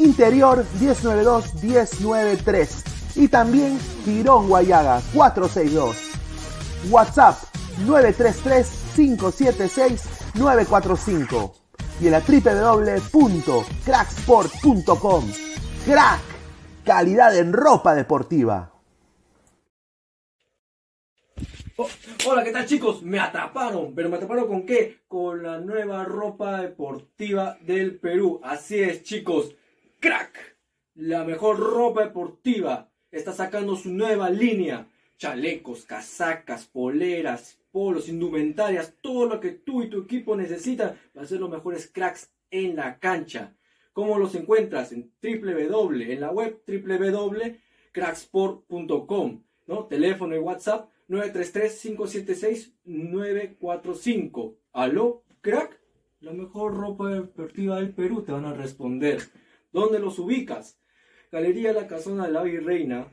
Interior 192-193 y también Girón Guayaga 462. WhatsApp 933-576-945 y en la www.cracksport.com. Crack, calidad en ropa deportiva. Oh, hola, ¿qué tal chicos? Me atraparon, pero me atraparon con qué? Con la nueva ropa deportiva del Perú. Así es, chicos. Crack, la mejor ropa deportiva. Está sacando su nueva línea. Chalecos, casacas, poleras, polos, indumentarias, todo lo que tú y tu equipo necesitan para ser los mejores cracks en la cancha. ¿Cómo los encuentras? En www, en la web www.cracksport.com, ¿no? Teléfono y WhatsApp 933-576-945. ¿Aló, crack? La mejor ropa deportiva del Perú te van a responder. ¿Dónde los ubicas? Galería La Casona de la Virreina.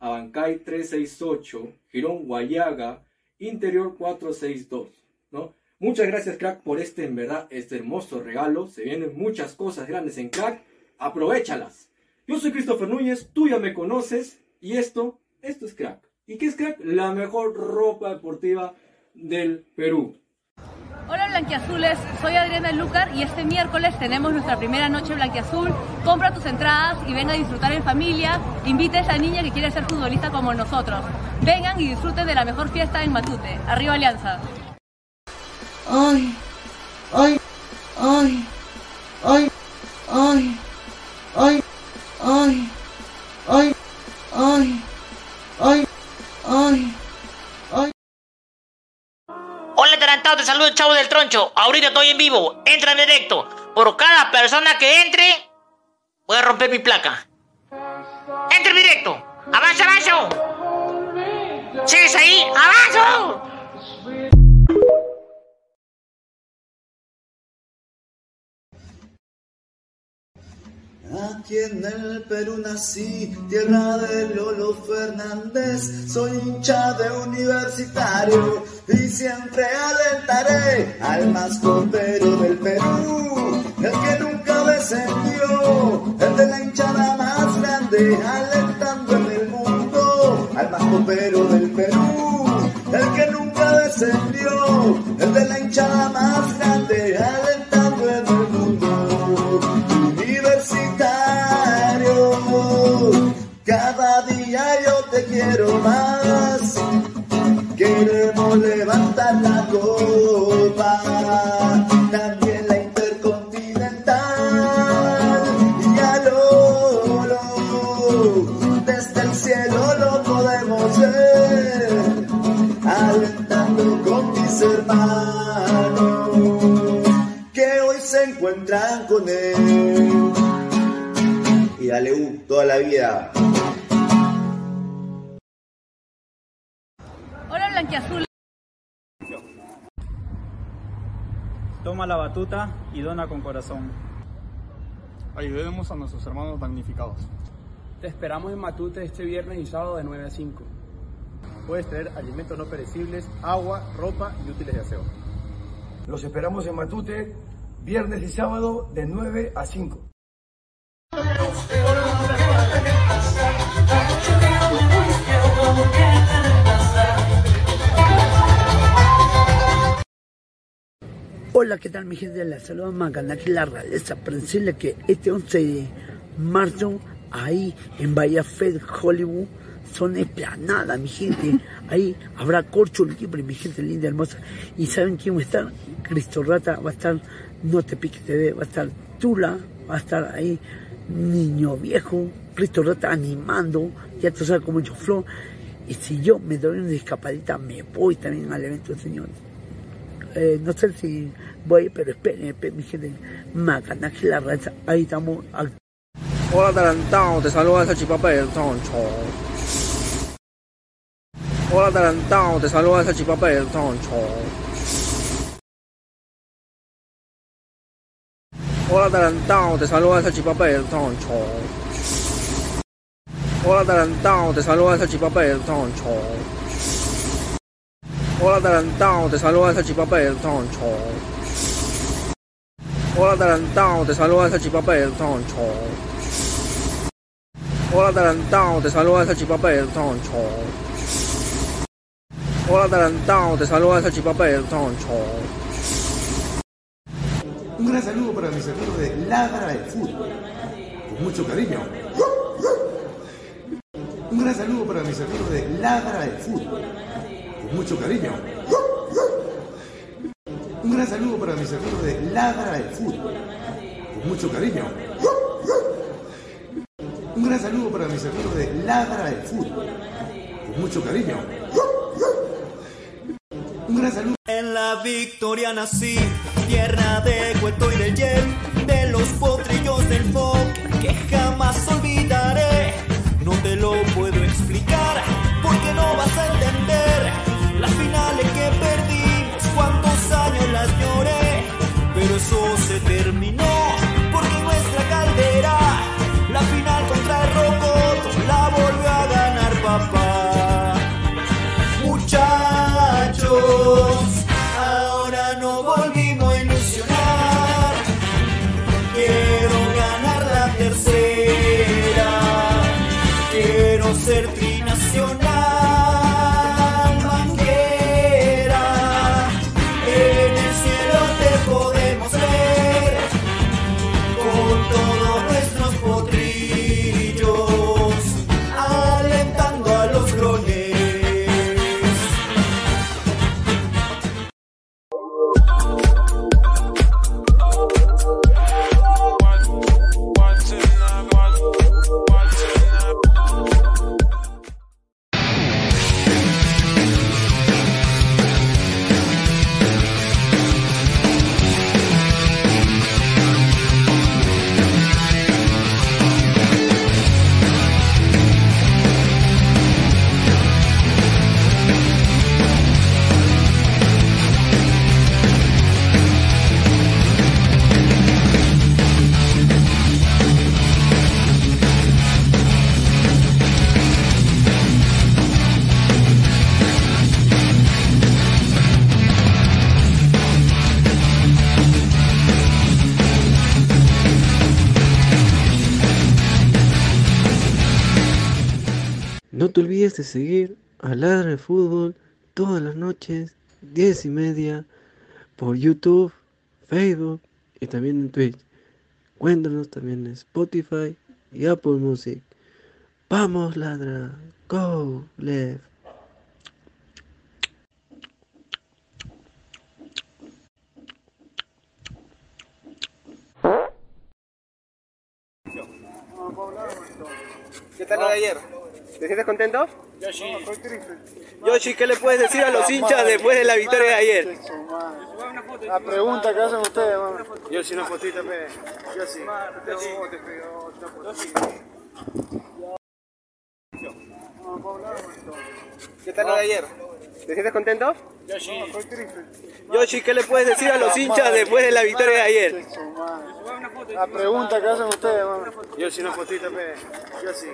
Abancay 368, Girón Guayaga, Interior 462, ¿no? Muchas gracias, crack, por este, en verdad, este hermoso regalo. Se vienen muchas cosas grandes en crack. Aprovechalas. Yo soy Christopher Núñez, tú ya me conoces. Y esto, esto es crack. ¿Y qué es crack? La mejor ropa deportiva del Perú. Hola Blanquiazules, soy Adriana Lucar y este miércoles tenemos nuestra primera noche Blanquiazul. Compra tus entradas y ven a disfrutar en familia. Invita a esa niña que quiere ser futbolista como nosotros. Vengan y disfruten de la mejor fiesta en Matute. Arriba Alianza. Ay, ay, ay, ay, ay, ay, ay, ay. Te saludo el chavo del troncho. Ahorita estoy en vivo, entra en directo. Por cada persona que entre, voy a romper mi placa. Entra en directo. Avanza, avanza. ¿Sigues ahí? ¡Avanzo! Aquí en el Perú nací, tierra de Lolo Fernández, soy hincha de universitario y siempre alentaré al más del Perú, el que nunca descendió, el de la hinchada más grande, alentando en el mundo al más copero del Perú, el que nunca descendió, el de la hinchada más grande, alentando Cada día yo te quiero más. Queremos levantar la copa, también la intercontinental. Y a Lolo, desde el cielo lo podemos ver, alentando con mis hermanos que hoy se encuentran con él. Y dale U toda la vida. Hola Blanquiazul. Toma la batuta y dona con corazón. Ayudemos a nuestros hermanos damnificados. Te esperamos en Matute este viernes y sábado de 9 a 5. Puedes traer alimentos no perecibles, agua, ropa y útiles de aseo. Los esperamos en Matute, viernes y sábado de 9 a 5. Hola, ¿qué tal mi gente? La saluda Magana, aquí la realeza, para decirle que este 11 de marzo, ahí en Bahía Fed, Hollywood, son esplanada, mi gente. Ahí habrá corcho libre, mi gente linda, hermosa. ¿Y saben quién va a estar? Cristo Rata, va a estar No Te Piques TV, va a estar Tula, va a estar ahí Niño Viejo, Cristo Rata animando, ya tú sabes cómo yo flow. Y si yo me doy una escapadita, me voy también al evento, señor. Eh, no sé si voy, pero esperen, esperen, mi gente. Macanaje la raza. Ahí estamos. Hola, adelantado, te saluda el salchipapa del troncho. Hola, adelantado, te saluda el salchipapa del troncho. Hola, adelantado, te saluda salchipapa del troncho. Hola, adelantado, te saluda salchipapa del troncho. Hola, adelantado, te saluda salchipapa del troncho. Hola, adelantado, te saluda salchipapa del troncho. Hola, adelantado, te saluda salchipapa del troncho. Hola, adelantado, te saluda salchipapa del troncho. Un gran saludo para mis amigos de Ladra del Fútbol. Con mucho cariño. Un gran saludo para mis amigos de Ladra del Fútbol. Con mucho cariño. Un gran saludo para mis amigos de Ladra del Fútbol. Con mucho cariño. Un gran saludo para mis amigos de Ladra del Fútbol. Con mucho cariño. En la victoria nací, tierra de Cueto y del Yen, de los potrillos del Fon, que jamás olvidaré. No te lo puedo explicar, porque no vas a entender las finales que perdimos, cuántos años las lloré, pero eso se terminó, Muchachos, seguir a Ladra de Fútbol todas las noches, 10 y media, por YouTube, Facebook y también en Twitch. Cuéntanos también en Spotify y Apple Music. Vamos, Ladra. Go, left. ¿Qué tal de ayer? ¿Te sientes contento? Yoshi. Yoshi, ¿qué le puedes decir a los hinchas después de la victoria de ayer? La pregunta que hacen ustedes, mano. Yoshi, una fotita, pe. Yoshi. ¿Qué tal lo de ayer? ¿Te sientes contento? Yoshi. Yoshi, ¿qué le puedes decir a los hinchas después de la victoria de ayer? La pregunta que hacen ustedes, mano. Yoshi, una fotita, pe. Yoshi.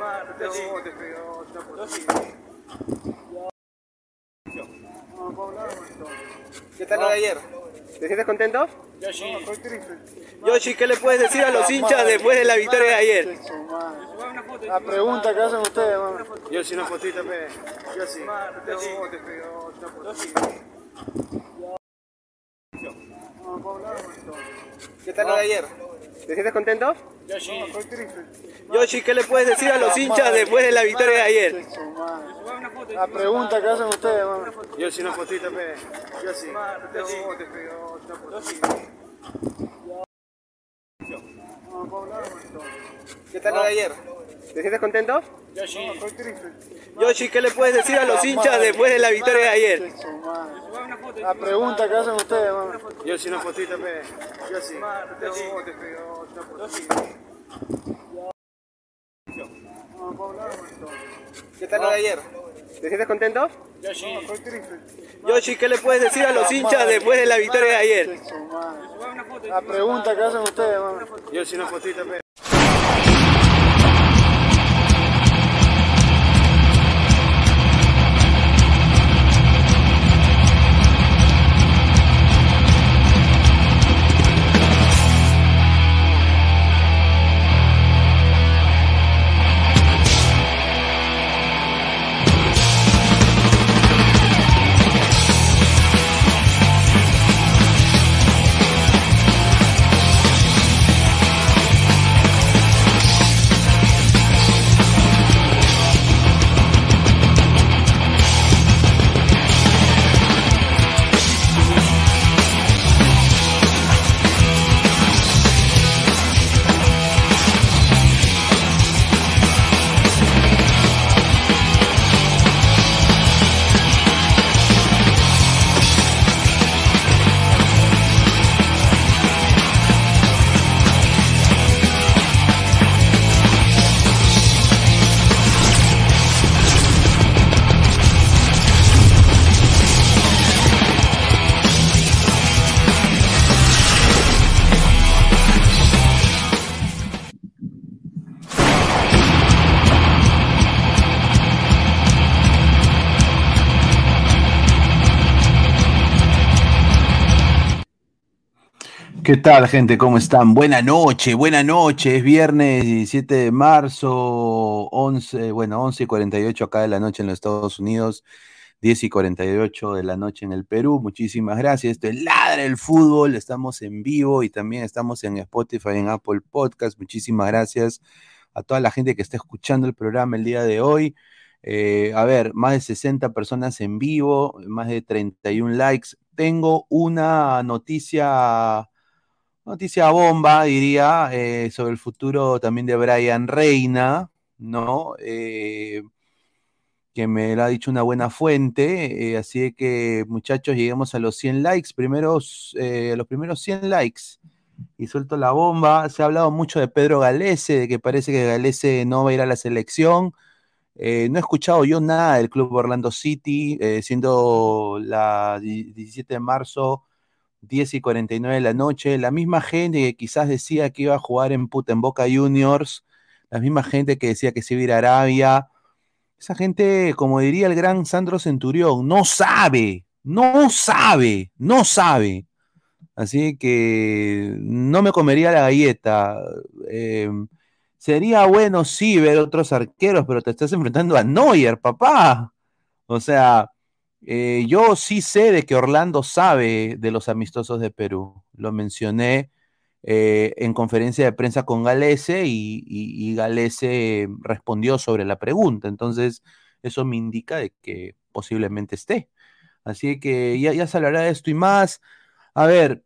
¿Qué tal lo de ayer? ¿Te sientes contento? Yoshi. Yoshi, ¿qué le puedes decir a los hinchas después de la victoria de ayer? La pregunta que hacen ustedes, mano. Yoshi, una fotita, pe. Yoshi. ¿Qué tal lo de ayer? ¿Te sientes contento? Yoshi. Yoshi, ¿qué le puedes decir a los hinchas después de la victoria de ayer? La pregunta que hacen ustedes, mano. Yoshi, una fotita, pe. Yoshi. ¿Qué tal lo de ayer? ¿Te sientes contento? Yoshi. Yoshi, ¿qué le puedes decir a los hinchas después de la victoria de ayer? La pregunta que hacen ustedes, mano. Yo si una fotita, pe. Yo sí. ¿Qué tal lo de ayer? ¿Te sientes contento? Yo sí. Triste. Yoshi, ¿qué le puedes decir a los hinchas después de la victoria de ayer? La pregunta que hacen ustedes, mano. Yo si una fotita, pe. ¿Qué tal, gente? ¿Cómo están? Buena noche, buena noche. Es viernes 17 de marzo, 11, bueno, 11 y 48 acá de la noche en los Estados Unidos, 10 y 48 de la noche en el Perú. Muchísimas gracias. Esto es Ladra el Fútbol. Estamos en vivo y también estamos en Spotify, en Apple Podcast. Muchísimas gracias a toda la gente que está escuchando el programa el día de hoy. Eh, a ver, más de 60 personas en vivo, más de 31 likes. Tengo una noticia Noticia bomba, diría, eh, sobre el futuro también de Brian Reina, ¿no? Eh, que me lo ha dicho una buena fuente, eh, así que muchachos, lleguemos a los 100 likes, primeros, los primeros 100 likes, y suelto la bomba, se ha hablado mucho de Pedro Galese, de que parece que Galese no va a ir a la selección, no he escuchado yo nada del club Orlando City, siendo la 17 de marzo, 10 y 49 de la noche, la misma gente que quizás decía que iba a jugar en puta en Boca Juniors, la misma gente que decía que se iba a ir a Arabia, esa gente, como diría el gran Sandro Centurión, no sabe, no sabe, no sabe. Así que no me comería la galleta. Eh, sería bueno, sí, ver otros arqueros, pero te estás enfrentando a Neuer, papá. O sea, eh, yo sí sé de que Orlando sabe de los amistosos de Perú. Lo mencioné eh, en conferencia de prensa con Galese y, Galese respondió sobre la pregunta. Entonces, eso me indica de que posiblemente esté. Así que ya, ya se hablará de esto y más. A ver,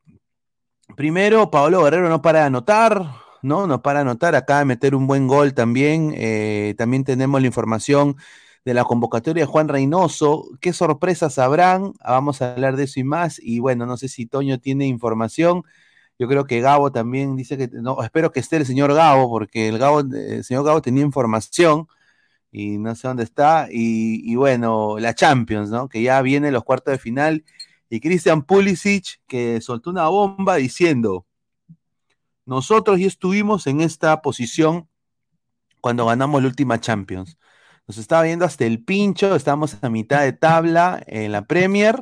primero, Pablo Guerrero no para de anotar, ¿no? No para de anotar, acaba de meter un buen gol también. Eh, también tenemos la información de la convocatoria de Juan Reynoso. ¿Qué sorpresas habrán? Vamos a hablar de eso y más. Y bueno, no sé si Toño tiene información. Yo creo que Gabo también dice que, no, espero que esté el señor Gabo, porque el, Gabo, el señor Gabo tenía información y no sé dónde está. Y, bueno, la Champions, ¿no? Que ya viene los cuartos de final. Y Christian Pulisic, que soltó una bomba diciendo, nosotros ya estuvimos en esta posición cuando ganamos la última Champions. Nos estaba viendo hasta el pincho, estamos a mitad de tabla en la Premier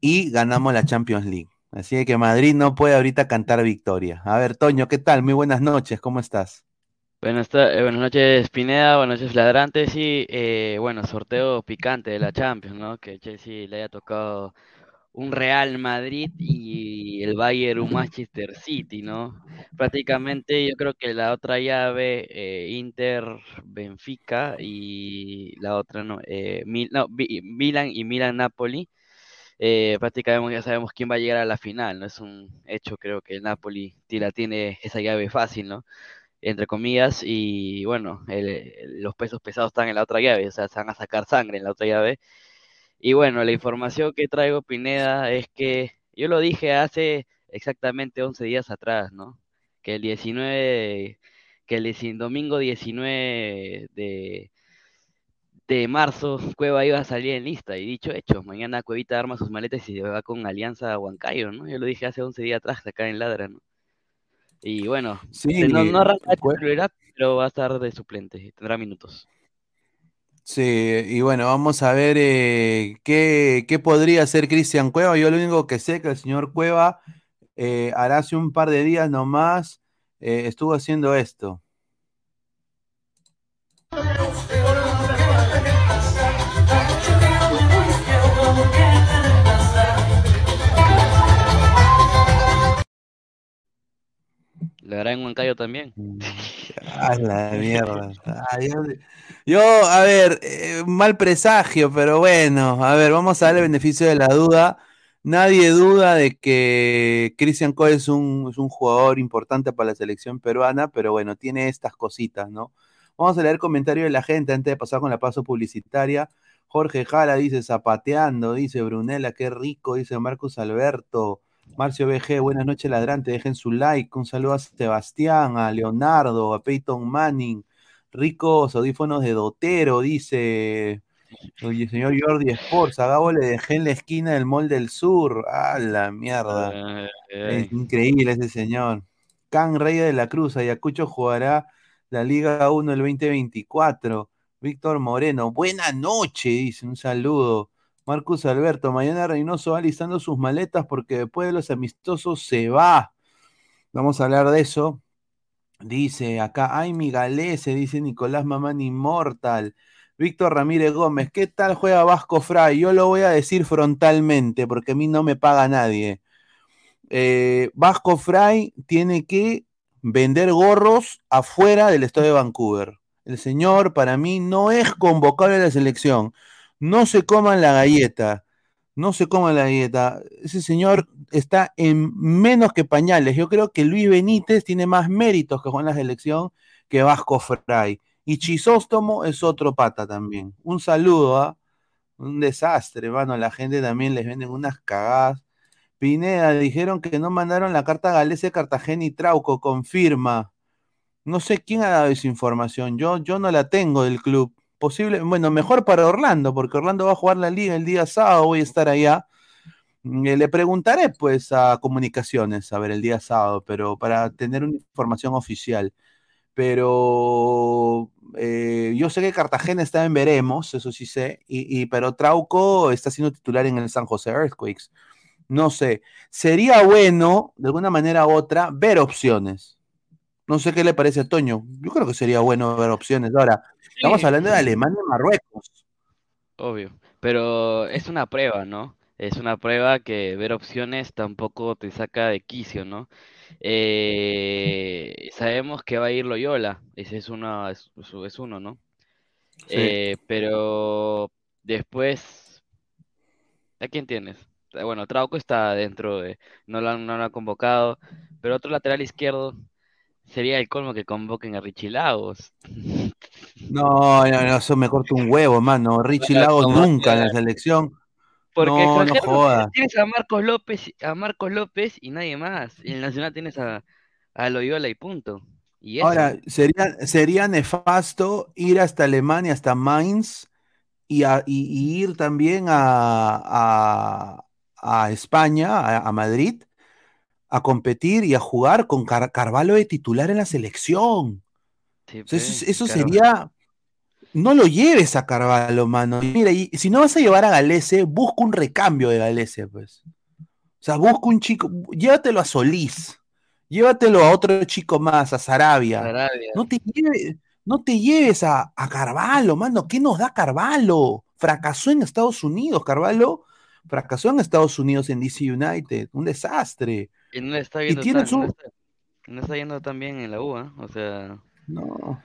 y ganamos la Champions League. Así que Madrid no puede ahorita cantar victoria. A ver, Toño, ¿qué tal? Muy buenas noches, ¿cómo estás? Buenas, eh, buenas noches, Pineda, buenas noches, Ladrantes. Sí, eh, bueno, sorteo picante de la Champions, ¿no? Que Chelsea le haya tocado un Real Madrid y el Bayern un Manchester City, ¿no? Prácticamente yo creo que la otra llave, eh, Inter, Benfica y la otra no, eh, Milan y Milan Napoli. Eh, prácticamente ya sabemos quién va a llegar a la final, ¿no? Es un hecho, creo que el Napoli tiene esa llave fácil, ¿no? Entre comillas, y bueno, los pesos pesados están en la otra llave, o sea, se van a sacar sangre en la otra llave Y bueno, la información que traigo, Pineda, es que yo lo dije hace exactamente 11 días atrás, ¿no? Que el 19, que el 19 domingo 19 de, de marzo, Cueva iba a salir en lista. Y dicho hecho, mañana Cuevita arma sus maletas y se va con Alianza a Huancayo, ¿no? Yo lo dije hace 11 días atrás, acá en Ladra, ¿no? Y bueno, Sí, no, no arranca pero va a estar de suplente, y tendrá minutos. Sí, y bueno, vamos a ver eh, qué, qué podría hacer Cristian Cueva. Yo lo único que sé que el señor Cueva eh, hará hace un par de días nomás eh, estuvo haciendo esto. ¿Le dará en Huancayo también? A la mierda. Yo, a ver, eh, mal presagio, pero bueno, a ver, vamos a darle beneficio de la duda. Nadie duda de que Cristian Coe es un, es un jugador importante para la selección peruana, pero bueno, tiene estas cositas, ¿no? Vamos a leer comentarios de la gente antes de pasar con la paso publicitaria. Jorge Jara dice zapateando, dice Brunella, qué rico, dice Marcos Alberto. Marcio BG, buenas noches, ladrante. Dejen su like. Un saludo a Sebastián, a Leonardo, a Peyton Manning. Ricos audífonos de Dotero, dice. Oye, señor Jordi Sports, a Gabo le dejé en la esquina del Mall del Sur. ¡Ah, la mierda! Es increíble ese señor. Can Rey de la Cruz, Ayacucho jugará la Liga 1 el 2024. Víctor Moreno, buena noche, dice, un saludo. Marcus Alberto, mañana Reynoso va listando sus maletas porque después de los amistosos se va. Vamos a hablar de eso. Dice acá, ay, mi galese, dice Nicolás Mamán Inmortal. Víctor Ramírez Gómez, ¿qué tal juega Vasco Fray? Yo lo voy a decir frontalmente porque a mí no me paga nadie. Eh, Vasco Fray tiene que vender gorros afuera del estadio de Vancouver. El señor, para mí, no es convocable a la selección. No se coman la galleta. No se coman la galleta. Ese señor está en menos que pañales. Yo creo que Luis Benítez tiene más méritos que juega en la selección que Vasco Fray. Y Chisóstomo es otro pata también. Un saludo, ¿ah? Un desastre, hermano. La gente también les venden unas cagadas. Pineda, dijeron que no mandaron la carta a Galese, Cartagena y Trauco, confirma. No sé quién ha dado esa información. Yo, yo no la tengo del club. Posible, bueno, mejor para Orlando, porque Orlando va a jugar la liga el día sábado, voy a estar allá. Eh, Le preguntaré pues a comunicaciones, a ver, el día sábado, pero para tener una información oficial. Pero eh, yo sé que Cartagena está en veremos, eso sí sé, y, y- pero Trauco está siendo titular en el San José Earthquakes. No sé, sería bueno, de alguna manera u otra, ver opciones. No sé qué le parece a Toño. Yo creo que sería bueno ver opciones. Ahora, estamos hablando de Alemania y Marruecos. Obvio, pero es una prueba, ¿no? Es una prueba que ver opciones tampoco te saca de quicio, ¿no? Eh, sabemos que va a ir Loyola, ese es uno, es, es uno, ¿no? Sí. Eh, pero después, ¿a quién tienes? Eh, Bueno, Trauco está dentro de, no lo han, no lo han convocado, pero otro lateral izquierdo sería el colmo que convoquen a Richie Lagos. No, no, no, eso me corta un huevo, mano. Richie Lagos nunca en la selección. Porque No, no tienes a Marcos López, a Marcos López y nadie más. Y en el Nacional tienes a, a Loyola y punto. Y. Ahora, sería, sería nefasto ir hasta Alemania, hasta Mainz, y, a- y- y ir también a, a- España, a, a Madrid, a competir y a jugar con Car- Carvalho de titular en la selección. Sí, sea, eso, pe, eso claro. sería. No lo lleves a Carvalho, mano. Mira, y si no vas a llevar a Galese, busca un recambio de Galese, pues. O sea, busca un chico, llévatelo a Solís, llévatelo a otro chico más, a Sarabia. Sarabia. No te lleves, no te lleves a, a Carvalho, mano. ¿Qué nos da Carvalho? Fracasó en Estados Unidos, Carvalho. Fracasó en Estados Unidos en DC United. Un desastre. Y no le está Y viendo tan- su- no está, no está yendo tan bien en la U, ¿ah? O sea, No.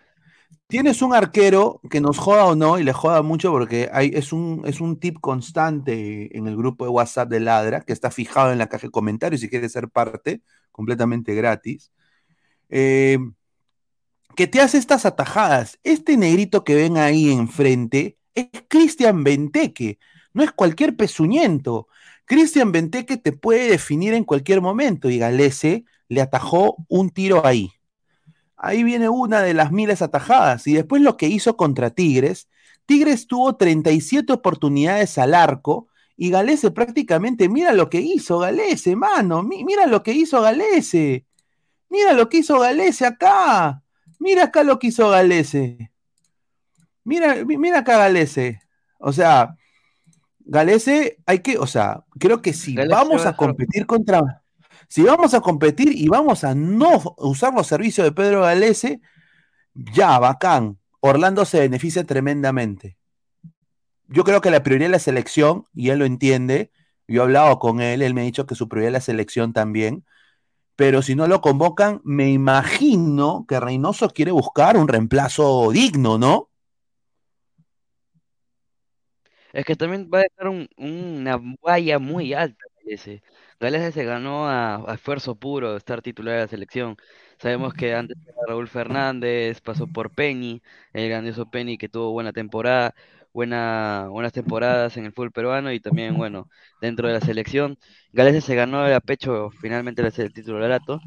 Tienes un arquero que nos joda o no, y le joda mucho porque es, un, es un tip constante en el grupo de WhatsApp de Ladra, que está fijado en la caja de comentarios si quieres ser parte, completamente gratis. Eh, que te hace estas atajadas. Este negrito que ven ahí enfrente es Cristian Benteke. no es cualquier pezuñento. Cristian Benteke te puede definir en cualquier momento y Galese le atajó un tiro ahí. Ahí viene una de las miles atajadas. Y después lo que hizo contra Tigres. Tigres tuvo 37 oportunidades al arco y Galese prácticamente, mira lo que hizo Galese, mano, mi- mira lo que hizo Galese. Mira lo que hizo Galese acá. Mira acá lo que hizo Galese. Mira, mi- mira acá Galese. O sea, Galese hay que, o sea, creo que si vamos va a competir contra, si vamos a competir y vamos a no usar los servicios de Pedro Galese, ya, bacán. Orlando se beneficia tremendamente. Yo creo que la prioridad es la selección, y él lo entiende. Yo he hablado con él, él me ha dicho que su prioridad es la selección también. Pero si no lo convocan, me imagino que Reynoso quiere buscar un reemplazo digno, ¿no? Es que también va a dejar un- una valla muy alta, Galese. Galese se ganó a, a esfuerzo puro estar titular de la selección. Sabemos que antes era Raúl Fernández, pasó por Penny, el grandioso Penny que tuvo buena temporada, buena, buenas temporadas en el fútbol peruano y también, bueno, dentro de la selección. Galese se ganó a pecho finalmente el el titularato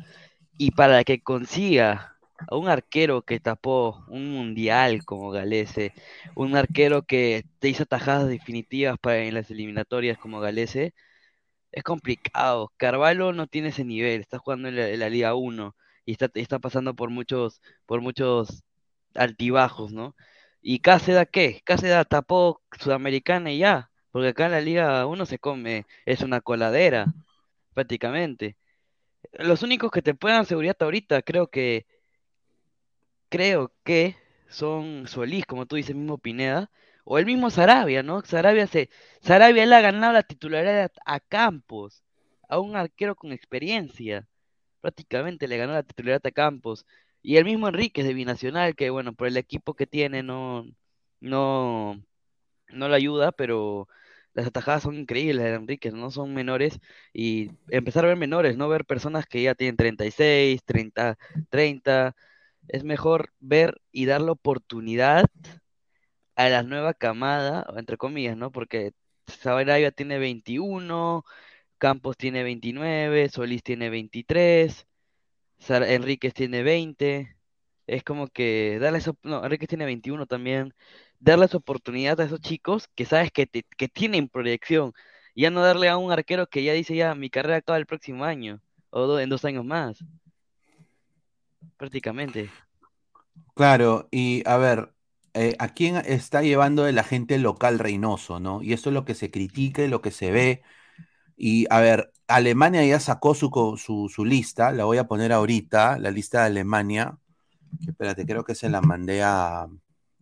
y para que consiga a un arquero que tapó un mundial como Galese, un arquero que te hizo tajadas definitivas para en las eliminatorias como Galese, es complicado. Carvalho no tiene ese nivel, está jugando en la, Liga 1 y está, está pasando por muchos, por muchos altibajos, ¿no? ¿Y Cáceda qué? Cáceda tapó Sudamericana y ya, porque acá en la Liga 1 se come, es una coladera, prácticamente. Los únicos que te pueden dar seguridad ahorita, creo que creo que son Solís, como tú dices, mismo Pineda, o el mismo Sarabia, ¿no? Sarabia se, Sarabia le ha ganado la titularidad a Campos, a un arquero con experiencia. Prácticamente le ganó la titularidad a Campos. Y el mismo Enríquez de Binacional, que bueno, por el equipo que tiene no, no, no le ayuda, pero las atajadas son increíbles de Enríquez, no son menores. Y empezar a ver menores, no ver personas que ya tienen 36, 30, 30 es mejor ver y dar la oportunidad a la nueva camada, entre comillas, ¿no? Porque Sarabia tiene 21, Campos tiene 29, Solís tiene 23, Sar- Enríquez tiene 20. Es como que darles, no, Enríquez tiene 21 también, darles oportunidad a esos chicos que sabes que, te- que tienen proyección. Ya no darle a un arquero que ya dice ya mi carrera acaba el próximo año o en dos años más. Prácticamente. Claro, y a ver, eh, ¿a quién está llevando el agente local Reynoso, no? Y eso es lo que se critica y lo que se ve. Y a ver, Alemania ya sacó su, su, lista, la voy a poner ahorita, la lista de Alemania. Espérate, creo que se la mandé a,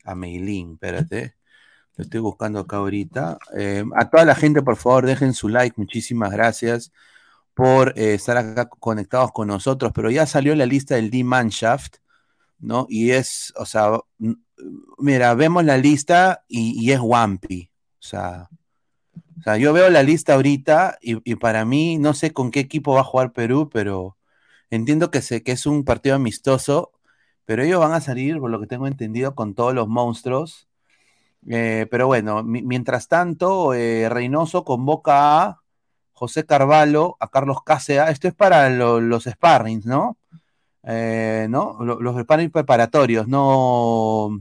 a Meilín, espérate. Lo estoy buscando acá ahorita. Eh, a toda la gente, por favor, dejen su like. Muchísimas gracias por eh, estar acá conectados con nosotros. Pero ya salió la lista del D-Manshaft, ¿no? Y es, o sea, n- mira, vemos la lista y, y es Wampi. O sea, o sea, yo veo la lista ahorita y, y para mí, no sé con qué equipo va a jugar Perú, pero entiendo que, se, que es un partido amistoso, pero ellos van a salir, por lo que tengo entendido, con todos los monstruos. Eh, pero bueno, mi- mientras tanto, eh, Reynoso convoca a José Carvalho, a Carlos Cáceres. Esto es para lo- los sparrings, ¿no? Eh, ¿no? Lo- Los sparrings preparatorios, no.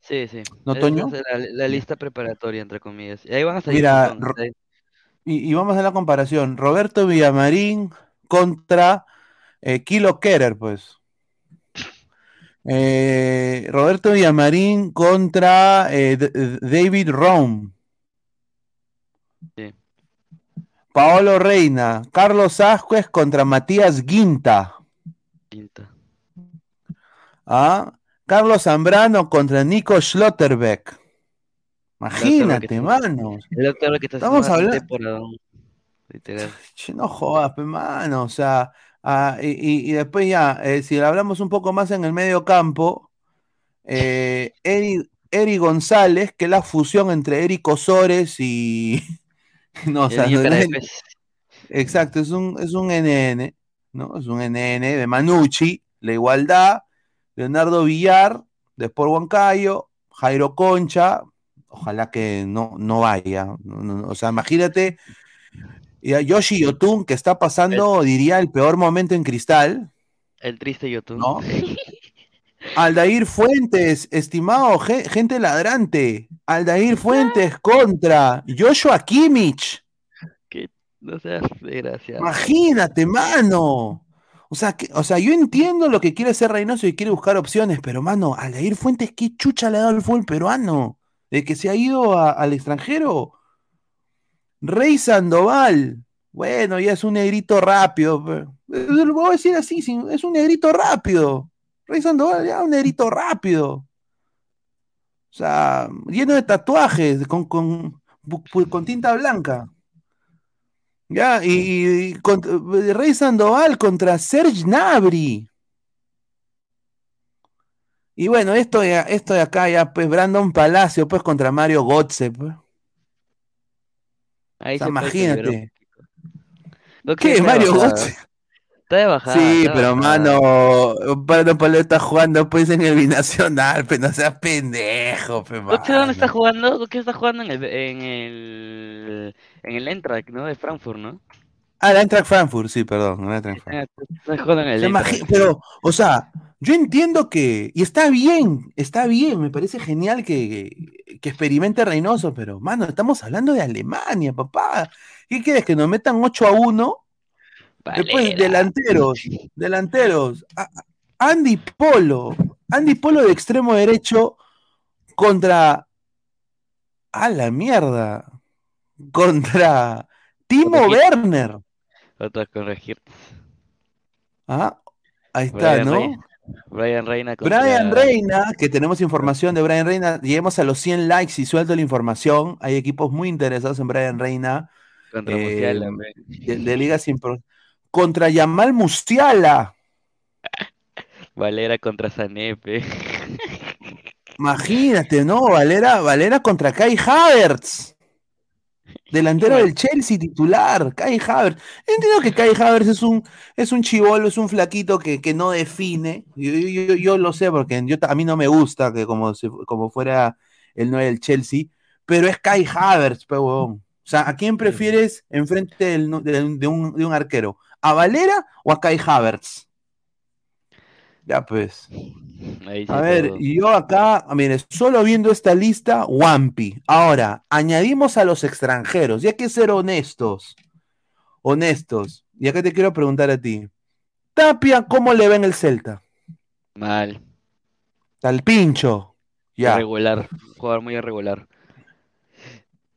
Sí, sí. ¿No, Esa Toño? es la, la lista preparatoria, entre comillas. Y ahí van a salir Mira, montón, y, y vamos a la comparación. Roberto Villamarín contra eh, Kilo Kerer, pues. Eh, Roberto Villamarín contra eh, David Rome. Sí. Paolo Reina. Carlos Ascuez contra Matías Guinta. Quinta. ¿Ah? Carlos Zambrano contra Nico Schlotterbeck. Imagínate, mano. El que está Estamos hablando- literal. No jodas, mano. O sea, ah, y, y- y después ya, eh, si hablamos un poco más en el medio campo, eh, Eri, Eri González, que es la fusión entre Eric Osores y. No, o sea, no-. Exacto, es un, es un NN, ¿no? Es un NN de Manucci, La Igualdad, Leonardo Villar, de Sport Huancayo, Jairo Concha, ojalá que no, no vaya. O sea, imagínate, y a Yoshi Yotun, que está pasando, diría, el peor momento en cristal. El triste YouTube. ¿No? Aldair Fuentes, estimado ge- gente ladrante. Aldair Fuentes contra Joshua Kimmich. No seas desgraciado. Imagínate, mano. O sea, que, o sea, yo entiendo lo que quiere hacer Reynoso y quiere buscar opciones, pero mano, Aldair Fuentes, ¿qué chucha le ha dado el fútbol peruano? De que se ha ido al extranjero. Rey Sandoval. Bueno, ya es un negrito rápido. pero- eh, Lo voy a decir así, es un negrito rápido. Rey Sandoval, ya un negrito rápido. O sea, lleno de tatuajes, con, con tinta blanca. Ya, y, y con- Rey Sandoval contra Serge Nabri. Y bueno, esto de, esto de acá ya, pues Brandon Palacio, pues contra Mario Gotze. pues. Ahí O sea, se imagínate. ¿Qué, Mario bajada. Está de bajada. Sí, está pero bajada. mano, Brandon Palacio está jugando pues en el binacional, pero no seas pendejo, pe, ¿Götze dónde está mano. jugando? ¿Qué está jugando en el en el en el Eintracht, ¿no? De Frankfurt, ¿no? Ah, la Eintracht Frankfurt, sí, perdón, la Eintracht Frankfurt. Ah, Está jugando en el Eintracht. pero, o sea, yo entiendo que, y está bien, está bien, me parece genial que, que experimente Reynoso, pero, mano, estamos hablando de Alemania, papá. ¿Qué quieres? ¿Que nos metan 8 a 1? Después, delanteros, delanteros. Andy Polo, Andy Polo de extremo derecho contra, a la mierda, contra Timo Corregir. Werner. Otra corregir. Ah, ahí está, Brian ¿no? Reina. Brian Reina contra Brian Reina, que tenemos información de Brian Reina, lleguemos a los 100 likes y suelto la información. Hay equipos muy interesados en Brian Reina. Contra eh, Musiala, de, de ligas sin pro- Contra Yamal Musiala. Valera contra Sanepe. Imagínate, ¿no? Valera, Valera contra Kai Havertz. Delantero del Chelsea titular, Kai Havertz. Entiendo que Kai Havertz es un, es un chivolo, es un flaquito que, que no define. Yo, yo- yo- lo sé porque yo, a mí no me gusta que como, como fuera el 9 del Chelsea, pero es Kai Havertz, pe. O sea, ¿a quién prefieres enfrente del de un, de un arquero? ¿A Valera o a Kai Havertz? Ya pues. A ver, y yo acá, mire, solo viendo esta lista, Wampi. Ahora, añadimos a los extranjeros, y hay que ser honestos. Honestos. Y acá te quiero preguntar a ti. Tapia, ¿cómo le ven el Celta? Mal. Al pincho. Ya. Irregular. Jugador muy irregular.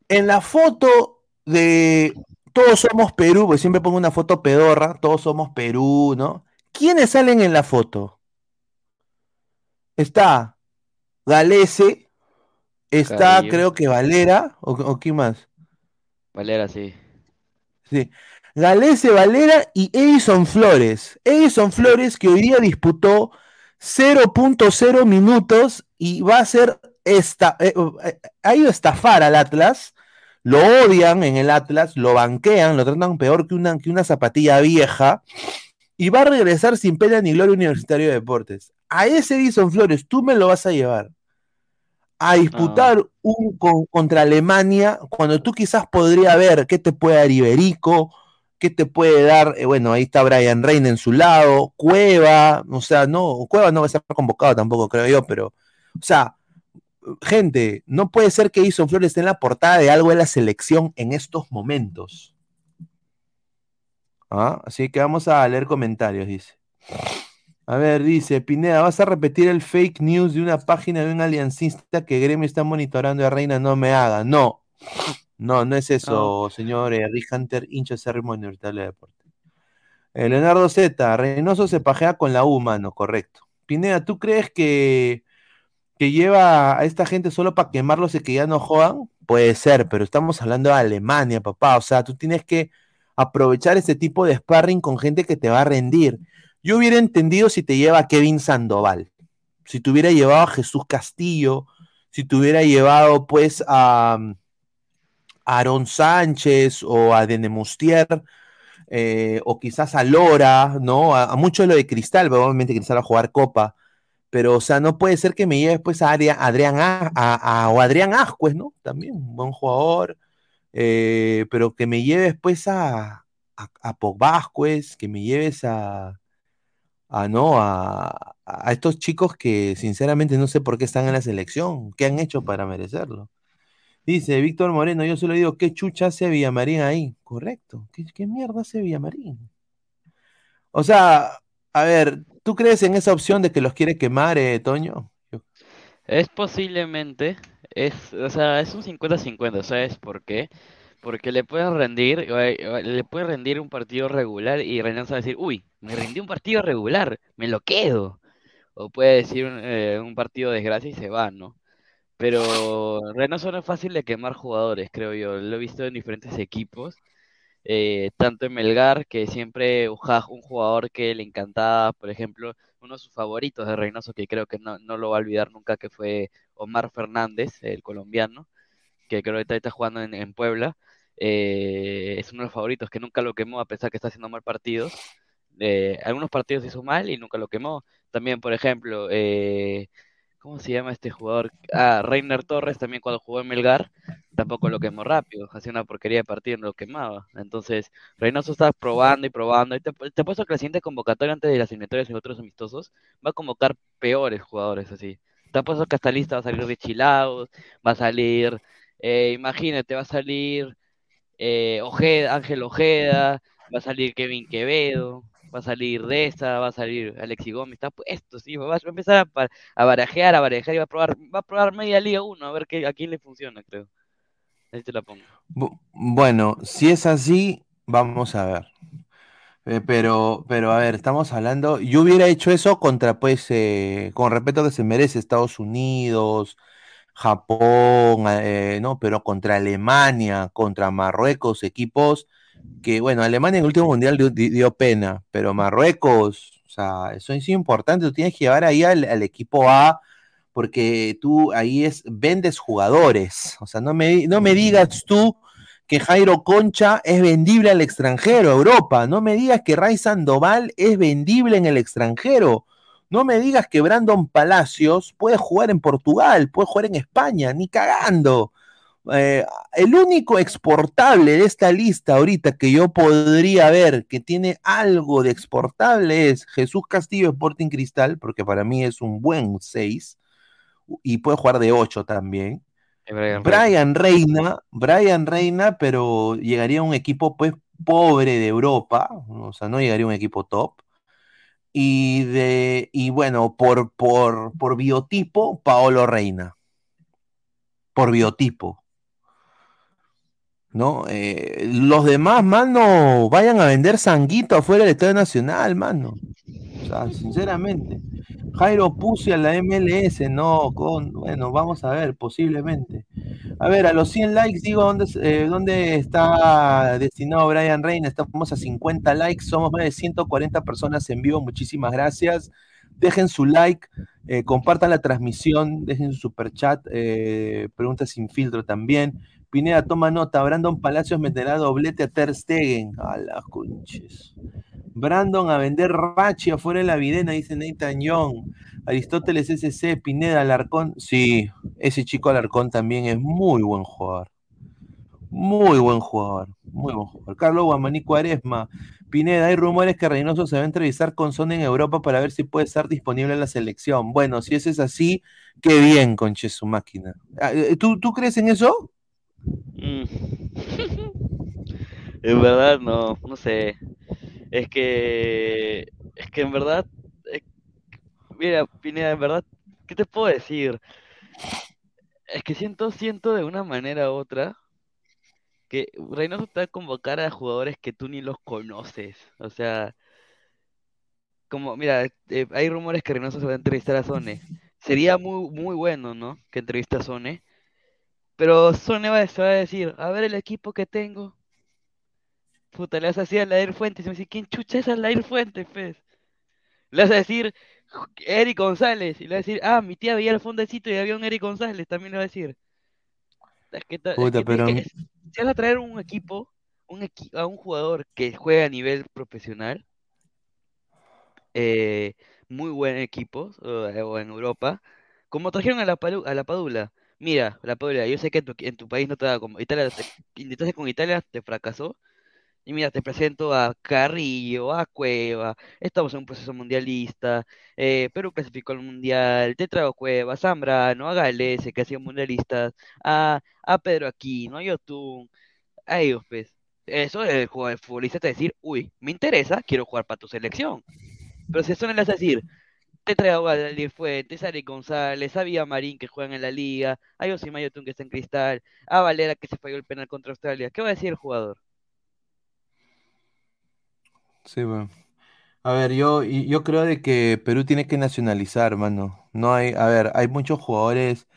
En la foto de Todos somos Perú, porque siempre pongo una foto pedorra, Todos somos Perú, ¿no? ¿Quiénes salen en la foto? Está Galese, está Carrillo. creo que Valera, o, o quién más. Valera, sí. Sí. Galese Valera y Edison Flores. Edison Flores que hoy día disputó 0.0 minutos y va a ser esta, eh, eh, ha ido a estafar al Atlas. Lo odian en el Atlas, lo banquean, lo tratan peor que una, que una zapatilla vieja. Y va a regresar sin pena ni gloria Universitario de Deportes. A ese Edison Flores, tú me lo vas a llevar a disputar un con- contra Alemania, cuando tú quizás podría ver qué te puede dar Iberico, qué te puede dar, eh, bueno, ahí está Brian Reina en su lado, Cueva, o sea, no, Cueva no va a estar convocado tampoco, creo yo, pero, o sea, gente, no puede ser que Ison Flores esté en la portada de algo de la selección en estos momentos. Ah, Así que vamos a leer comentarios, dice. A ver, dice Pineda, ¿vas a repetir el fake news de una página de un aliancista que Gremio está monitorando a Reina? No me haga. No, no, no es eso, señor eh, Rick Hunter, hincha acérrimo de Deporte. Eh, Leonardo Z, Reynoso se pajea con la U, mano, correcto. Pineda, ¿tú crees que, que lleva a esta gente solo para quemarlos y que ya no jodan? Puede ser, pero estamos hablando de Alemania, papá. O sea, tú tienes que aprovechar este tipo de sparring con gente que te va a rendir. Yo hubiera entendido si te lleva a Kevin Sandoval, si te hubiera llevado a Jesús Castillo, si te hubiera llevado pues a, a Aaron Sánchez o a Denemustier, eh, o quizás a Lora, ¿no? A, mucho lo de Cristal, pero obviamente Cristal va a jugar Copa. Pero, o sea, no puede ser que me lleves pues a Adrián, A- a- o Adrián Ascuez, ¿no? También un buen jugador. eh, pero que me lleves pues a, a, Vázquez, que me lleves a, a no, a, a estos chicos que sinceramente no sé por qué están en la selección, qué han hecho para merecerlo. Dice Víctor Moreno, yo solo digo, ¿qué chucha hace Villamarín ahí? Correcto, ¿qué, qué mierda hace Villamarín? O sea, a ver, ¿tú crees en esa opción de que los quiere quemar, eh, Toño? Es posiblemente, es, o sea, es un 50-50, ¿sabes por qué? Porque le pueden rendir, le puede rendir un partido regular y Reynoso va a decir, uy, me rendí un partido regular, me lo quedo. O puede decir un, eh, un partido de desgracia y se va, ¿no? Pero Reynoso no es fácil de quemar jugadores, creo yo. Lo he visto en diferentes equipos, eh, tanto en Melgar, que siempre un jugador que le encantaba, por ejemplo, uno de sus favoritos de Reynoso, que creo que no, no lo va a olvidar nunca, que fue Omar Fernández, el colombiano, que creo que está jugando en, en Puebla. eh, es uno de los favoritos que nunca lo quemó a pesar que está haciendo mal partidos. Eh, algunos partidos hizo mal y nunca lo quemó. También, por ejemplo, eh, ¿cómo se llama este jugador? Ah, Reiner Torres también cuando jugó en Melgar, tampoco lo quemó rápido, hacía una porquería de partido no lo quemaba. Entonces, Reynoso está probando y probando. Y te, te apuesto que la siguiente convocatoria antes de las eliminatorias y otros amistosos va a convocar peores jugadores así. Te apuesto que hasta lista va a salir Richie Laos, va a salir, eh, imagínate, va a salir eh, Ojeda, Ángel Ojeda, va a salir Kevin Quevedo, va a salir Deza, va a salir Alexi Gómez, está puesto, sí, va a empezar a, a barajear, a barajear y va a probar, va a probar media liga uno, a ver qué, a quién le funciona, creo. Ahí te la pongo. Bu- Bueno, si es así, vamos a ver. Eh, pero, pero a ver, estamos hablando. Yo hubiera hecho eso contra, pues, eh, con respeto que se merece Estados Unidos, Japón, eh, no, pero contra Alemania, contra Marruecos, equipos que, bueno, Alemania en el último mundial dio, di- dio pena, pero Marruecos, o sea, eso es importante. Tú tienes que llevar ahí al, al equipo A porque tú ahí es vendes jugadores. O sea, no me, no me digas tú que Jairo Concha es vendible al extranjero, a Europa. No me digas que Ray Sandoval es vendible en el extranjero. No me digas que Brandon Palacios puede jugar en Portugal, puede jugar en España, ni cagando. Eh, el único exportable de esta lista ahorita que yo podría ver que tiene algo de exportable es Jesús Castillo Sporting Cristal, porque para mí es un buen 6 y puede jugar de 8 también. Brian Reina. Brian Reina, Brian Reina, pero llegaría a un equipo pues pobre de Europa, o sea, no llegaría a un equipo top. Y de y bueno, por, por, por biotipo, Paolo Reina. Por biotipo. ¿No? Eh, los demás, mano, vayan a vender sanguito afuera del Estadio Nacional, mano. O sea, sinceramente. Jairo Pucci a la MLS, no, bueno, vamos a ver, posiblemente. A ver, a los 100 likes, digo, ¿dónde, eh, dónde está destinado Brian Reina? Estamos a 50 likes, somos más de 140 personas en vivo, muchísimas gracias. Dejen su like, eh, compartan la transmisión, dejen su super chat, preguntas sin filtro también. Pineda, toma nota, Brandon Palacios meterá doblete a Ter Stegen. A las conches. Brandon a vender Rachi afuera de la videna, dice Nathan Young. Aristóteles SC, Pineda, Alarcón. Sí, ese chico Alarcón también es muy buen jugador. Muy buen jugador. Muy buen jugador. Carlos Guamaní Cuaresma. Pineda, hay rumores que Reynoso se va a entrevistar con Son en Europa para ver si puede estar disponible en la selección. Bueno, si eso es así, qué bien, conche su máquina. Ah, eh, ¿Tú, ¿Tú crees en eso? Mm. En verdad, no, no sé. Es que, es que en verdad, mira, Pineda, en verdad, ¿qué te puedo decir? Es que siento, siento de una manera u otra que Reynoso va a convocar a jugadores que tú ni los conoces. O sea, como, mira, eh, hay rumores que Reynoso se va a entrevistar a Sone. Sería muy, muy bueno, ¿no? Que entrevista a Sone. Pero Sone va, se va a decir, a ver el equipo que tengo. Puta, le vas a decir a Lair Fuentes y me dice, ¿quién chucha es Lair Fuentes, pues? Le vas a decir Eric González y le vas a decir, ah, mi tía veía el fondecito y había un Eric González, también le va a decir. Es que, ta- es Puta, que pero- tienes que- si vas a traer un equipo, un equi- a un jugador que juega a nivel profesional, eh, muy buen equipo o, o en Europa, como trajeron a la, a la Padula. Mira, la Padula, yo sé que en tu, país no te da como Italia, te- con Italia, te fracasó. Y mira, te presento a Carrillo, a Cueva, estamos en un proceso mundialista, eh, Perú clasificó al mundial, te traigo Cueva, a Zambrano, a Galese, que ha sido mundialistas, a, a Pedro Aquino, a Yotun, a ellos, pues. Eso el jugador futbolista te decir, uy, me interesa, quiero jugar para tu selección. Pero si eso no le hace decir, te traigo a Daniel Fuentes, a Eric González, a Villamarín que juegan en la liga, a Yosimar Yotun que está en Cristal, a Valera que se falló el penal contra Australia, ¿qué va a decir el jugador? Sí, bueno. A ver, yo, yo creo de que Perú tiene que nacionalizar, mano. No hay, a ver, hay muchos jugadores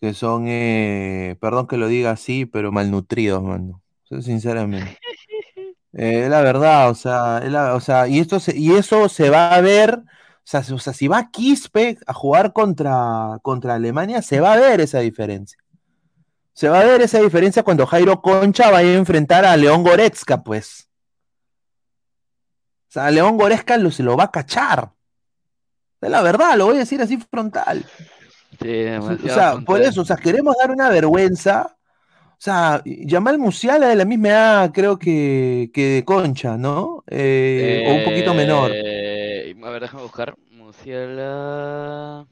que son, eh, perdón que lo diga así, pero malnutridos, mano. Sinceramente. Eh, es la verdad, o sea, la- o sea, y esto se, y eso se va a ver, sea, o sea, si va Quispe a jugar contra, contra Alemania, se va a ver esa diferencia. Se va a ver esa diferencia cuando Jairo Concha vaya a enfrentar a León Goretzka, pues. O sea, León Goretzka lo, se lo va a cachar. Es la verdad, lo voy a decir así frontal. Sí, O sea, por eso, o sea, queremos dar una vergüenza. O sea, Yamal Musiala de la misma edad, creo que, que de Concha, ¿no? Eh, o un poquito menor. A ver, déjame buscar. Musiala.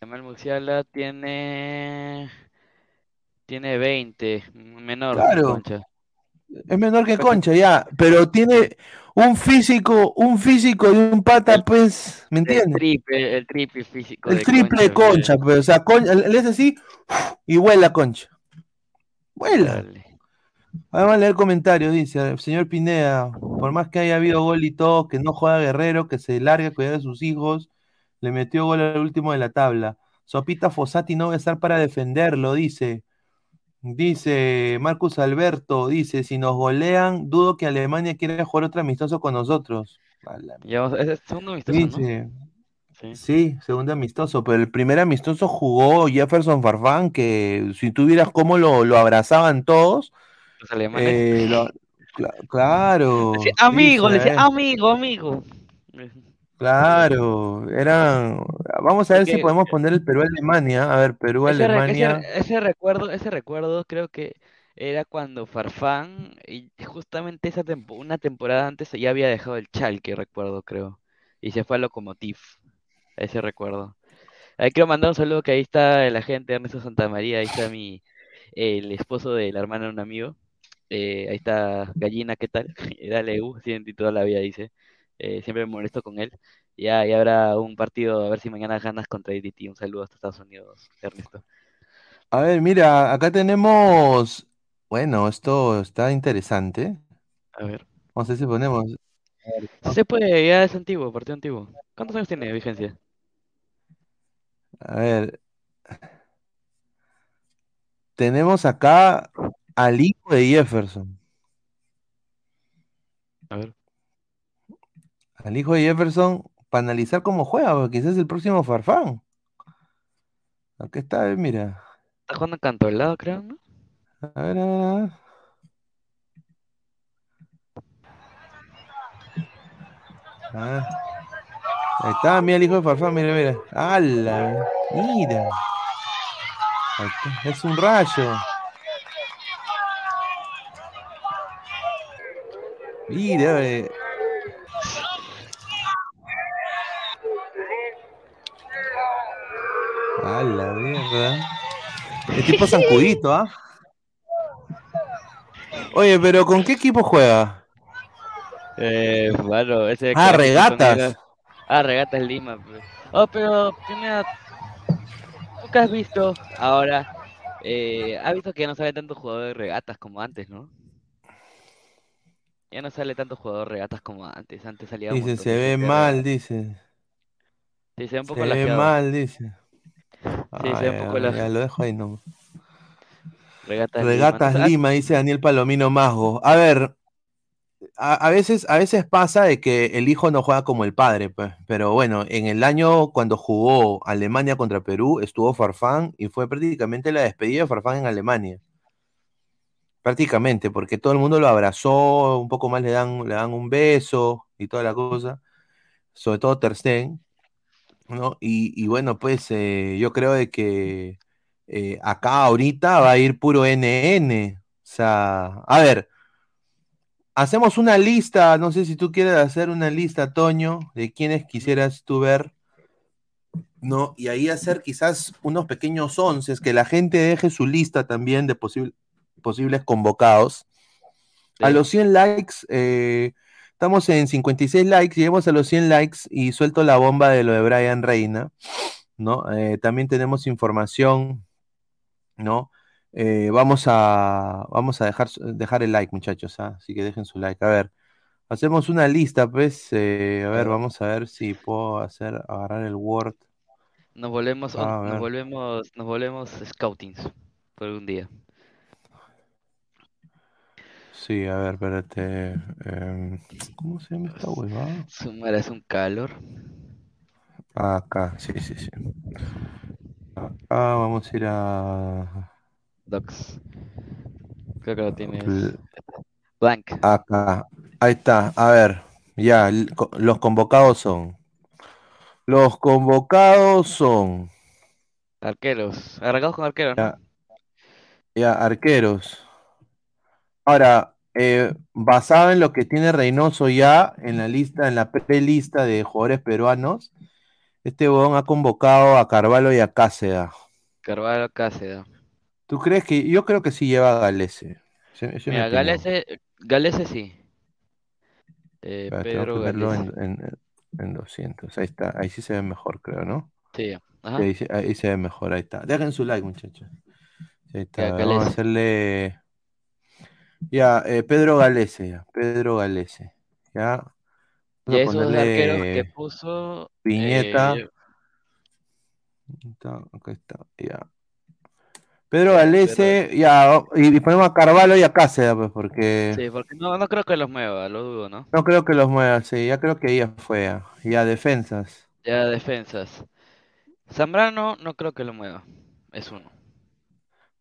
Jamal Musiala tiene. Tiene 20. Menor que Claro. Concha. Es menor que Concha, ya. Pero tiene un físico, un físico y un pata, pues, ¿me El entiendes? triple, el triple físico El de triple de Concha, Concha, pues, o sea, Concha, le hace así y vuela Concha. Vuela. Dale. Vamos a leer comentarios, dice, señor Pineda, por más que haya habido gol y todo, que no juega Guerrero, que se largue a cuidar de sus hijos, le metió gol al último de la tabla. Sopita Fossati no va a estar para defenderlo, dice. Dice Marcus Alberto, dice, si nos golean, dudo que Alemania quiera jugar otro amistoso con nosotros. Ya es el segundo amistoso, Sí. sí, segundo amistoso, pero el primer amistoso jugó Jefferson Farfán, que si tuvieras cómo lo, lo abrazaban todos, Los alemanes. eh, lo- claro, Decía, amigo, le decía, amigo, amigo. claro, eran, vamos a ver si podemos poner el Perú-Alemania, a ver, Perú-Alemania, ese- ese recuerdo, ese recuerdo creo que era cuando Farfán, y justamente esa tempo- una temporada antes ya había dejado el Schalke, recuerdo, creo, y se fue al Lokomotiv, ese recuerdo. Ahí quiero mandar un saludo que ahí está la gente, Ernesto Santamaría, ahí está mi, el esposo de la hermana de un amigo, eh, ahí está Gallina, ¿qué tal? Dale, U, siente toda la vida, dice, Eh, siempre me molesto con él. Ya, y habrá un partido, a ver si mañana ganas contra IDT. Un saludo hasta Estados Unidos, Ernesto. a ver, mira, acá tenemos, bueno, esto está interesante, A ver. vamos a ver si ponemos, Sí se puede, ya es antiguo, partido antiguo. ¿Cuántos años tiene de vigencia? a ver, tenemos acá al hijo de Jefferson. A ver. Al hijo de Jefferson para analizar cómo juega, porque quizás es el próximo Farfán. Acá está, eh, mira. Está jugando en Cantolao, creo, ¿no? A ver, a ver, a ver. A ver. Ahí está, mira el hijo de Farfán, mira, mira. ¡Hala! Mira. Ahí está, Es un rayo. Mira, eh. A la mierda. El tipo zancudito, ¿ah? Oye, pero ¿con qué equipo juega? Eh, bueno, ese Ah, Regatas. Ah, Regatas Lima, pues. Oh, pero, primero, ¿tú qué has visto ahora? Eh, ¿has visto que ya no sale tanto jugador de regatas como antes, no? Ya no sale tanto jugador regatas como antes. Antes salía un Dice, se ve de mal, regatas. dice. Sí, se ve un Se poco ve lajeado. mal, dice. Sí, se ve un poco ya, laje- ya, lo dejo ahí nomás. Regatas Lima. Regatas Entonces, ah, Lima, dice Daniel Palomino Masgo. A ver, a, a veces, a veces pasa de que el hijo no juega como el padre, pues. Pero bueno, en el año cuando jugó Alemania contra Perú, estuvo Farfán y fue prácticamente la despedida de Farfán en Alemania. Prácticamente, porque todo el mundo lo abrazó, un poco más le dan, le dan un beso y toda la cosa. sobre todo Ter Stegen, ¿no? Y, y bueno, pues eh, yo creo de que eh, acá ahorita va a ir puro NN. O sea, a ver, hacemos una lista, no sé si tú quieres hacer una lista, Toño, de quienes quisieras tú ver, ¿no? Y ahí hacer quizás unos pequeños once, que la gente deje su lista también de posible- posibles convocados. A los 100 likes, eh, estamos en 56 likes, lleguemos a los 100 likes y suelto la bomba de lo de Brian Reina, ¿no? Eh, también tenemos información, ¿no? Eh, vamos a, vamos a dejar, dejar el like, muchachos, ¿ah? Así que dejen su like. A ver, hacemos una lista, pues, a ver, vamos a ver si puedo hacer, agarrar el Word. Nos volvemos, nos volvemos, nos volvemos scoutings por un día. Sí, a ver, espérate. em, ¿cómo se llama esta huevada? Su madre es un calor. Acá, sí, sí, sí. Acá vamos a ir a. Docs. Creo que lo tienes. Bl- Blank. Acá. Ahí está. A ver. Ya, los convocados son. Los convocados son. Arqueros. Arrancados con arqueros, ¿no? Ya, ya, arqueros. Ahora, eh, basado en lo que tiene Reynoso ya en la lista, en la prelista de jugadores peruanos, este huevón ha convocado a Carvalho y a Cáceda. Carvalho Cáceda. ¿Tú crees que? Yo creo que sí lleva a Galese. Mira. Galese, Galese sí. Eh, Pedro Galese. en, en- en 200. Ahí está. Ahí sí se ve mejor, creo, ¿no? Sí, ajá. Sí, ahí, se ve mejor. Ahí está. Dejen su like, muchachos. Ahí está. Ya, Vamos a hacerle. Ya, eh, Pedro Galese, ya. Pedro Galese. Ya. Y esos arqueros que puso. Piñeta. eh, Ahí está, acá está. Ya. Pedro Galese, ya. Y, y ponemos a Carvalho y a Cáceres, pues, porque. sí, porque no, no creo que los mueva, lo dudo, ¿no? No creo que los mueva, sí. Ya creo que ya fue. Ya, Ya, defensas. Ya defensas. Zambrano no creo que lo mueva. Es uno.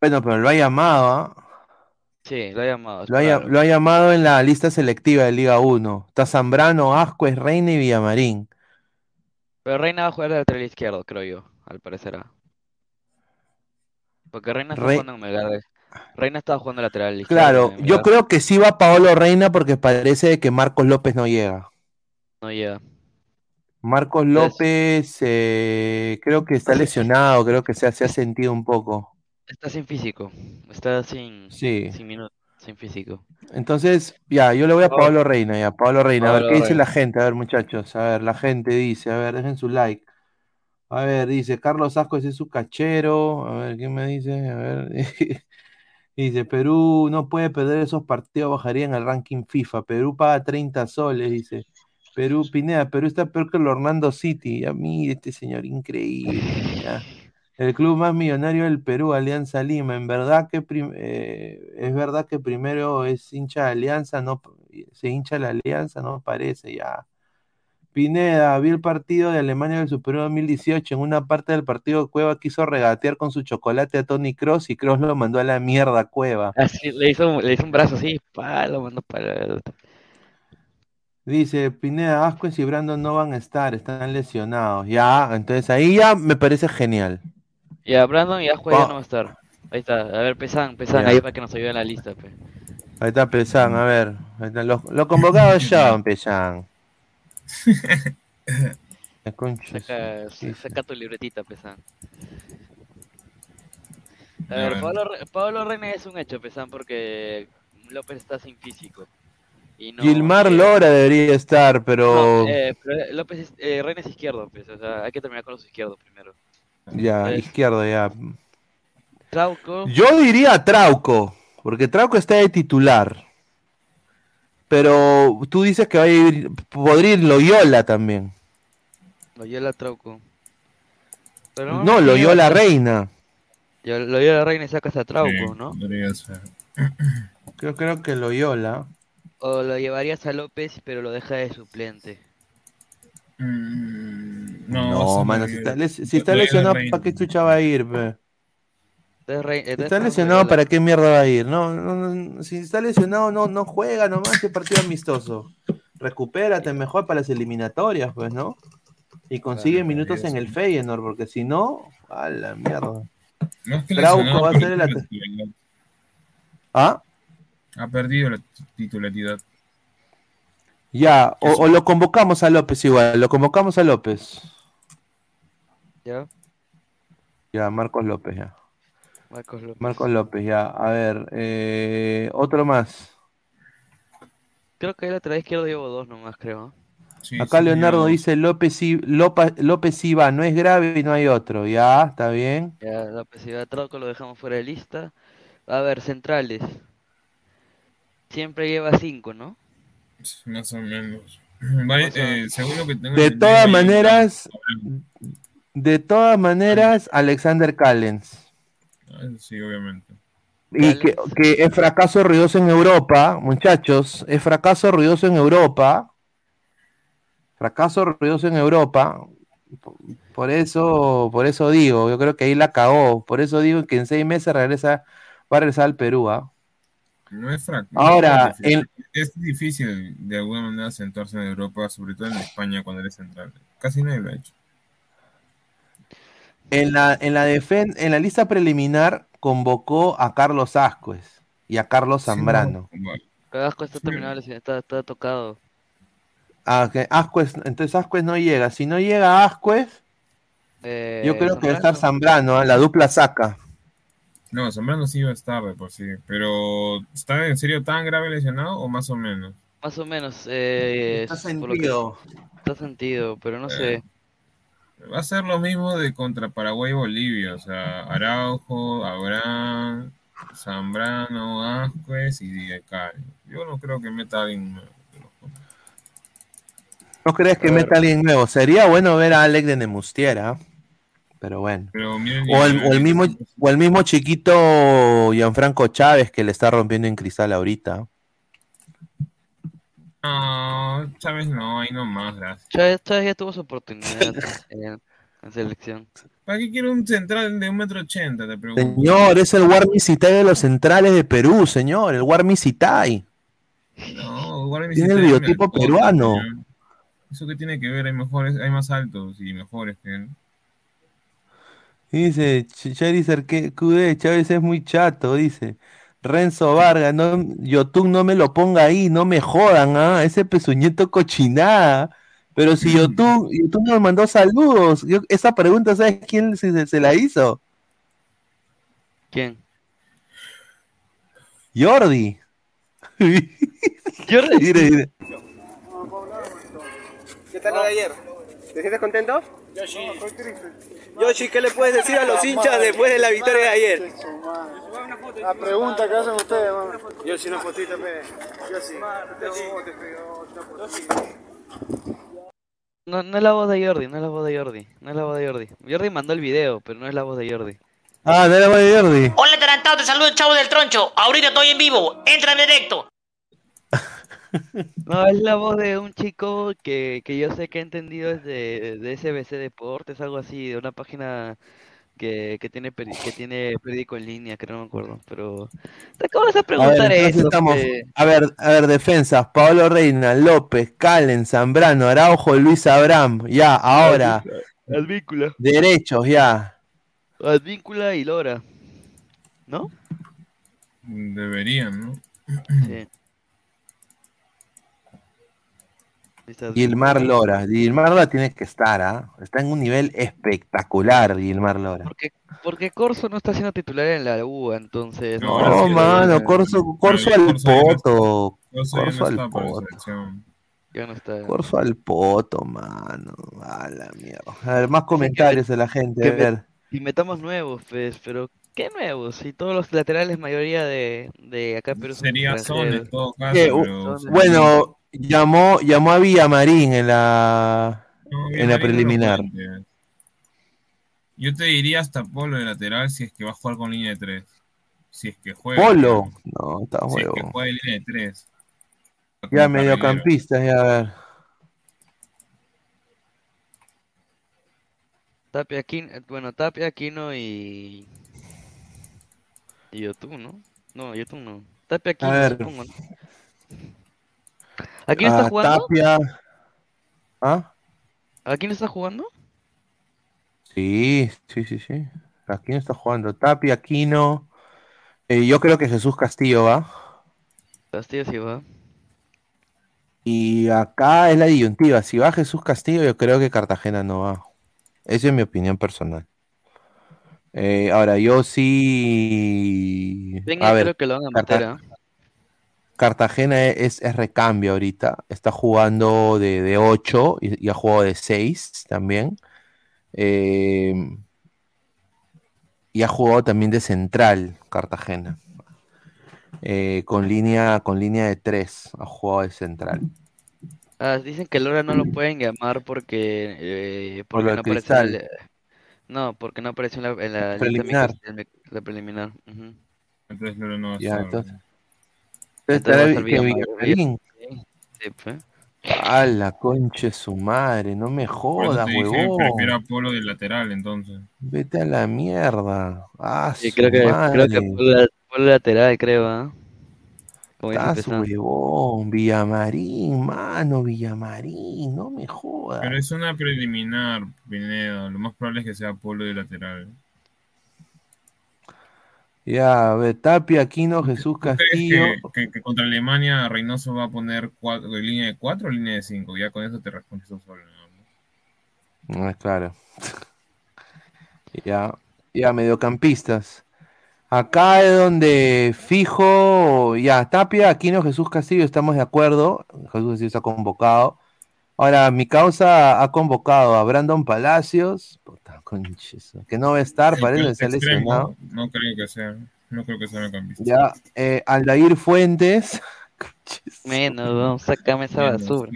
Bueno, pero lo ha llamado, ¿ah? Sí, lo ha llamado. Lo ha, lo llamado en la lista selectiva de Liga 1. Está Zambrano, Ascuez, Reina y Villamarín. Pero Reina va a jugar de lateral izquierdo, creo yo, al parecer. Porque Reina está Re- jugando en Melgar. Reina estaba jugando lateral izquierdo Claro, yo creo que sí va Paolo Reina porque parece que Marcos López no llega. No llega. Marcos López eh, creo que está lesionado, creo que se, se ha sentido un poco. Está sin físico. Está sin, Sí. sin minutos, sin físico. Entonces, ya, yo le voy a Paolo Reina, ya, Paolo Reina. A ver, ¿qué dice la gente? A ver, muchachos, a ver, la gente dice, a ver, dejen su like. A ver, dice, Carlos Asco ese es su cachero. A ver, ¿quién me dice? A ver, dice, Perú no puede perder esos partidos, bajaría en el ranking FIFA. Perú paga 30 soles, dice. Perú, Pineda, Perú está peor que el Orlando City. Ya, mire, este señor increíble. ya. El club más millonario del Perú, Alianza Lima. En verdad que eh, es verdad que primero es hincha de Alianza, no se hincha la Alianza, no parece ya. Pineda, vi el partido de Alemania del Super 2018. En una parte del partido, Cueva quiso regatear con su chocolate a Tony Cross y Cross lo mandó a la mierda a Cueva. Así, le hizo, le hizo un brazo así, pa, lo mandó para el... Dice Pineda, Ascuez y Brandon no van a estar, están lesionados. Ya, entonces ahí ya me parece genial. Ya, Brandon y Ajuez ya no va a estar. Ahí está, a ver, Pesan, Pesan, ahí para que nos ayude en la lista, pe. Ahí está Pesan, a ver. Ahí está, Los, los convocados ya, Pesan. La concha Saca, saca tu libretita, Pesan. A ver. Pablo, Re- Pablo Reina es un hecho, Pesan, porque López está sin físico. Y no, Gilmar eh, Lora debería estar, pero no, eh, pero López es- eh, Reina es izquierdo, pues, o sea, hay que terminar con los izquierdos primero. Ya, izquierdo ya. Trauco, Yo diría Trauco, porque Trauco está de titular. Pero tú dices que va a ir, podría ir Loyola también. Loyola Trauco. Pero No, Loyola Reina. Yo- Loyola Reina y sacas a Trauco, ¿no? Yo creo que Loyola. O lo llevarías a López, pero lo deja de suplente. No, mano, si está, les- si está lesionado, ¿para qué chucha va a ir? pe? Si está lesionado. ¿para qué mierda va a ir? No, no, no, si está lesionado, no, no juega nomás el partido amistoso. recupérate mejor para las eliminatorias, pues, ¿no? Y consigue minutos en el Feyenoord, porque si no, a la mierda. No es que Trauco va a ser el. ¿Ah? Ha perdido la titularidad. Ya, o, o lo convocamos a López igual, lo convocamos a López. ¿Ya? Ya, Marcos López, ya. Marcos López. Marcos López, ya. A ver, eh, otro más. Creo que el lateral izquierdo llevo dos nomás, creo. Acá Leonardo dice López, Lopa- López Iba, no es grave y no hay otro. Ya, está bien. Ya, López y Trauco lo dejamos fuera de lista. A ver, centrales. Siempre lleva cinco, ¿no? Más o menos. Vale, eh, según lo que tengo De todas maneras, de todas maneras, Alexander Callens. Ah, Sí, obviamente. Y que, que es fracaso ruidoso en Europa, muchachos, es fracaso ruidoso en Europa. Fracaso ruidoso en Europa. Por eso, por eso digo, yo creo que ahí la cagó. Por eso digo que en seis meses regresa, va a regresar al Perú. ¿ah? No es no Ahora, es difícil. es difícil de alguna manera sentarse en Europa, sobre todo en España cuando eres central. Casi nadie lo ha hecho. En la, en la defen- en la lista preliminar convocó a Carlos Ascuez y a Carlos Zambrano. Carrasco está terminado, de lesionar, está, está tocado. Ah, que Ascuez, entonces Ascuez no llega. Si no llega Ascuez, Eh, yo creo que va a estar Zambrano. ¿ah? la dupla saca. No, Zambrano sí iba a estar de por sí. Pero, ¿está en serio tan grave lesionado o más o menos? Más o menos. Eh, Está es por lo que- sentido. Está sentido, pero no sé. Va a ser lo mismo de contra Paraguay y Bolivia. O sea, Araujo, Abraham, Zambrano, Ascuez y Diego Yo no creo que meta a alguien nuevo. ¿No crees que meta a alguien nuevo? Sería bueno ver a Alex de Nemustiera. Pero bueno. Pero miren, O el, o el mismo, o el mismo chiquito Gianfranco Chávez que le está rompiendo en cristal ahorita. No, Chávez no, ahí nomás, gracias. Chávez, Chávez ya tuvo su oportunidad en, en selección. ¿Para qué quiere un central de un metro ochenta? Te pregunto. Señor, es el Warmisitay de los centrales de Perú, señor. El Warmisitay. No, Tiene el biotipo peruano. señor. ¿Eso qué tiene que ver? Hay mejores, hay más altos y mejores que él. Dice Ch- Charizard que QD, Chávez es muy chato, dice. Renzo Vargas, no, Yotun no me lo ponga ahí, no me jodan, ¿ah? Ese pezuñeto cochinada. Pero si Yotun, Yotun nos mandó saludos. Yo- esa pregunta, ¿sabes quién se, se- se la hizo? ¿Quién? Jordi. Jordi. ¿Qué tal lo de ayer? ¿Te sientes contento? Yoshi. Yoshi, ¿qué le puedes decir a los hinchas después de la victoria de ayer? La pregunta que hacen ustedes, mano. Yoshi, una fotita, pe. Yoshi. No, no es la voz de Jordi, no es la voz de Jordi, no es la voz de Jordi. Jordi mandó el video, pero no es la voz de Jordi. Ah, dale, voy Jordi. Hola, adelantado, te saludo chavo del troncho. Ahorita estoy en vivo. Entra en directo. No, es la voz de un chico que, que yo sé que he entendido es de, de SBC Deportes, algo así, de una página que, que tiene peri- que tiene periódico en línea, que no me acuerdo, pero te acabo de A ver, preguntar entonces eso. estamos- a ver, a ver, defensas, Pablo Reina, López, Calen, Zambrano, Araujo, Luis Abraham, ya, ahora, Advíncula. derechos, ya. Advíncula y Lora. ¿No? Deberían, ¿no? Sí. Gilmar Lora, Gilmar Lora tiene que estar, ¿ah? Está en un nivel espectacular, Gilmar Lora. Porque, porque Corso no está siendo titular en la UA, entonces... No, mano, Corso, Corso al poto, Corso al poto. Ya no está. Corso al poto, mano. A la mierda. A ver, más comentarios de la gente. A ver. Y metamos nuevos, pues, pero ¿qué nuevos? Si todos los laterales, mayoría de, de acá son Sería Son en todo caso, u- pero- bueno, llamó, llamó a Villamarín en la, No, en la no preliminar. Yo te diría hasta Polo de lateral si es que va a jugar con línea de 3. Si es que juega. Polo. No, está Si es que juega en línea de 3. Ya mediocampistas, ya a ver. Tapia, Aquino, bueno, Tapia, Aquino y... Y Yotun, ¿no? No, Yotun no. Tapia, Aquino, ver. supongo, ¿no? ¿A quién está a jugando? Tapia. ¿Ah? ¿A quién está jugando? Sí, sí, sí, sí. Aquí está jugando Tapia, Aquino. Eh, yo creo que Jesús Castillo va. Castillo sí va. Y acá es la disyuntiva. Si va Jesús Castillo, yo creo que Cartagena no va. Esa es mi opinión personal. Eh, ahora, yo sí. Venga, a ver, creo que lo van a Carta- meter, ¿ah? Cartagena es, es recambio ahorita. Está jugando de, de 8 y, y ha jugado de 6 también. Eh, y ha jugado también de central, Cartagena. Eh, con línea, con línea de 3. Ha jugado de central. Ah, dicen que Lora no lo pueden llamar porque, eh, Por porque no apareció en el- no, porque no apareció en la, en la Preliminar. la- la preliminar. Entonces Lora no va a Ya, estar. entonces. A estar Villamarín. Sí, pues. A la concha de su madre, no me jodas, huevón. prefiero a Polo de lateral, entonces. Vete a la mierda. Ah, Sí, creo que, creo que por la lateral, creo, ¿ah? Dice Estás huevón, Villamarín, mano, Villamarín, no me jodas. Pero es una preliminar, Pineda. Lo más probable es que sea Polo de lateral. Ya, a ver, Tapia, Aquino, Jesús ¿Crees Castillo. que, que- que contra Alemania Reynoso va a poner cuatro, línea de 4 o línea de 5? Ya con eso te respondes solo. ¿no? Es claro. Ya, ya, mediocampistas. Acá es donde fijo, ya, Tapia, Aquino, Jesús Castillo, estamos de acuerdo. Jesús Castillo está convocado. Ahora, mi causa ha convocado a Brandon Palacios. Conches, que no va a estar, El parece que lesionado. No creo que sea. No creo que sea el campista. Ya, eh, Aldair Fuentes. Menos, vamos, sácame esa basura.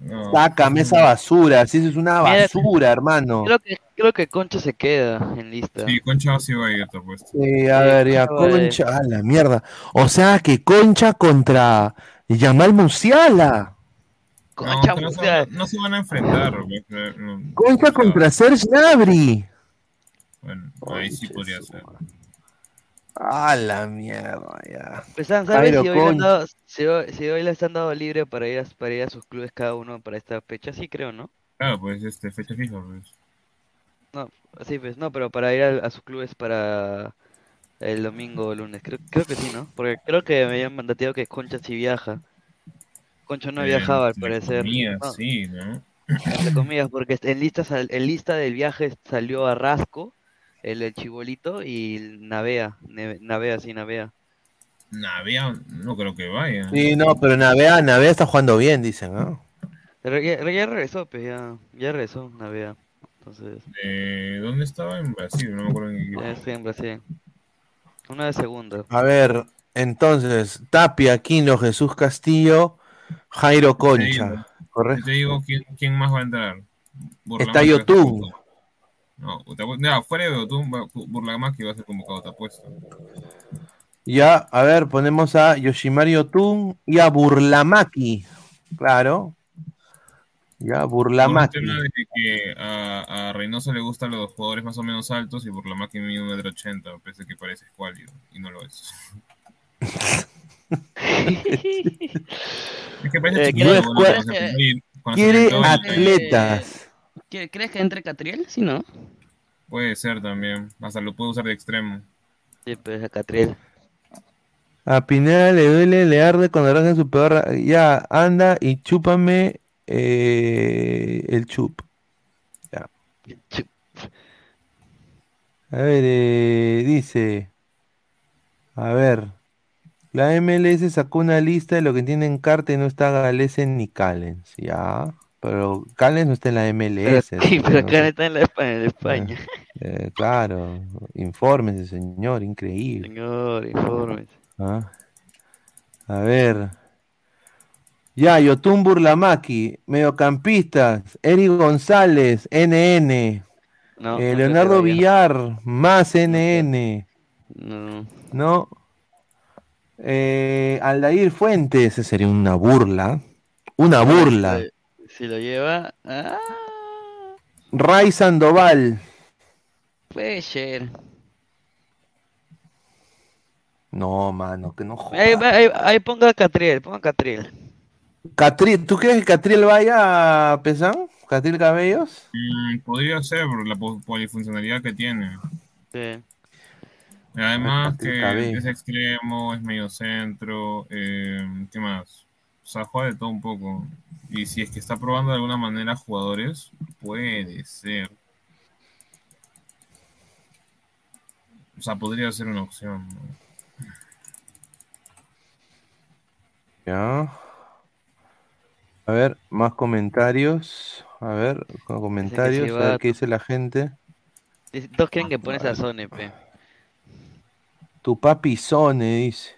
No. Sácame esa basura, si eso es una Mira, basura, hermano. Creo que, creo que Concha se queda en lista. Sí, Concha sí va a ir, te apuesto. Sí, a ver, ya. Concha, a la mierda. O sea que Concha contra Yamal Musiala. No, que no, se, no se van a enfrentar. pues, no. Concha contra Serge Gnabry. Bueno, ahí sí podría ser. A la mierda, ya. Pesán, ¿sabes Jairo si hoy, le han Concha. dado, si, hoy, si hoy les han dado libre para ir, a, para ir a sus clubes cada uno para esta fecha? Sí, creo, ¿no? Claro, pues este, fecha fija, pues. No, sí, pues no, pero para ir a, a sus clubes para el domingo o lunes. Creo, creo que sí, ¿no? Porque creo que me habían mandateado que Concha sí viaja. Concha no Eh, viajaba, al parecer. comillas, No, sí, ¿no? entre comillas, porque en lista, en lista del viaje salió a Rasco, el, el chibolito, y Navea. Ne- Navea, sí, Navea. Navea, no creo que vaya. Sí, no, pero Navea, Navea está jugando bien, dicen, ¿no? Pero ya, ya regresó, pues ya, ya regresó Navea. Entonces, Eh, ¿Dónde estaba? En Brasil, no me acuerdo en qué estoy en Brasil. Una de segunda. A ver, entonces, Tapia, Aquino, Jesús Castillo, Jairo Concha. Te digo quién, quién más va a entrar. Está Yotun. No, fuera de Yotun, va- Burlamaki va a ser convocado, te apuesto. Ya, a ver, ponemos a Yoshimari Otun y a Burlamaki. Claro. Ya, Por Burlamaki. tema de que a, a Reynoso le gustan los jugadores más o menos altos y Burlamaki mide un metro ochenta, pese que parece escuálido, y no lo es. es que parece Eh, chiquito, no es bueno, se Quiere atletas. ¿Qué- ¿Crees que entre Catriel? Sí, ¿no? Puede ser también, hasta lo puede usar de extremo. Sí, pues a Catriel. A Pineda le duele, le arde cuando arranca su peor. ra- Ya, anda y chúpame eh, el chup. Ya. A ver, eh, dice. A ver. La MLS sacó una lista de lo que tienen carta y no está Galesen ni Callens. Ya. Pero Callens no está en la MLS. sí, pero no está en la España. En España. Eh, claro. Infórmese, señor. Increíble. Señor, informe. Ah. A ver. Ya, Yotun Burlamaki, mediocampistas, Eric González, NN, No, eh, no Leonardo. Villar, más NN, No. ¿no? Eh, Aldair Fuentes, esa sería una burla, una burla. Si lo lleva. Ah, Ray Sandoval, puede ser. no, mano, que no jodas. Ahí, ahí, ahí ponga a Catriel, ponga a Catriel. Catril, ¿Tú crees que Catriel vaya a Pesán? ¿Catriel Cabellos? Mm, podría ser por la po- polifuncionalidad que tiene. Sí. Además que es extremo, es medio centro, eh, ¿qué más? O sea, juega de todo un poco. Y si es que está probando de alguna manera jugadores, puede ser. O sea, podría ser una opción. ¿no? Ya. A ver, más comentarios. A ver, comentarios, a ver qué dice la gente. Todos quieren que pones a Sone, pe. Tu papi Sone, dice.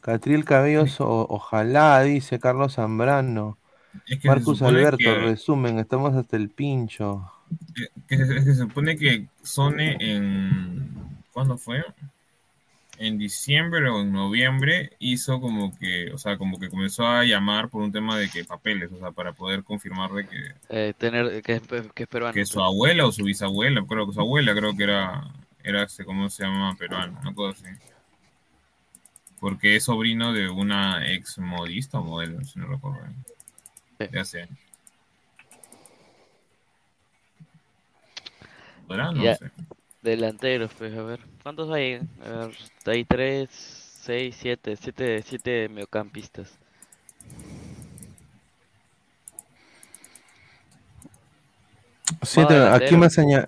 Catriel Cabellos, o- ojalá, dice Carlos Zambrano. Es que Marcus Alberto, que- resumen, estamos hasta el pincho. Eh, que se- es que se supone que Sone en. ¿Cuándo fue? En diciembre o en noviembre hizo como que, o sea, como que comenzó a llamar por un tema de que papeles, o sea, para poder confirmar de que, Eh, tener, que, es- que es peruano. que su abuela o su bisabuela, creo que su abuela creo que era, era este, ¿cómo se llama? Peruano, una cosa así. Porque es sobrino de una ex modista o modelo, si no recuerdo bien. De hace. No Ya. sé. Delanteros, pues, a ver. ¿Cuántos hay? A ver, hay tres, seis, siete, siete, siete mediocampistas. Siete, aquí más aña-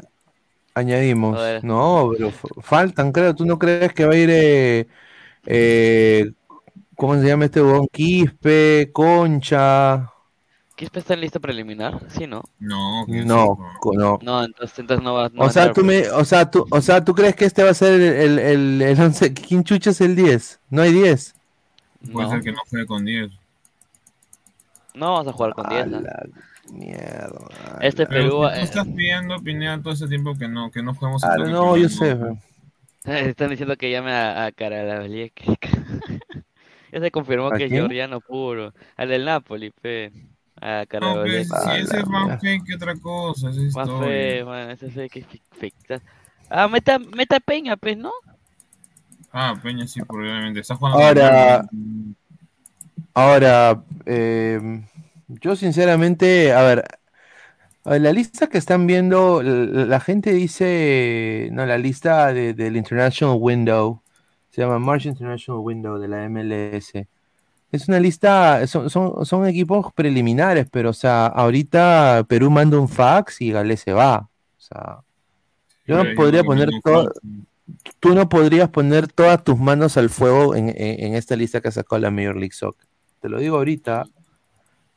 añadimos. A. No, pero faltan, creo. ¿Tú no crees que va a ir, eh, eh, ¿cómo se llama este huevón? Quispe, Concha. ¿Quispe está en lista preliminar? Sí, ¿no? No, No, no. No, entonces, entonces no va, no O a sea, entrar, tú pues. me, o sea, tú, o sea, ¿tú crees que este va a ser el, el, el, el 11? ¿Quién chucha es el 10? No hay 10. Puede No. ser que no juegue con 10. No vamos a jugar con 10. ¿no? Mierda. Este Perú. tú eh, estás pidiendo, Pineda, todo ese tiempo que no, que no jugamos Ah, toque no, yo sé. Están diciendo que llame a, a ya se confirmó ¿A que es quién? georgiano puro. Al del Napoli, pe. A No, Caravaggio. pues, si ese es más fake que otra cosa, esa es Más historia. fe, man, ese fake que es fake. Ah, meta, meta Peña, pues, ¿no? Ah, Peña sí, probablemente. Está jugando Ahora, ahora, eh, yo sinceramente, a ver, ver, la lista que están viendo, la, la gente dice, no, la lista de- del International Window, se llama March International Window de la MLS. Es una lista, son, son, son equipos preliminares, pero, o sea, ahorita Perú manda un fax y Gales se va. O sea, yo no podría poner todo, tú no podrías poner todas tus manos al fuego en, en- en esta lista que sacó la Major League Soccer. Te lo digo ahorita.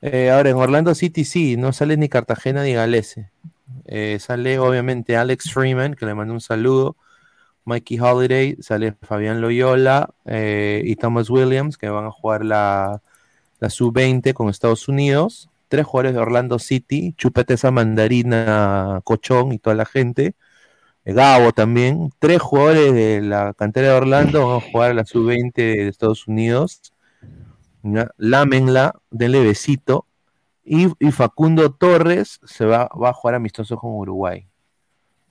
Eh, ahora, en Orlando City sí, no sale ni Cartagena ni Galese. Eh, sale obviamente Alex Freeman, que le mando un saludo. Mikey Holiday, sale Fabián Loyola eh, y Thomas Williams, que van a jugar la, la sub-20 con Estados Unidos. Tres jugadores de Orlando City, chupete esa mandarina, Cochón y toda la gente. Eh, Gabo también. Tres jugadores de la cantera de Orlando van a jugar la sub-20 de Estados Unidos. Ya, Lámenla, denle besito. Y, y Facundo Torres se va, va a jugar amistoso con Uruguay.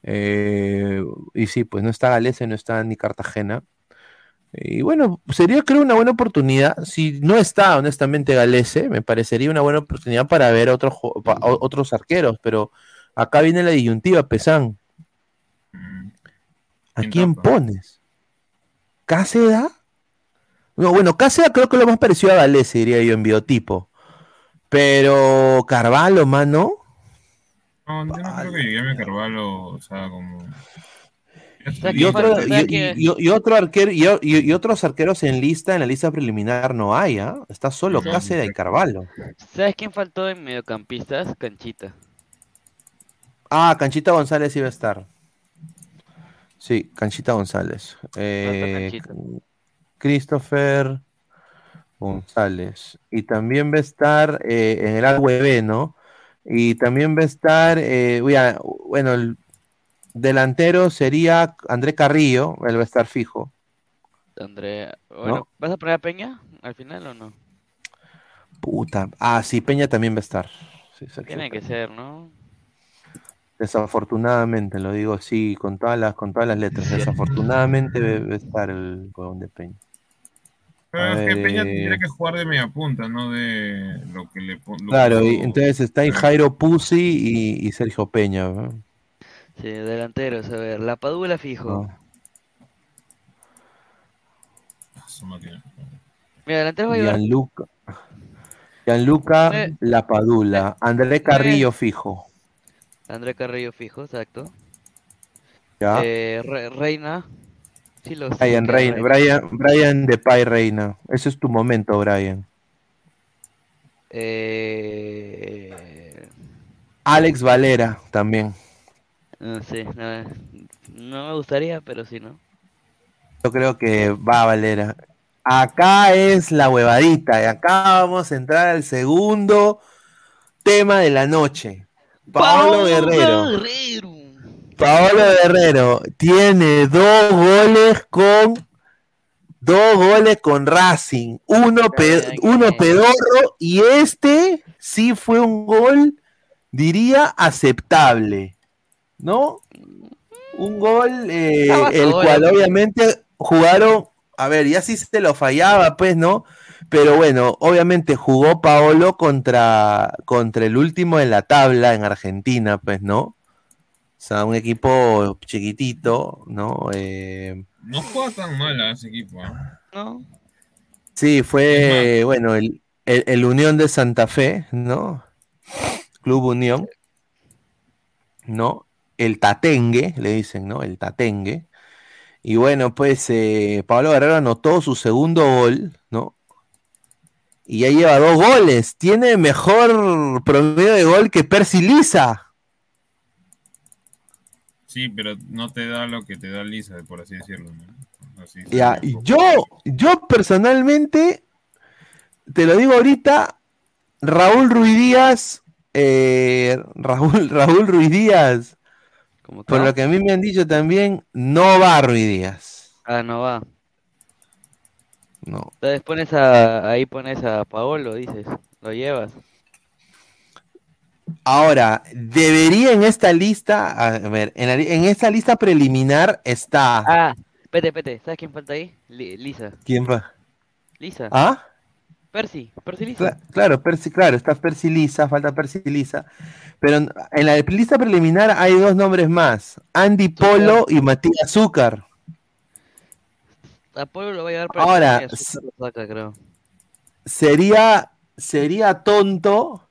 Eh, y sí, pues no está Galese, no está ni Cartagena. Y bueno, sería creo una buena oportunidad. Si no está honestamente Galese, me parecería una buena oportunidad para ver otros, otros arqueros. Pero acá viene la disyuntiva, Pesán. ¿A quién pones? ¿Cáceda? No, bueno, Cáceda creo que lo más parecido a Galese, diría yo, en biotipo. Pero Carvalho, mano. No, yo no creo que llegue a Carvalho, o sea, como... Y, otro, y, y- y otro arquero, y, y- y otros arqueros en lista, en la lista preliminar no hay, ¿ah? Está solo. Cáceda y Carvalho. ¿Sabes quién faltó en mediocampistas? Canchita. Ah, Canchita González iba a estar. Sí, Canchita González. Eh, Canchita. Christopher González. Y también va a estar eh, en el AWB, ¿no? Y también va a estar, eh, bueno, el delantero sería André Carrillo, él va a estar fijo. André. Bueno, ¿No? ¿vas a poner a Peña al final o no? Puta. Ah, sí, Peña también va a estar. Sí, Tiene que ser, ¿no? Desafortunadamente, lo digo así, con todas las, con todas las letras. Desafortunadamente va va a estar el huevón de Peña. Pero A es que ver, Peña eh, tendría que jugar de media punta, no de lo que le lo Claro, que- y entonces está ahí Jairo Pusi y, y Sergio Peña. ¿no? Sí, delanteros, a ver, la Padula fijo. Su máquina. Mira, delanteros va a llevar Gianluca, Gianluca Eh, Lapadula, André Carrillo fijo. André Carrillo fijo, exacto. ¿ya? Eh, Re- Reina. Sí, Brian, Reina, Brian, Brian Depay Reina. Ese es tu momento, Brian. Eh, Alex Valera también. no sé, no, no me gustaría, pero sí, ¿no? Yo creo que va Valera. Acá es la huevadita. Y acá vamos a entrar al segundo tema de la noche. Paolo Guerrero. Paolo Guerrero tiene dos goles con dos goles con Racing, uno, pe- uno pedorro y este sí fue un gol, diría, aceptable, ¿no? Un gol eh, el cual obviamente jugaron, a ver, ya sí se lo fallaba, pues, ¿no? Pero bueno, obviamente jugó Paolo contra, contra el último en la tabla en Argentina, pues, ¿no? O sea, un equipo chiquitito, ¿no? Eh, No juega tan mal a ese equipo. ¿ah? No. sí, fue, bueno, el, el- el Unión de Santa Fe, ¿no? Club Unión, ¿no? El Tatengue, le dicen, ¿no? El Tatengue. Y bueno, pues eh, Pablo Guerrero anotó su segundo gol, ¿no? Y ya lleva dos goles. Tiene mejor promedio de gol que Percy Lisa. Sí, pero no te da lo que te da Lisa, por así decirlo. ¿no? Así, Ya, y yo, yo personalmente, te lo digo ahorita, Raúl Ruiz Díaz, eh, Raúl, Raúl Ruiz Díaz, por lo que a mí me han dicho también, no va Ruiz Díaz. Ah, no va. No. Entonces pones a, ahí pones a Paolo, dices, lo llevas. Ahora, debería en esta lista, a ver, en, la- en esta lista preliminar está. Ah, pete, pete, ¿sabes quién falta ahí? Li- Lisa. ¿Quién va? Lisa. ¿Ah? Percy, Percy Lisa. Cla- Claro, Percy, claro, está Percy Lisa, falta Percy Lisa. Pero en la lista preliminar hay dos nombres más: Andy Polo y Matías Zúcar. A Paolo lo va a llevar para Ahora, que Azúcar lo saca, creo. Sería, sería tonto,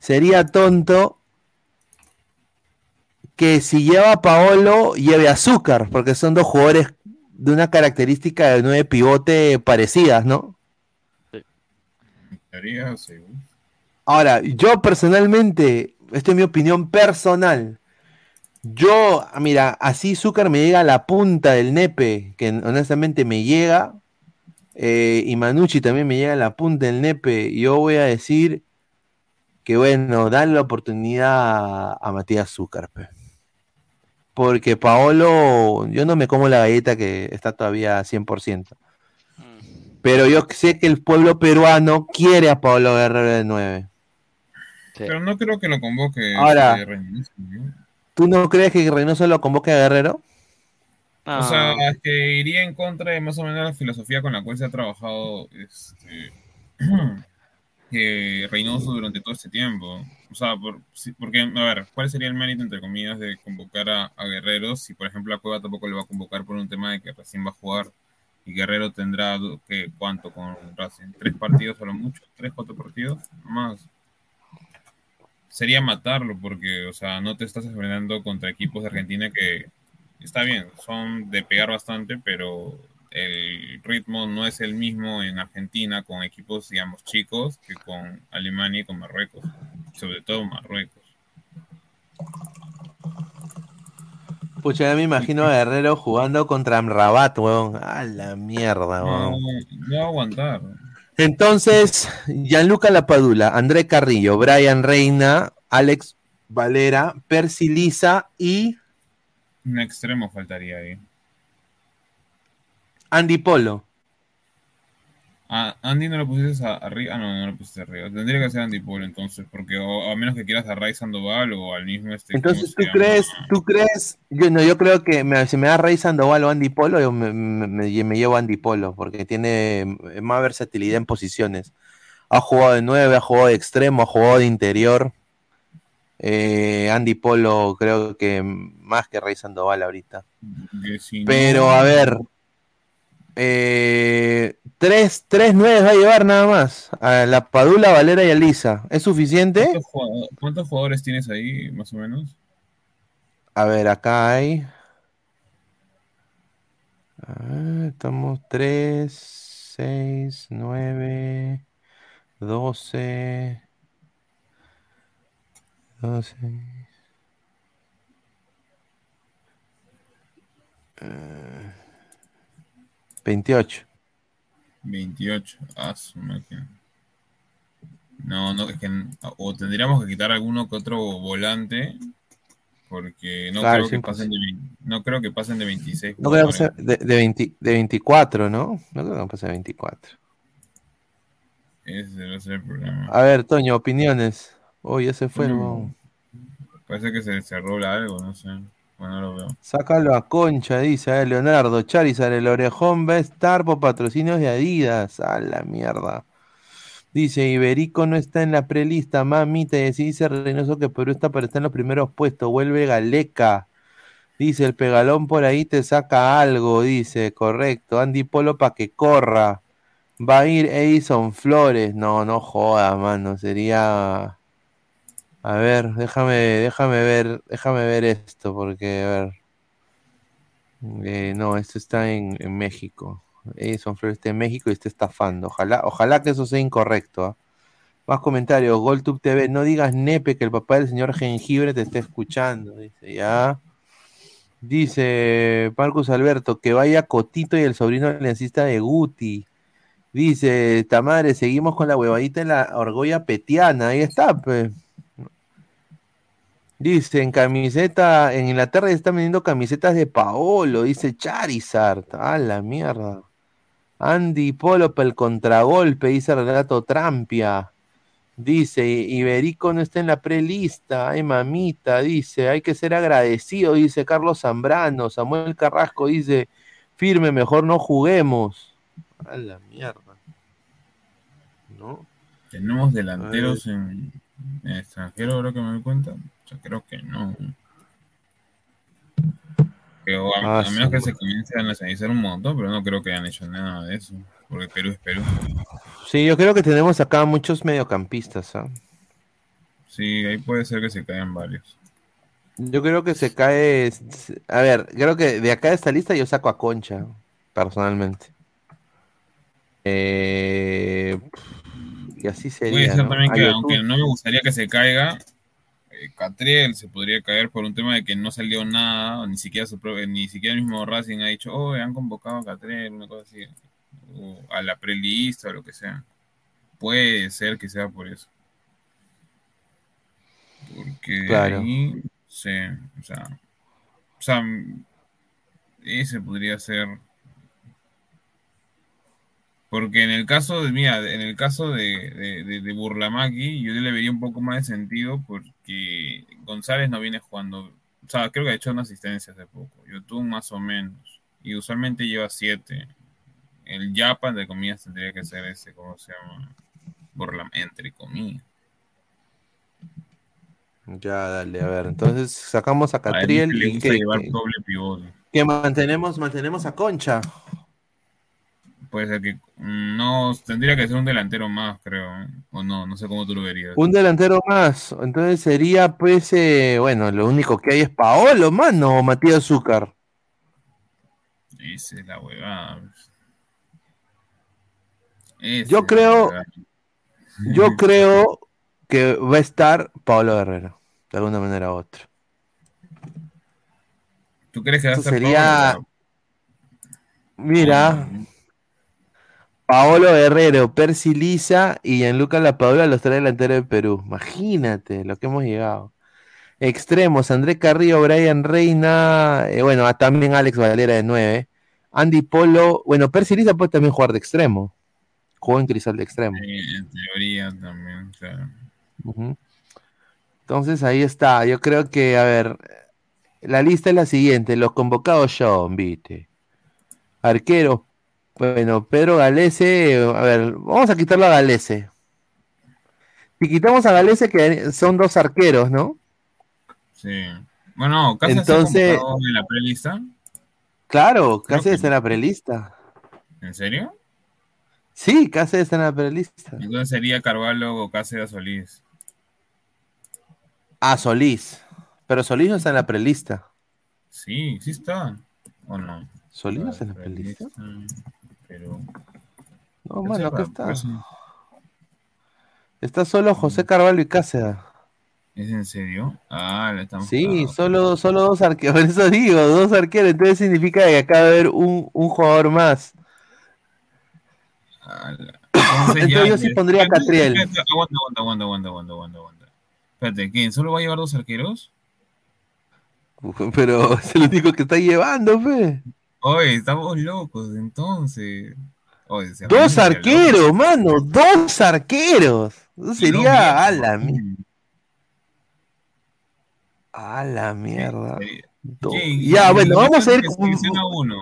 sería tonto que si lleva a Paolo, lleve a Azúcar, porque son dos jugadores de una característica de nueve pivote parecidas, ¿no? Sí. Ahora, yo personalmente, esta es mi opinión personal. Yo, mira, así Zúcar me llega a la punta del nepe, que honestamente me llega, eh, y Manucci también me llega a la punta del nepe. y Yo voy a decir que, bueno, dan la oportunidad a, a Matías Zúcar, porque Paolo, yo no me como la galleta que está todavía 100%. Pero yo sé que el pueblo peruano quiere a Paolo Guerrero de 9. Pero no creo que lo convoque. Ahora, este, Reynoso, ¿no? ¿Tú no crees que Reynoso lo convoque a Guerrero? O sea, es que iría en contra de más o menos la filosofía con la cual se ha trabajado este, que Reynoso durante todo este tiempo. O sea, por- sí, porque, a ver, ¿cuál sería el mérito, entre comillas, de convocar a, a Guerrero si, por ejemplo, a Cueva tampoco le va a convocar por un tema de que recién va a jugar y Guerrero tendrá, ¿qué, ¿cuánto con Racing? ¿Tres partidos a lo mucho? ¿Tres, cuatro partidos? Más. Sería matarlo porque, o sea, no te estás enfrentando contra equipos de Argentina que está bien, son de pegar bastante, pero el ritmo no es el mismo en Argentina con equipos, digamos, chicos que con Alemania y con Marruecos, sobre todo Marruecos. Pucha, ya me imagino a Guerrero jugando contra Amrabat, weón. A la mierda, No, weón. no va a aguantar. Entonces, Gianluca Lapadula, André Carrillo, Brian Reina, Alex Valera, Percy Lisa y Un extremo faltaría ahí. Andy Polo. Ah, Andy no lo pusiste arriba. Ah, no, no lo pusiste arriba. Tendría que ser Andy Polo entonces, porque o, a menos que quieras a Ray Sandoval o al mismo este. Entonces, ¿cómo ¿tú crees, tú crees? Yo no, yo creo que me, si me da Rey Sandoval o Andy Polo, yo me, me- me- me llevo a Andy Polo, porque tiene más versatilidad en posiciones. Ha jugado de 9, ha jugado de extremo, ha jugado de interior. Eh, Andy Polo creo que más que Rey Sandoval ahorita. Que si no- Pero a ver, eh, tres, tres nueves va a llevar nada más. A la Padula, Valera y Alisa. ¿Es suficiente? ¿Cuántos jugadores, cuántos jugadores tienes ahí, más o menos? A ver, acá hay. Ah, estamos 3, 6, 9, 12, 12. eh, 28. 28. Ah, su máquina. No, no, es que o tendríamos que quitar alguno que otro volante, porque no Claro, creo que pasen de, no creo que pasen de 26 No creo que sea de, de, 20 de 24, ¿no? No creo que pase de 24. Ese debe ser el problema. A ver, Toño, opiniones. Oh, ya se fue. Parece que se cerró algo, no sé. Bueno. Sácalo a concha, dice Leonardo. Charizard, el orejón va a estar por patrocinios de Adidas. A la mierda. Dice, Iberico no está en la prelista, mamita. Y así dice Reynoso que Perú está para estar en los primeros puestos. Vuelve Galeca. Dice, el pegalón por ahí te saca algo. Dice, correcto. Andy Polo para que corra. Va a ir Edison Flores. No, no joda, mano. Sería... A ver, déjame, déjame ver, déjame ver esto, porque, a ver. Eh, no, esto está en, México. Edison Flores está en México y está estafando. Ojalá, ojalá que eso sea incorrecto. ¿ah? Más comentarios. GolTube TV, no digas nepe que el papá del señor Jengibre te está escuchando. Dice, ya. Dice Marcus Alberto, que vaya Cotito y el sobrino aliancista de Guti. Dice, Tamadre, seguimos con la huevadita en la argolla petiana. Ahí está, pues. Dice, en camiseta, en Inglaterra ya están vendiendo camisetas de Paolo, dice Charizard. A la mierda. Andy Polo para el contragolpe, dice Renato Trampia. Dice, Iberico no está en la prelista. Ay, mamita, dice, hay que ser agradecido, dice Carlos Zambrano. Samuel Carrasco dice, firme, mejor no juguemos. A la mierda. ¿No? Tenemos delanteros en, en extranjero, ahora que me doy cuenta. Creo que no. Que, o a, Ah, a menos sí, que se comience a nacionalizar un montón, pero no creo que hayan hecho nada de eso. Porque Perú es Perú. Sí, yo creo que tenemos acá muchos mediocampistas. ¿ah? Sí, ahí puede ser que se caigan varios. Yo creo que se cae. A ver, creo que de acá de esta lista yo saco a Concha, personalmente. Eh, y así Puede sería. ser ¿no? también A que, aunque no me gustaría que se caiga, eh, Catriel se podría caer por un tema de que no salió nada, ni siquiera su pro- ni siquiera el mismo Racing ha dicho, oh, han convocado a Catriel, una cosa así, o a la prelista o lo que sea. Puede ser que sea por eso. Porque Claro. ahí, sí, o sea, o sea, ese podría ser. Porque en el caso de, mira, en el caso de, de, de- de Burlamaqui, yo le vería un poco más de sentido porque González no viene jugando, o sea, creo que ha hecho una asistencia hace poco, YouTube más o menos, y usualmente lleva siete. El Yapa, entre comillas, tendría que ser ese, ¿cómo se llama? Burlam, entre comillas. Ya, dale, a ver. Entonces sacamos a A Catriel le y que, llevar que- doble pivote. que mantenemos, mantenemos a Concha. Puede ser que mm, no tendría que ser un delantero más, creo. ¿eh? O no, no sé cómo tú lo verías. Un delantero más. Entonces sería, pues, eh, bueno, lo único que hay es Paolo, mano, o Matías Azúcar. Esa es la huevada. Esa Yo creo, huevada. yo creo que va a estar Paolo Guerrero, de alguna manera u otra. ¿Tú crees que va a Eso ser sería, mira, Paolo Guerrero, Percy Lisa y Gianluca Lapadula, los tres delanteros de Perú. Imagínate lo que hemos llegado. Extremos, André Carrillo, Brian Reina, eh, bueno, ah, también Alex Valera de 9. Andy Polo, bueno, Percy Lisa puede también jugar de extremo. jugó en Cristal de extremo. Sí, en teoría también, claro. Entonces ahí está. Yo creo que, a ver, la lista es la siguiente. Los convocados son, viste. Arquero. Bueno, Pedro Galese. A ver, vamos a quitarlo a Galese. Si quitamos a Galese, que son dos arqueros, ¿no? Sí. Bueno, casi Entonces- en la prelista. Claro, Cáceres está en la prelista. ¿En serio? Sí, Cáceres está en la prelista. Entonces sería Carvalho o Cáceres Solís. Ah, Solís. Pero Solís no está en la prelista. Sí, sí está. ¿O no? ¿Solís no está en la prelista? Pero. No, mano, acá está. Pues, Está solo José Carvalho y Cáceres. ¿Es en serio? Ah, la estamos. Sí, solo, solo dos arqueros. Por eso digo, dos arqueros. Entonces significa que acá va a haber un, un jugador más. Entonces, Entonces yo sí pondría a Catriel. aguanta, aguanta, aguanta, aguanta, aguanta, aguanta. Espérate, ¿quién? ¿Solo va a llevar dos arqueros? Pero es el único que está llevando, fe. Oye, estamos locos, entonces. Oye, se Dos arqueros, mano. Dos arqueros. Eso sería a la, mi- a la mierda. Sí, Ya, bueno, vamos a ir. selecciona uno.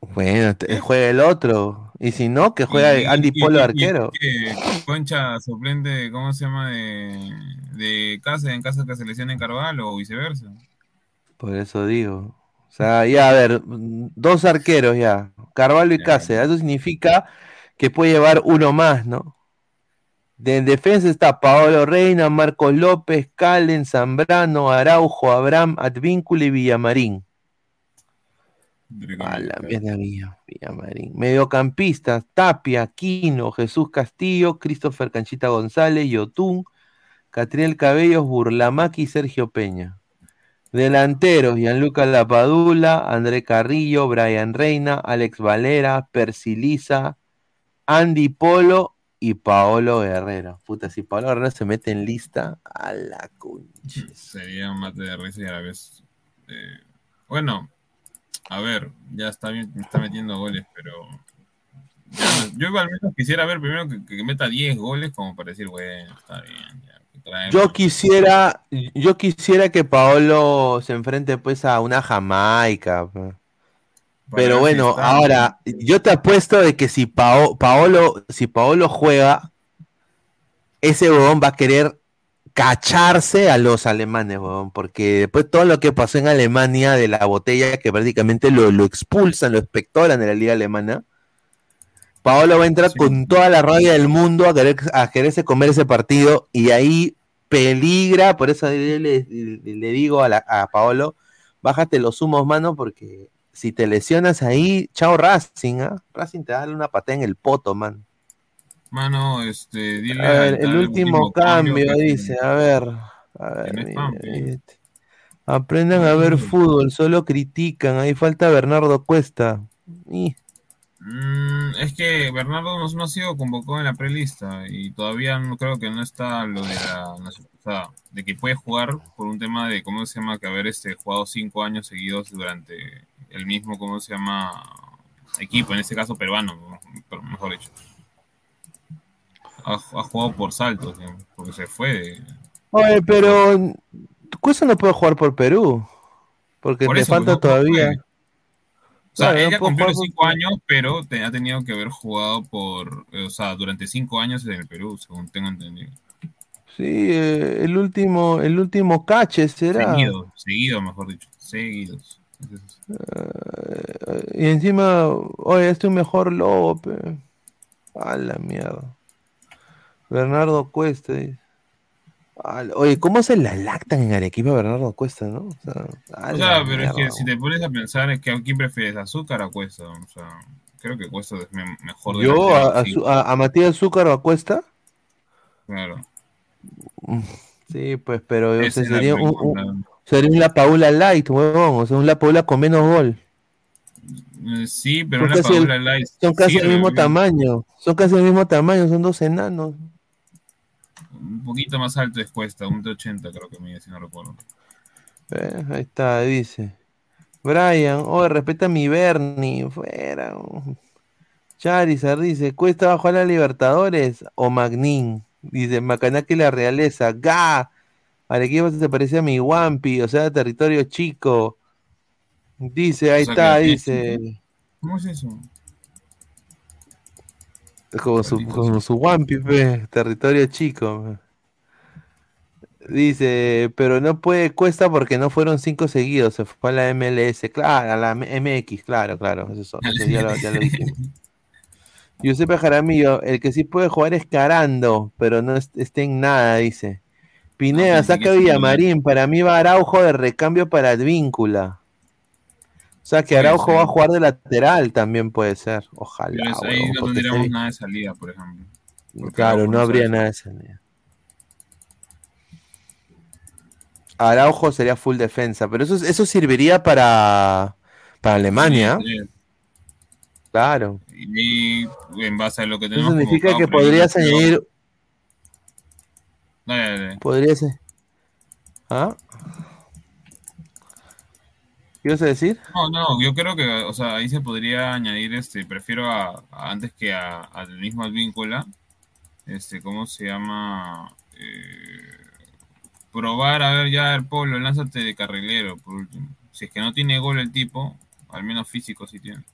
Bueno, juega el otro. Y si no, que juega Y- Andy y- Polo y- arquero. que Concha suplente, ¿cómo se llama? De, de casa en caso que seleccione Carvalho o viceversa. Por eso digo. O sea, ya, a ver, dos arqueros ya. Carvalho y Cáceres. Eso significa que puede llevar uno más, ¿no? De en defensa está Paolo Reina, Marcos López, Calen, Zambrano, Araujo, Abraham, Advíncula y Villamarín. A la mierda, Villa- Villamarín. Mediocampistas, Tapia, Quino, Jesús Castillo, Christopher Canchita González, Yotún, Catriel Cabellos, Burlamaqui y Sergio Peña. Delanteros, Gianluca Lapadula, André Carrillo, Brian Reina, Alex Valera, Persiliza, Andy Polo y Paolo Guerrero. Puta, si Paolo Guerrero se mete en lista, a la concha. Sería un mate de risa y a la vez. eh, bueno, a ver, ya está bien, está metiendo goles, pero. ya, yo al menos quisiera ver primero que, que meta 10 goles como para decir, bueno, está bien. Ya, Yo quisiera, yo quisiera que Paolo se enfrente pues a una Jamaica. pe. Pero bueno, está. ahora, yo te apuesto de que si Pao- Paolo, si Paolo juega, ese huevón va a querer cacharse a los alemanes, huevón, porque después todo lo que pasó en Alemania de la botella, que prácticamente lo, lo expulsan, lo espectoran de la liga alemana, Paolo va a entrar con toda la rabia del mundo a, querer, a quererse comer ese partido y ahí peligra, por eso le, le- le digo a, la- a Paolo, bájate los humos, mano, porque si te lesionas ahí, chao Racing, ¿ah? Racing te da una patada en el poto, man. Mano, este, dile A ver, el último cambio, dice, a ver, a ver, mira, este, aprendan a ver fútbol, solo critican, ahí falta Bernardo Cuesta. Y- Mm, es que Bernardo no, no ha sido convocado en la prelista y todavía no creo que no está lo de la o sea, de que puede jugar por un tema de cómo se llama que haber este jugado cinco años seguidos durante el mismo cómo se llama equipo en este caso peruano mejor dicho. Ha, ha jugado por saltos porque se fue de- Oye, pero Cuesta no puede jugar por Perú, porque Por le eso, falta no- todavía. O sea, Claro, puede cumplió los cinco años, pero te- ha tenido que haber jugado por, o sea, durante cinco años en el Perú, según tengo entendido. Sí, eh, el último, el último cache será. Seguido, seguido, mejor dicho, seguidos. Eh, y encima, oye, este es un mejor lobo, pe. A la mierda. Bernardo Cuesta. dice. Oye, ¿cómo se la lactan en Arequipa Bernardo Cuesta, no? O sea, O pero es que si te pones a pensar, es que ¿a quién prefieres, azúcar o Cuesta? O sea, creo que Cuesta es me- mejor. Yo, delantero, a, a Matías Azúcar o a Cuesta. Claro. Sí, pues, pero o sea, sería, un, sería un La Paula Light, huevón. O sea, un La Paula con menos gol. Eh, Sí, pero Son una casi, el, Paula Light son casi el sirve, mismo bien. tamaño. Son casi el mismo tamaño, son dos enanos. Un poquito más alto es Cuesta, un 80 creo que mide, si no recuerdo. Eh, ahí está, dice. Brian, oye, respeta a mi Bernie. Fuera. oh. Charizard dice, ¿cuesta bajo a la Libertadores o Magnin? Dice, Macanaki la realeza. ¡Ga! Arequipa se parece a mi Wampi, o sea, territorio chico. Dice, ahí O sea, está, dice. ¿Cómo es eso? Como su, como su pe, territorio chico. Dice, pero no puede, cuesta porque no fueron cinco seguidos, se fue a la MLS, claro, a la MX, claro, claro, eso, eso ya, lo, ya lo dijimos. Giuseppe Jaramillo, el que sí puede jugar es Carando, pero no es- está en nada, dice. Pineda, pensé saca sí, Villamarín, para mí va Araujo de recambio para Advíncula. O sea que Araujo ser. va a jugar de lateral también puede ser, ojalá. Pero es- ahí no tendríamos nada de salida, por ejemplo. Porque Claro, no habría nada de salida. Araujo sería full defensa, pero eso, eso serviría para, para Alemania. Sí. Claro. Y en base a lo que Eso tenemos significa convocado que podrías añadir. Dale, dale. Podría ser. ¿Ah? ¿Qué ibas a decir? No, no, yo creo que, o sea, ahí se podría añadir, este, prefiero a, a- antes que a- al mismo Advíncula, este, ¿cómo se llama? Eh, probar, a ver, ya el polo, lánzate de carrilero, por último. Si es que no tiene gol el tipo, al menos físico sí tiene.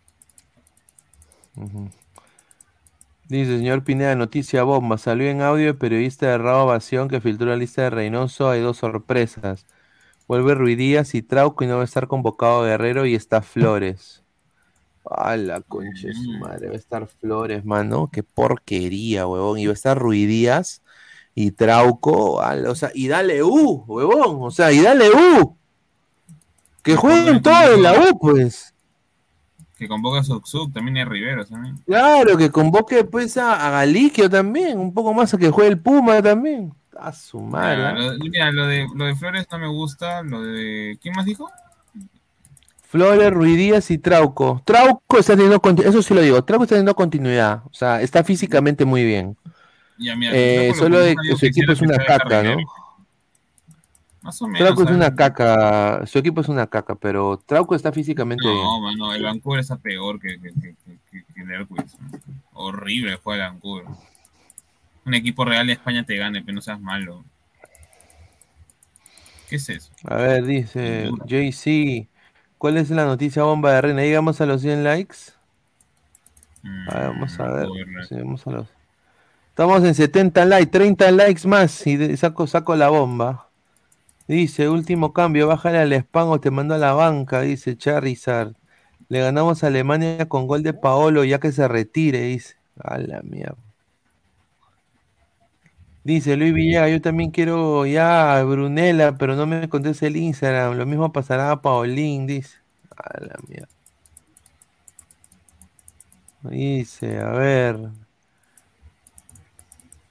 Ujú. Dice señor Pineda, noticia bomba. Salió en audio el periodista de Rabo Ovación que filtró la lista de Reynoso. Hay dos sorpresas. Vuelve Ruidías y Trauco y no va a estar convocado Guerrero y está Flores. A la concha de su madre, va a estar Flores, mano. Qué porquería, huevón. Y va a estar Ruidías y Trauco. al- o sea, y dale U, huevón. O sea, y dale U. Que jueguen todos en la U, pues. Que convoca a Soksuk, también hay Rivero también. Claro, que convoque pues a, a Galiquio también, un poco más a que juegue el Puma también. A su madre. Lo, mira, lo de, lo de Flores no me gusta, lo de... ¿Quién más dijo? Flores, Ruidías y Trauco. Trauco está teniendo continuidad, eso sí lo digo, Trauco está teniendo continuidad, o sea, está físicamente muy bien. Ya, mira, Eh, solo que de no que su equipo es una caca, ¿no? Más o menos. Trauco es ¿sabes? una caca, su equipo es una caca, pero Trauco está físicamente bien. No, mano, el Vancouver está peor que, que, que, que- que el Hércules. ¿no? Horrible juega el Vancouver. Un equipo real de España te gane, pero no seas malo. ¿Qué es eso? A ver, dice JC, ¿cuál es la noticia bomba de Reina? Llegamos a los 100 likes. A ver, vamos a ver. sí, vamos a los... Estamos en 70 likes, 30 likes más y de- saco, saco la bomba. Dice, último cambio, bájale al spam o te mando a la banca, dice Charizard. Le ganamos a Alemania con gol de Paolo ya que se retire, dice. A la mierda. Dice Luis Villegas, yo también quiero ya a Brunella, pero no me contesta el Instagram. Lo mismo pasará a Paulín, dice. A la mierda. Dice, a ver.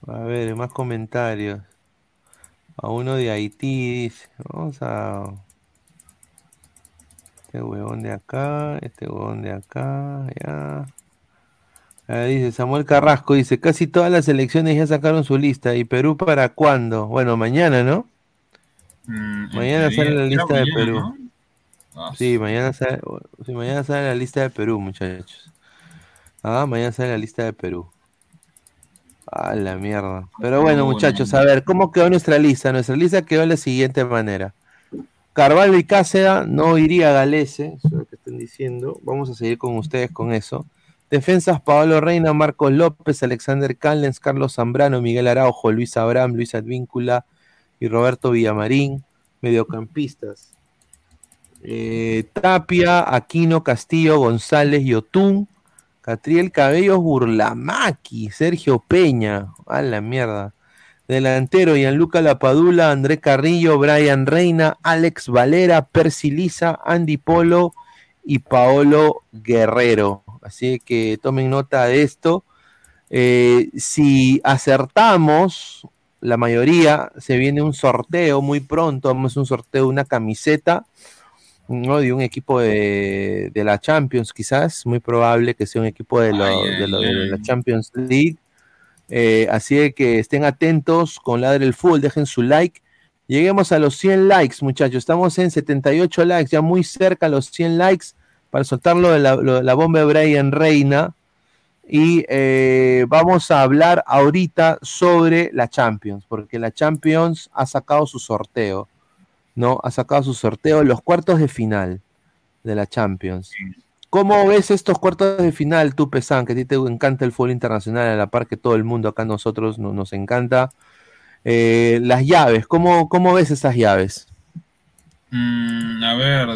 A ver, más comentarios. A uno de Haití, dice. Vamos a. Este huevón de acá, este huevón de acá, ya. Ah, dice Samuel Carrasco, dice, casi todas las elecciones ya sacaron su lista. ¿Y Perú para cuándo? Bueno, mañana, ¿no? Mm, Mañana sale la lista de Perú. ¿no? Ah, Sí, mañana sale, sí, mañana sale la lista de Perú, muchachos. Ah, mañana sale la lista de Perú. A la mierda. Pero bueno, No, muchachos, a ver, ¿cómo quedó nuestra lista? Nuestra lista quedó de la siguiente manera. Carvalho y Cáceda no iría a Galese, eso es lo que están diciendo. Vamos a seguir con ustedes con eso. Defensas, Paolo Reina, Marcos López, Alexander Callens, Carlos Zambrano, Miguel Araujo, Luis Abraham, Luis Advíncula y Roberto Villamarín. Mediocampistas. Eh, Tapia, Aquino, Castillo, González, Yotún, Catriel Cabellos, Burlamaki, Sergio Peña, a la mierda. Delantero, Gianluca Lapadula, André Carrillo, Brian Reina, Alex Valera, Percy Liza, Andy Polo y Paolo Guerrero. Así que tomen nota de esto. Eh, si acertamos, la mayoría, se viene un sorteo muy pronto. Vamos a hacer un sorteo de una camiseta ¿no? de un equipo de, de la Champions, quizás. Muy probable que sea un equipo de, lo- Ay, de, lo- ay, de la. Champions League. Eh, así que estén atentos con Ladre el Fútbol, dejen su like. Lleguemos a los 100 likes, muchachos. Estamos en 78 likes, ya muy cerca a los 100 likes para soltarlo de la, bomba de Brian Reina. Y eh, vamos a hablar ahorita sobre la Champions, porque la Champions ha sacado su sorteo, ¿no? Ha sacado su sorteo, los cuartos de final de la Champions. ¿Cómo ves estos cuartos de final, tú, Pesan, que a ti te encanta el fútbol internacional, a la par que todo el mundo acá nosotros no- nos encanta? Eh, las llaves, ¿cómo, ¿cómo ves esas llaves? Mm, a ver,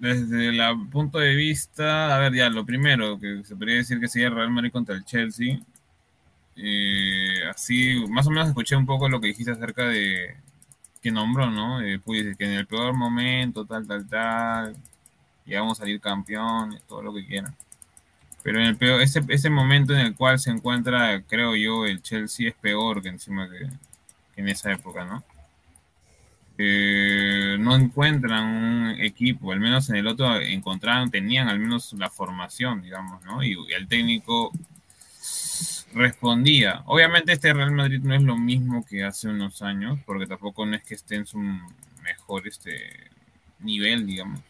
desde el punto de vista, a ver, ya, lo primero, que se podría decir que sería Real Madrid contra el Chelsea. Eh, así, más o menos escuché un poco lo que dijiste acerca de que nombró, ¿no? Eh, pues, que en el peor momento, tal, tal, tal, y vamos a salir campeones, todo lo que quieran. Pero en el peor, ese, ese momento en el cual se encuentra, creo yo, el Chelsea es peor que encima que en esa época, ¿no? No encuentran un equipo, al menos en el otro encontraron, tenían al menos la formación, digamos, ¿no? Y, y el técnico respondía. Obviamente este Real Madrid no es lo mismo que hace unos años, porque tampoco no es que esté en su mejor este nivel, digamos,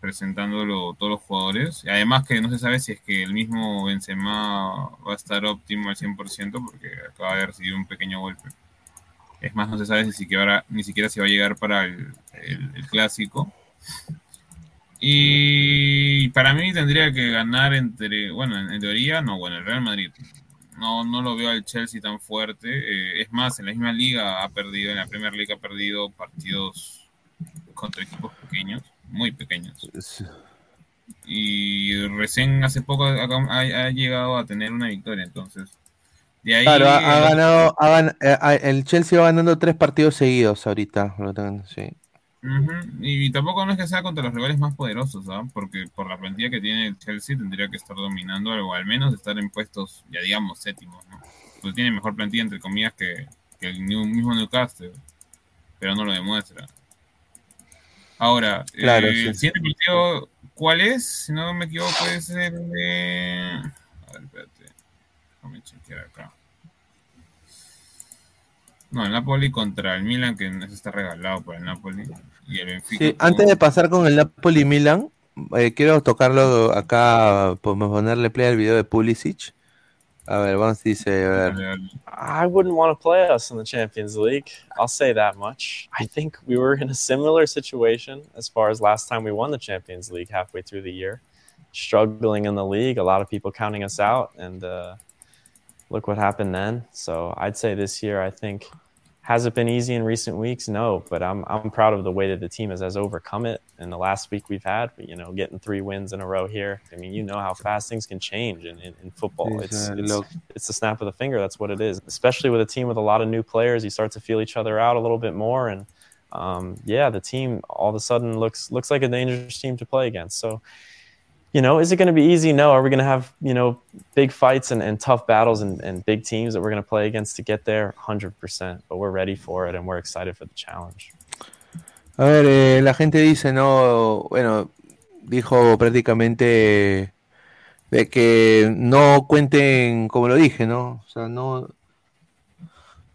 presentándolo todos los jugadores. Y además que no se sabe si es que el mismo Benzema va a estar óptimo al 100% porque acaba de recibir un pequeño golpe. Es más, no se sabe si siquiera, ni siquiera si va a llegar para el, el- el clásico. Y para mí tendría que ganar entre, bueno, en, en teoría, no, bueno, el Real Madrid. No, no lo veo al Chelsea tan fuerte. Eh, es más, en la misma liga ha perdido, en la Premier League ha perdido partidos contra equipos pequeños, muy pequeños. Y recién hace poco ha, ha- ha llegado a tener una victoria, entonces. De ahí, Claro, ha, ha ganado, ha gan- eh, el Chelsea va ganando tres partidos seguidos ahorita. lo tengo- sí. Ujú, Y tampoco no es que sea contra los rivales más poderosos, ¿ah? Porque por la plantilla que tiene el Chelsea tendría que estar dominando o al menos estar en puestos, ya digamos, séptimos, ¿no? Pues tiene mejor plantilla, entre comillas, que, que el mismo Newcastle, pero no lo demuestra. Ahora, Claro, eh, sí. siguiente partido, ¿cuál es? Si no me equivoco, es el de... A ver, espérate. Déjame chequear acá. No, el Napoli contra el Milan, que ese está regalado por el Napoli. Y el Benfica. Sí, antes de pasar con el Napoli Milan, eh, quiero tocarlo acá, podemos ponerle play al video de Pulisic. A ver, vamos, dice, a ver. I wouldn't want to play us in the Champions League. I'll say that much. I think we were in a similar situation as far as last time we won the Champions League halfway through the year. Struggling in the league, a lot of people counting us out, and uh, look what happened then. So I'd say this year, I think, has it been easy in recent weeks? No, but I'm I'm proud of the way that the team has, has overcome it in the last week we've had. You know, getting three wins in a row here. I mean, you know how fast things can change in, in, in football. Sí, It's, it's it's the snap of the finger. That's what it is. Especially with a team with a lot of new players, you start to feel each other out a little bit more, and um, yeah, the team all of a sudden looks looks like a dangerous team to play against. So, you know, is it going to be easy? No. Are we going to have you know big fights and, and tough battles and, and big teams that we're going to play against to get there? Hundred percent. But we're ready for it, and we're excited for the challenge. A ver, eh, la gente dice, no, bueno, dijo prácticamente de que no cuenten, como lo dije, ¿no? O sea, no,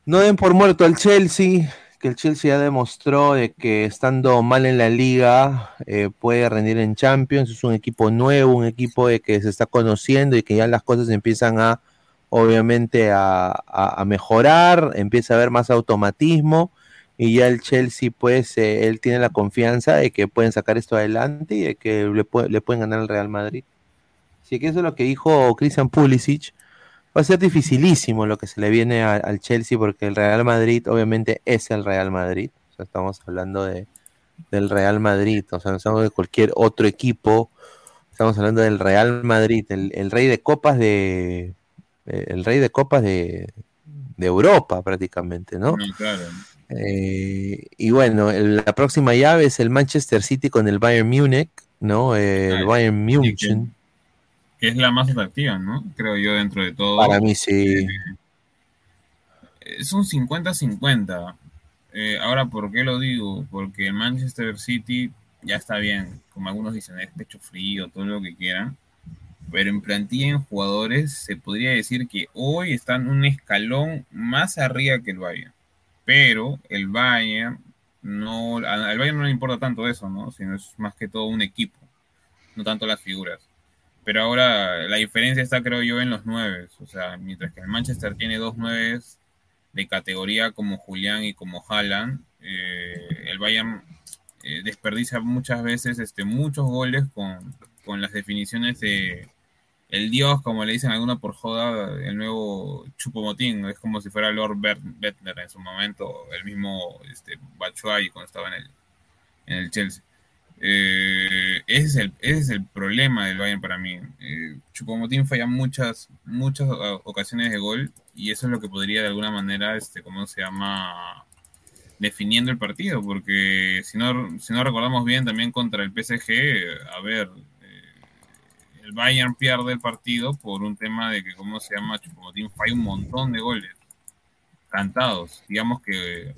no den por muerto al Chelsea, que el Chelsea ya demostró de que estando mal en la liga eh, puede rendir en Champions, es un equipo nuevo, un equipo de que se está conociendo y que ya las cosas empiezan a, obviamente, a, mejorar, empieza a haber más automatismo y ya el Chelsea, pues, eh, él tiene la confianza de que pueden sacar esto adelante y de que le, le pueden ganar al Real Madrid. Así que eso es lo que dijo Christian Pulisic. Va a ser dificilísimo lo que se le viene a- al Chelsea porque el Real Madrid obviamente es el Real Madrid. O sea, estamos hablando de, del Real Madrid, o sea, no estamos de cualquier otro equipo. Estamos hablando del Real Madrid, el, el rey de copas de el rey de copas de, de Europa prácticamente, ¿no? No, claro. Eh, y bueno, el- la próxima llave es el Manchester City con el Bayern Múnich, ¿no? Eh, el Ah, Bayern München. Que es la más atractiva, ¿no? Creo yo, dentro de todo. Para mí sí. Es un 50-50. Eh, ahora, ¿por qué lo digo? Porque el Manchester City ya está bien, como algunos dicen, es pecho frío, todo lo que quieran. Pero en plantilla en jugadores se podría decir que hoy están un escalón más arriba que el Bayern. Pero el Bayern no, al Bayern no le importa tanto eso, ¿no? Sino es más que todo un equipo, no tanto las figuras. Pero ahora la diferencia está, creo yo, en los nueve. O sea, mientras que el Manchester tiene dos nueves de categoría como Julián y como Haaland, eh, el Bayern eh, desperdicia muchas veces este, muchos goles con, con las definiciones de el dios, como le dicen algunos por joda, el nuevo Chupomotín, es como si fuera Lord Bettner en su momento, el mismo este, cuando estaba en el, en el Chelsea. Eh, ese, es el, es el problema del Bayern para mí. Eh, Chupomotín falla muchas, muchas ocasiones de gol y eso es lo que podría de alguna manera, este, ¿cómo se llama? definiendo el partido, porque si no, si no recordamos bien también contra el PSG, a ver, el Bayern pierde el partido por un tema de que, ¿cómo se llama? Chupomotín falla un montón de goles cantados. Digamos que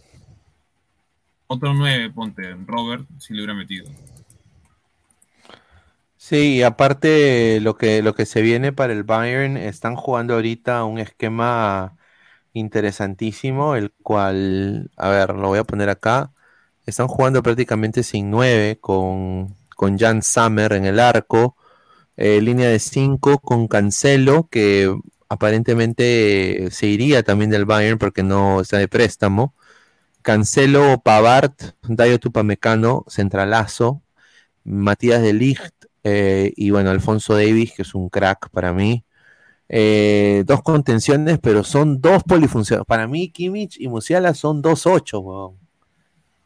otro 9, ponte, Robert, si le hubiera metido. Sí, y aparte lo que, lo que se viene para el Bayern, están jugando ahorita un esquema interesantísimo, el cual, a ver, lo voy a poner acá. Están jugando prácticamente sin 9 con, con Jan Sammer en el arco, eh, línea de 5 con Cancelo, que aparentemente se iría también del Bayern porque no está de préstamo. Cancelo, Pavard, Dayo Tupamecano, Centralazo, Matías de Ligt eh, y bueno, Alfonso Davis, que es un crack para mí. Eh, dos contenciones, pero son dos polifuncionales. Para mí, Kimmich y Musiala son dos ocho, O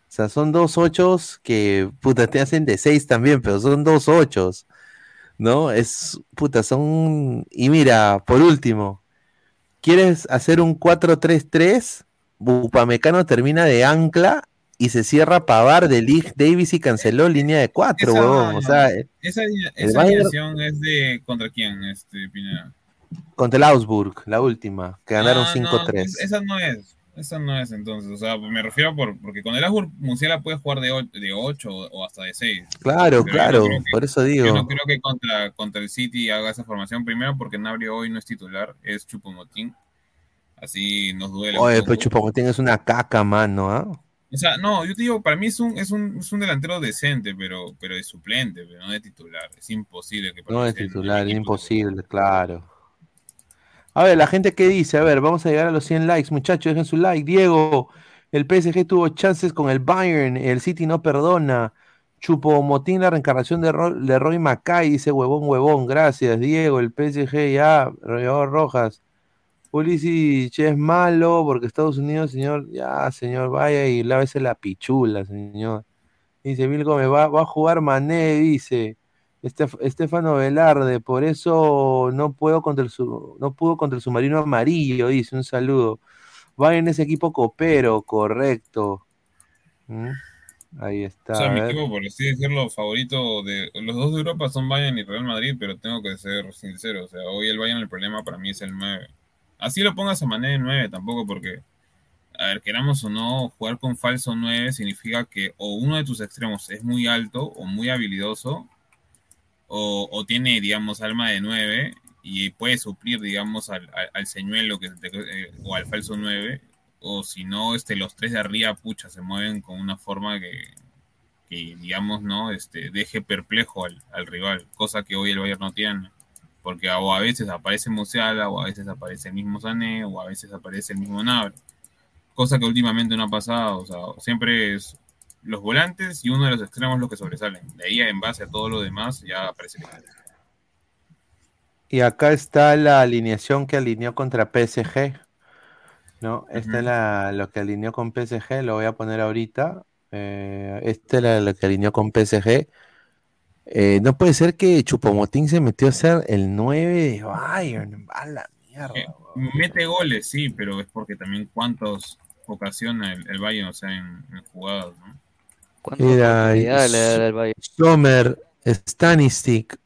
sea, son dos ochos que, puta, te hacen de seis también, pero son dos ochos. ¿No? Es, puta, son... Y mira, por último, ¿quieres hacer un 4-3-3? Bupamecano termina de ancla y se cierra Pavar de Lig, Davis y canceló línea de 4, Esa, huevón. O sea, esa, esa alineación es de contra quién, este Pineda. contra el Augsburg, la última, que ganaron Ah, 5-3. no, es- esa no es. Esa no es entonces. O sea, me refiero por, porque con el Augsburg Musiala puede jugar de 8 de ocho o hasta de 6. Claro, claro, por eso digo. Yo no creo que contra, contra el City haga esa formación. Primero porque Nabri hoy no es titular, es Chupomotín. Así nos duele. Oye, pero Chupamotín es una caca, mano, ¿ah? O sea, no, yo te digo, para mí es un, es un, es un delantero decente, pero, pero de suplente, pero no de titular. Es imposible que No es titular, es imposible, claro. A ver, la gente qué dice, a ver, vamos a llegar a los 100 likes, muchachos, dejen su like. Diego, el PSG tuvo chances con el Bayern, el City no perdona. Chupo Motín, la reencarnación de, Ro- de Roy Mackay, dice huevón, huevón, gracias. Diego, el PSG ya, Rojas. Pulisic es malo porque Estados Unidos, señor, ya, señor, vaya y lávese la pichula, señor. Dice Bill Gómez, va, va a jugar Mané, dice. Estef- Estefano Velarde, por eso no puedo contra el no pudo contra el submarino amarillo, dice, un saludo. Va en ese equipo copero, correcto. ¿Mm? Ahí está. O sea, mi equipo, por así decirlo, favorito de los dos de Europa son Bayern y Real Madrid, pero tengo que ser sincero. O sea, hoy el Bayern el problema para mí es el 9. Así lo pongas a manera de 9 tampoco, porque, a ver, queramos o no, jugar con falso 9 significa que o uno de tus extremos es muy alto o muy habilidoso, o, tiene, digamos, alma de 9 y puede suplir, digamos, al, al, señuelo que eh, o al falso 9, o si no, este, los tres de arriba, pucha, se mueven con una forma que, que digamos, ¿no? Este, deje perplejo al, al rival, cosa que hoy el Bayern no tiene. Porque o a veces aparece Musiala, o a veces aparece el mismo Sané, o a veces aparece el mismo Nabri. Cosa que últimamente no ha pasado. O sea, siempre es los volantes y uno de los extremos los que sobresalen. De ahí en base a todo lo demás ya aparece el. Y acá está la alineación que alineó contra PSG. ¿No? Esta es la, lo que alineó con PSG, lo voy a poner ahorita. Eh, esta es la, lo que alineó con PSG. Eh, no puede ser que Chupomotín se metió a ser el 9 de Bayern. A la mierda. Eh, mete goles, sí, pero es porque también cuántas ocasiona el, el Bayern, o sea, en, en jugadas, ¿no? Era? Sommer, Stanistic,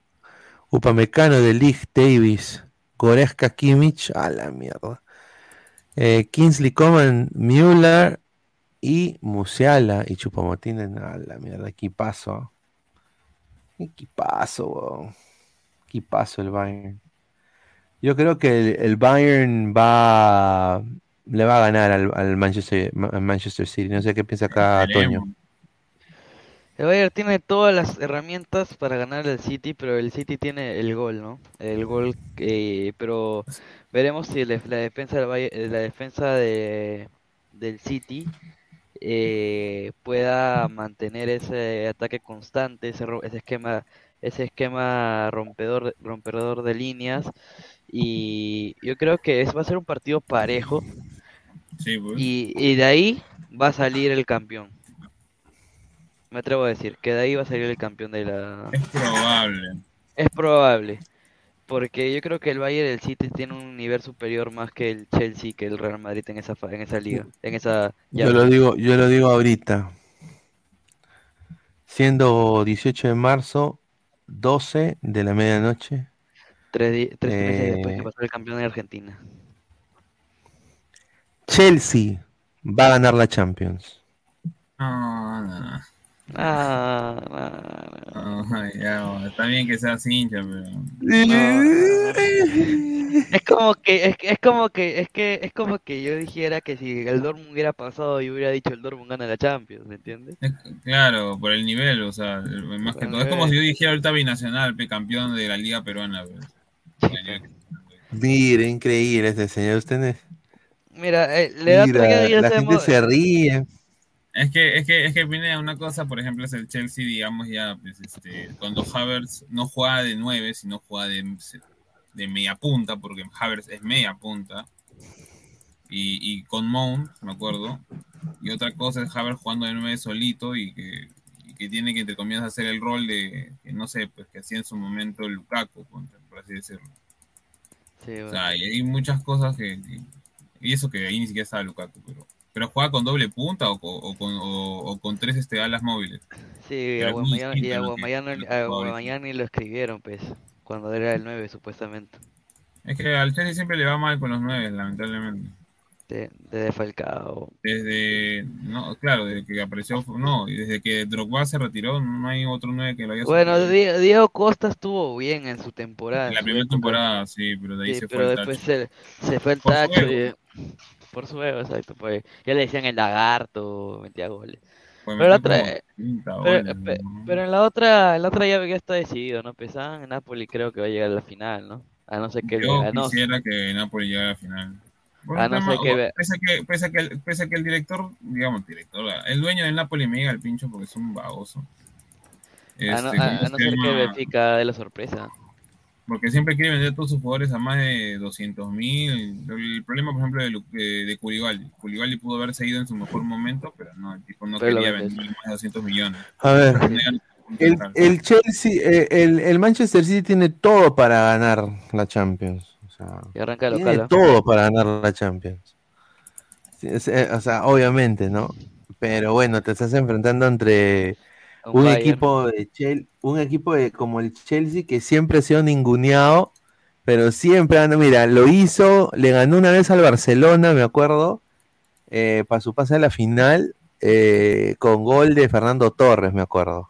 Upamecano de Lig Davis, Goretzka Kimmich, a la mierda. Eh, Kingsley Coman, Müller y Musiala y Chupamotín, a la mierda, equipazo. Equipazo, weón. Equipazo el Bayern. Yo creo que el, el Bayern va le va a ganar al, al Manchester, al Manchester City. No sé qué piensa acá Esperemos. Toño. El Bayern tiene todas las herramientas para ganar el City, pero el City tiene el gol, ¿no? El gol, eh, pero veremos si la, la defensa del Bayern- eh, la defensa de, del City eh, pueda mantener ese ataque constante, ese, esquema, ese esquema rompedor, rompedor de líneas. Y yo creo que es, va a ser un partido parejo. Sí, pues. Y, y de ahí va a salir el campeón. Me atrevo a decir que de ahí va a salir el campeón de la... Es probable. Es probable. Porque yo creo que el Bayern y el City tienen un nivel superior más que el Chelsea, que el Real Madrid en esa, fa- en esa liga. En esa Yo llave. lo digo, yo lo digo ahorita. Siendo 18 de marzo, 12 de la medianoche. Tres, tres meses después que eh, pasó el campeón de Argentina. Chelsea va a ganar la Champions. No, no, no. Ah, no, no. No, ya, está bien que seas hincha, pero. Es como que, es, es como que, es que, es como que yo dijera que si el Dortmund hubiera pasado y hubiera dicho el Dortmund gana la Champions, ¿me entiendes? Claro, por el nivel, o sea, más que todo. Es como si yo dijera ahorita binacional, pe, campeón de la liga peruana. pe. Mira, increíble este señor. Usted es- Mira, eh, le da Mira, la gente se ríe. Es que, es que, es que viene una cosa, por ejemplo, es el Chelsea, digamos ya, pues, este, cuando Havertz no juega de 9, sino juega de, de media punta, porque Havertz es media punta, y, y con Mount, me acuerdo, y otra cosa es Havertz jugando de 9 solito y que, y que tiene que, entre comillas, hacer el rol de, que no sé, pues que hacía en su momento Lukaku, ponte, por así decirlo. Sí, O sea, y hay muchas cosas que, que- y eso que ahí ni siquiera estaba Lukaku, pero, pero juega con doble punta o, con- o con, o, o con tres este, alas móviles. Sí, a y a lo escribieron, pues, cuando era el 9 supuestamente. Es que al Chelsea siempre le va mal con los nueve, lamentablemente. De, de Falcao. Desde, no, claro, desde que apareció, no, y desde que Drogba se retiró, no hay otro nueve que lo haya Bueno, Diego Costa estuvo bien en su temporada. En la primera temporada, sí, pero de ahí Sí, se pero fue el tacho. se, se fue el Por su tacho. ego. y- por su ego, exacto. Pues, ya le decían el lagarto, metía goles. Pues pero, la otra, como 30 pero, goles, pe- ¿no? pero en la otra, en la otra llave ya está decidido, ¿no? Pesaban en Napoli creo que va a llegar a la final, ¿no? A no ser que Yo a no, quisiera que Napoli llegara a la final. Por A no tema- que o- pese, a que, pese, a que el, pese a que el director, digamos, director, el dueño del Napoli me llega al pincho porque es un baboso. a no, Este, a- ¿cómo a se no ser que? Benfica de la sorpresa. Porque siempre quiere vender a todos sus jugadores a más de 200 mil. El problema, por ejemplo, de, de, Koulibaly. Koulibaly pudo haber seguido en su mejor momento, pero no, el tipo no Pero quería vender más de 200 millones. A ver, el, Chelsea, eh, el, el Manchester City tiene todo para ganar la Champions. O sea, Y arranca tiene local. ¿ah? todo para ganar la Champions. Eh, o sea, obviamente, ¿no? Pero bueno, te estás enfrentando entre Un equipo de Chel- un equipo de, como el Chelsea que siempre ha sido ninguneado, pero siempre anda, mira, lo hizo, le ganó una vez al Barcelona, me acuerdo, eh, para su pase a la final, eh, con gol de Fernando Torres, me acuerdo.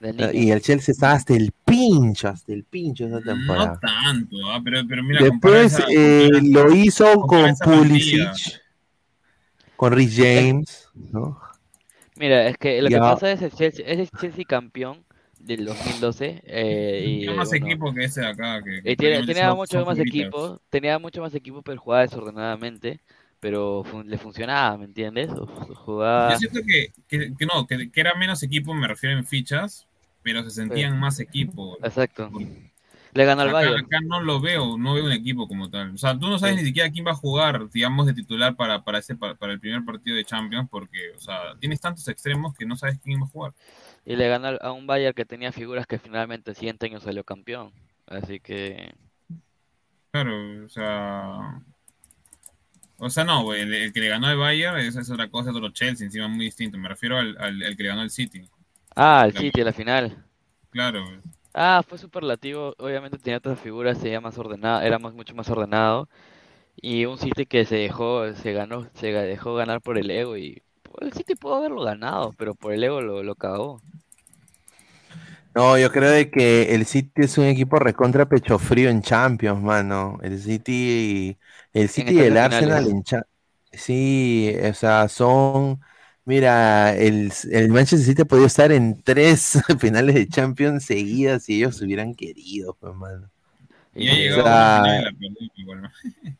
Niño. Y el Chelsea estaba hasta el pincho, hasta el pincho esa No temporada. tanto, ah, pero, pero mira, Después esa- eh, lo hizo con. Pulisic, con Rhys James, ¿no? Mira, es que lo que pasa es el Chelsea, es el Chelsea campeón del 2012 eh, y Tiene más bueno, equipo que ese de acá. Que, tenía mucho más equipo, tenía mucho más equipo, pero jugaba desordenadamente, pero fun- le funcionaba, ¿me entiendes? O- jugaba Yo siento que, que, que no, que, que era menos equipo, me refiero en fichas, pero se sentían más equipo. Exacto. Le ganó al Bayern. acá no lo veo, no veo un equipo como tal. O sea, tú no sabes ni siquiera quién va a jugar, digamos, de titular para, para, ese, para, para el primer partido de Champions, porque, o sea, tienes tantos extremos que no sabes quién va a jugar. Y le ganó al- a un Bayern que tenía figuras que finalmente el siguiente año salió campeón. Así que Claro, o sea. O sea, no, el, el que le ganó al Bayern esa es otra cosa, es otro Chelsea, encima muy distinto. Me refiero al, al, al que le ganó al City. Ah, La- City a la final. Claro, güey. Ah, fue superlativo. Obviamente tenía otras figuras, se más ordenado, era más, mucho más ordenado. Y un City que se dejó, se ganó, se dejó ganar por el ego y pues, el City pudo haberlo ganado, pero por el ego lo, lo cagó. No, yo creo de que el City es un equipo recontra pecho frío en Champions, mano. El City, el City y el finales. Arsenal en Cha- Sí, o sea, son. Mira, el, el Manchester City ha podido estar en tres finales de Champions seguidas si ellos hubieran querido, pues, mano. Y ha O llegado sea, a la final y la perdió igual, ¿no?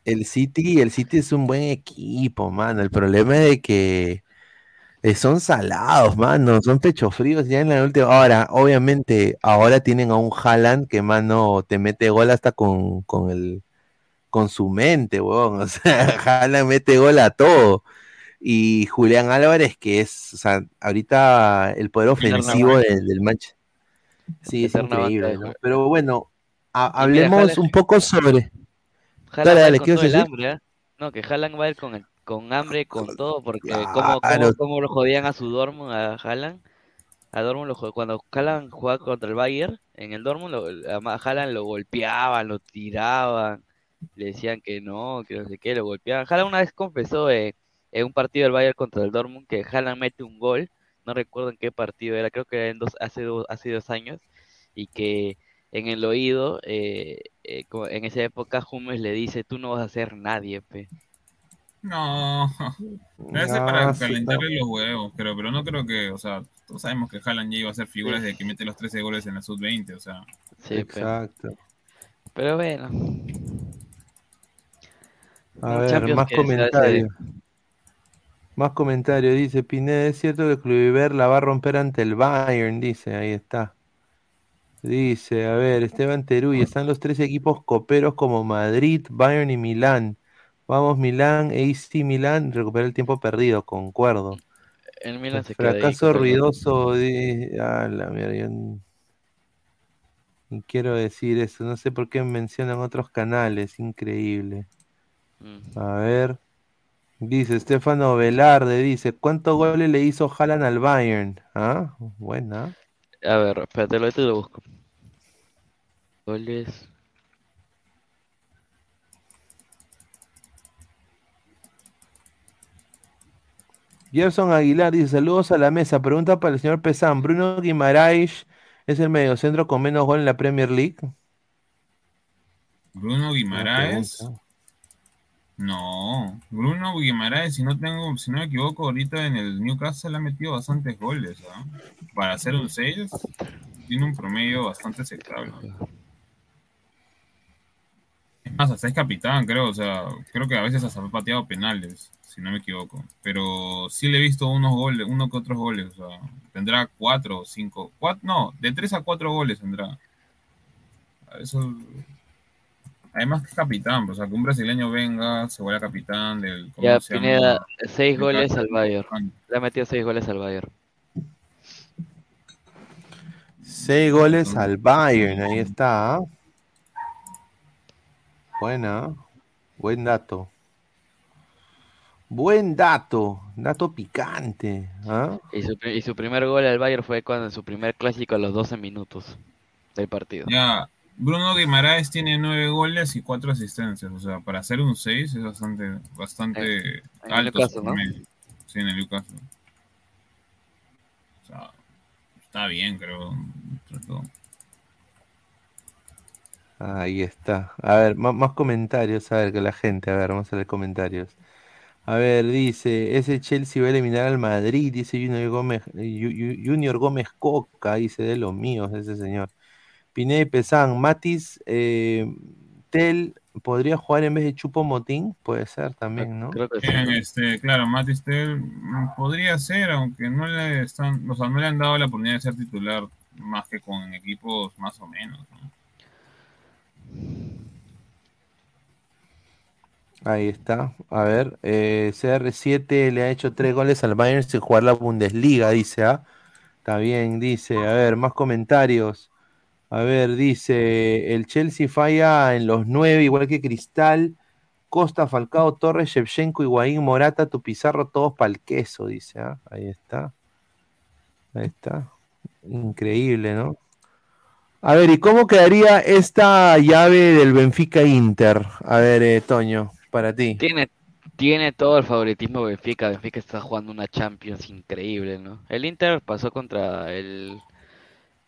el City, el City es un buen equipo, mano. El problema es de que eh, son salados, mano, son pecho fríos ya en la última. Ahora, obviamente, ahora tienen a un Haaland que, mano, te mete gol hasta con, con el con su mente, weón. O sea, Haaland mete gol a todo. Y Julián Álvarez, que es, o sea, ahorita el poder ofensivo del, del Manchester. Sí, es increíble, ¿no? Pero bueno, mira, hablemos un poco sobre. Dale, dale, con ¿qué ibas todo el hambre, ¿eh? No, que Haaland va a ir con, el- con hambre, con todo, porque como, Claro. como, lo jodían a su Dortmund, a Haaland, a Dortmund lo jod- cuando Haaland jugaba contra el Bayern, en el Dortmund, lo, a Haaland lo golpeaban, lo tiraban, le decían que no, que no sé qué, lo golpeaban. Haaland una vez confesó eh, en un partido del Bayern contra el Dortmund que Haaland mete un gol, no recuerdo en qué partido era, creo que era en dos, hace, dos, hace dos años, y que en el oído, eh, eh, en esa época Hummels le dice, tú no vas a ser nadie, pe. No, debe ser para calentarle los huevos, creo, pero no creo que, o sea, todos sabemos que Haaland ya iba a hacer figuras de que mete los 13 goles en la sub-20, o sea. Sí. Exacto. Pero bueno. A ver, Champions más comentarios. Más comentarios. Dice Pineda, es cierto que Kluivert la va a romper ante el Bayern, dice, ahí está. Dice, a ver, Esteban Teruy, están los tres equipos coperos como Madrid, Bayern y Milán. Vamos Milán, AC Milán, recupera el tiempo perdido, concuerdo. El Milan se queda ahí Fracaso el- ruidoso, ah, la mierda, yo n- ni quiero decir eso, no sé por qué mencionan otros canales, increíble. Mm. A ver, dice Estefano Velarde, dice, ¿cuántos goles le hizo Haaland al Bayern? Ah, buena. A ver, espérate, lo lo busco. Goles. Gerson Aguilar dice, saludos a la mesa, pregunta para el señor Pesán, ¿Bruno Guimaraes es el mediocentro con menos gol en la Premier League? Bruno Guimaraes. No, Bruno Guimaraes, si no tengo, si no me equivoco, ahorita en el Newcastle ha metido bastantes goles, ¿ah? Para hacer un 6, tiene un promedio bastante aceptable. Es más, hasta es capitán, creo, o sea, creo que a veces hasta ha pateado penales, si no me equivoco. Pero sí le he visto unos goles, uno que otros goles, o sea, tendrá cuatro o cinco, no, de tres a cuatro goles tendrá. Eso Además que es capitán, pues, o sea, que un brasileño venga, se vuelva capitán del... ¿cómo Ya, se llama? Pineda, seis goles al Bayern. Le ha metido seis goles al Bayern. Seis goles al Bayern, ahí está. Buena, buen dato. Buen dato, dato picante. ¿ah? Y su, y su primer gol al Bayern fue cuando en su primer clásico a los 12 minutos del partido. Ya, Bruno Guimaraes tiene nueve goles y cuatro asistencias, o sea, para hacer un seis es bastante, bastante En el. Sí, en el Newcastle. O sea, está bien, creo. Ahí está. A ver, má- más, comentarios, a ver, que la gente, a ver, vamos a leer comentarios. A ver, dice, ese Chelsea va a eliminar al Madrid, dice Junior Gómez, Junior Gómez Coca, dice de los míos, ese señor. Pineda y Pesán, Matis, eh, Tel, ¿podría jugar en vez de Chupo Motín? Puede ser también, ¿no? Creo que Bien, este, claro, Matistel mm, podría ser, aunque no le están, o sea, no le han dado la oportunidad de ser titular más que con equipos más o menos, ¿no? Ahí está. A ver, eh, CR7 le ha hecho tres goles al Bayern sin jugar la Bundesliga, dice, ¿ah? Está bien, dice. A ver, más comentarios. A ver, dice, el Chelsea falla en los nueve, igual que Cristal. Costa, Falcao, Torres, Shevchenko, Higuaín, Morata, tu Pizarro, todos para el queso, dice, ¿ah? Ahí está. Ahí está. Increíble, ¿no? A ver, ¿y cómo quedaría esta llave del Benfica Inter? A ver, eh, Toño, para ti. Tiene, tiene todo el favoritismo Benfica. Benfica está jugando una Champions increíble, ¿no? El Inter pasó contra el...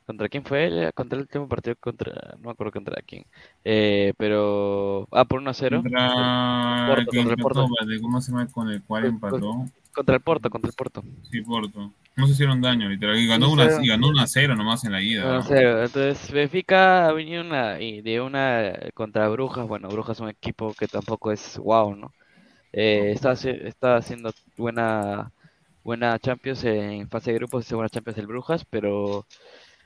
¿Contra quién fue? él? Contra el último partido contra... No me acuerdo contra quién. Eh, pero... Ah, por 1-0. Contra Porto, contra el Porto. vale, ¿cómo se llama con el cual empató? Contra el Porto, contra el Porto. Sí, Porto. No se hicieron daño, literal. Y ganó Sí, una, cero. y ganó 1 a 0 nomás en la ida. No ¿no? sé, entonces Benfica ha venido una, y de una contra Brujas, bueno, Brujas es un equipo que tampoco es wow, ¿no? Eh, está, está haciendo buena, buena Champions en fase de grupos, buena Champions el Brujas, pero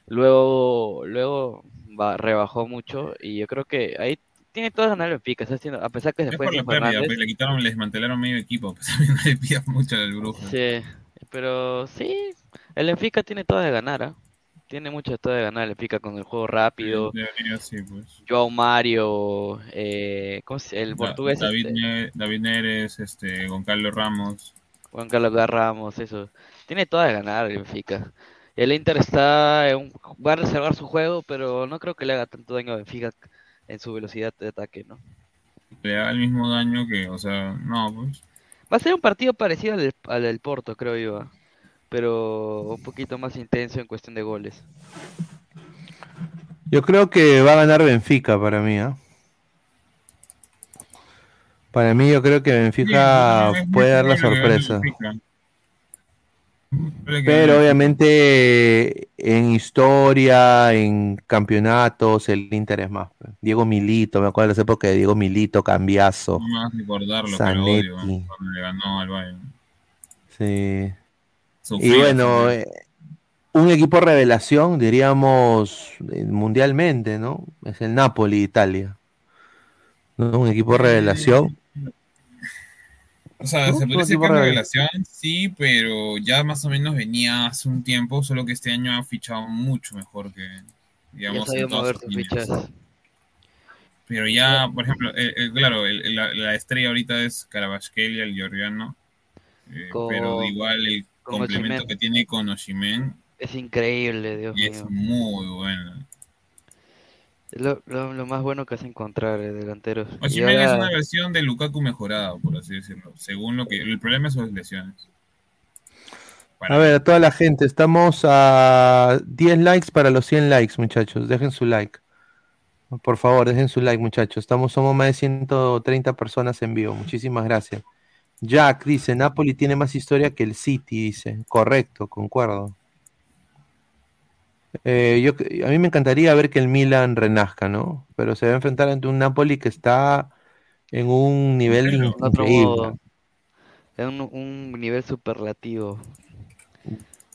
luego, luego va- rebajó mucho y yo creo que ahí tiene todas ganas el haciendo, a pesar que se fue por la pérdida, pues, le quitaron, le desmantelaron medio equipo. Pues también no le pidas mucho al brujo. Sí, pero sí, el Benfica tiene todo de ganar, ¿ah? Tiene mucho de todo de ganar el Benfica con el juego rápido. Debería, sí, pues. Joao Mario, eh, ¿cómo se- el Da- portugués, David, este, Ne- David Neres, este, Gonzalo Ramos. Juan Carlos Garramos, eso. Tiene todo de ganar el Benfica. El Inter está, en un- va a reservar su juego, pero no creo que le haga tanto daño a Benfica en su velocidad de ataque, ¿no? Le da el mismo daño que, o sea, no, pues. Va a ser un partido parecido al del, al del Porto, creo yo, ¿ah? pero un poquito más intenso en cuestión de goles. Yo creo que va a ganar Benfica para mí, ¿ah? Para mí yo creo que Benfica Sí, puede dar la sorpresa. Benfica. Pero obviamente en historia, en campeonatos, el Inter es más. pues. Diego Milito, me acuerdo de esa época de Diego Milito, Cambiazo. No me hagas recordarlo, pero Zanetti. odio, ¿no? cuando le ganó al Bayern. Sí. Y bueno, eh, un equipo revelación, diríamos, eh, mundialmente, ¿no? Es el Napoli, Italia. ¿No? Un equipo revelación. O sea, se podría decir que es revelación. sí, pero ya más o menos venía hace un tiempo, solo que este año ha fichado mucho mejor que, digamos, en todas sus. Pero ya, por ejemplo, el- el- claro, el- el- la, la estrella ahorita es Carabasquelia, el georgiano, eh, Con- pero igual el complemento que tiene con Oshimen Es increíble, Dios es mío. muy bueno. Es lo, lo, lo más bueno que has encontrar eh, delanteros. Osimhen es ahora- una versión de Lukaku mejorado, por así decirlo, según lo que... El problema es sus lesiones. A ver, a toda la gente, estamos a 10 likes para los 100 likes, muchachos. Dejen su like. Por favor, dejen su like, muchachos. Estamos, somos más de 130 personas en vivo. Muchísimas gracias. Jack dice, Napoli tiene más historia que el City, dice. Correcto, concuerdo. Eh, yo, a mí me encantaría ver que el Milan renazca, ¿no? Pero se va a enfrentar ante un Napoli que está en un nivel En otro increíble. modo. Es un, un nivel superlativo.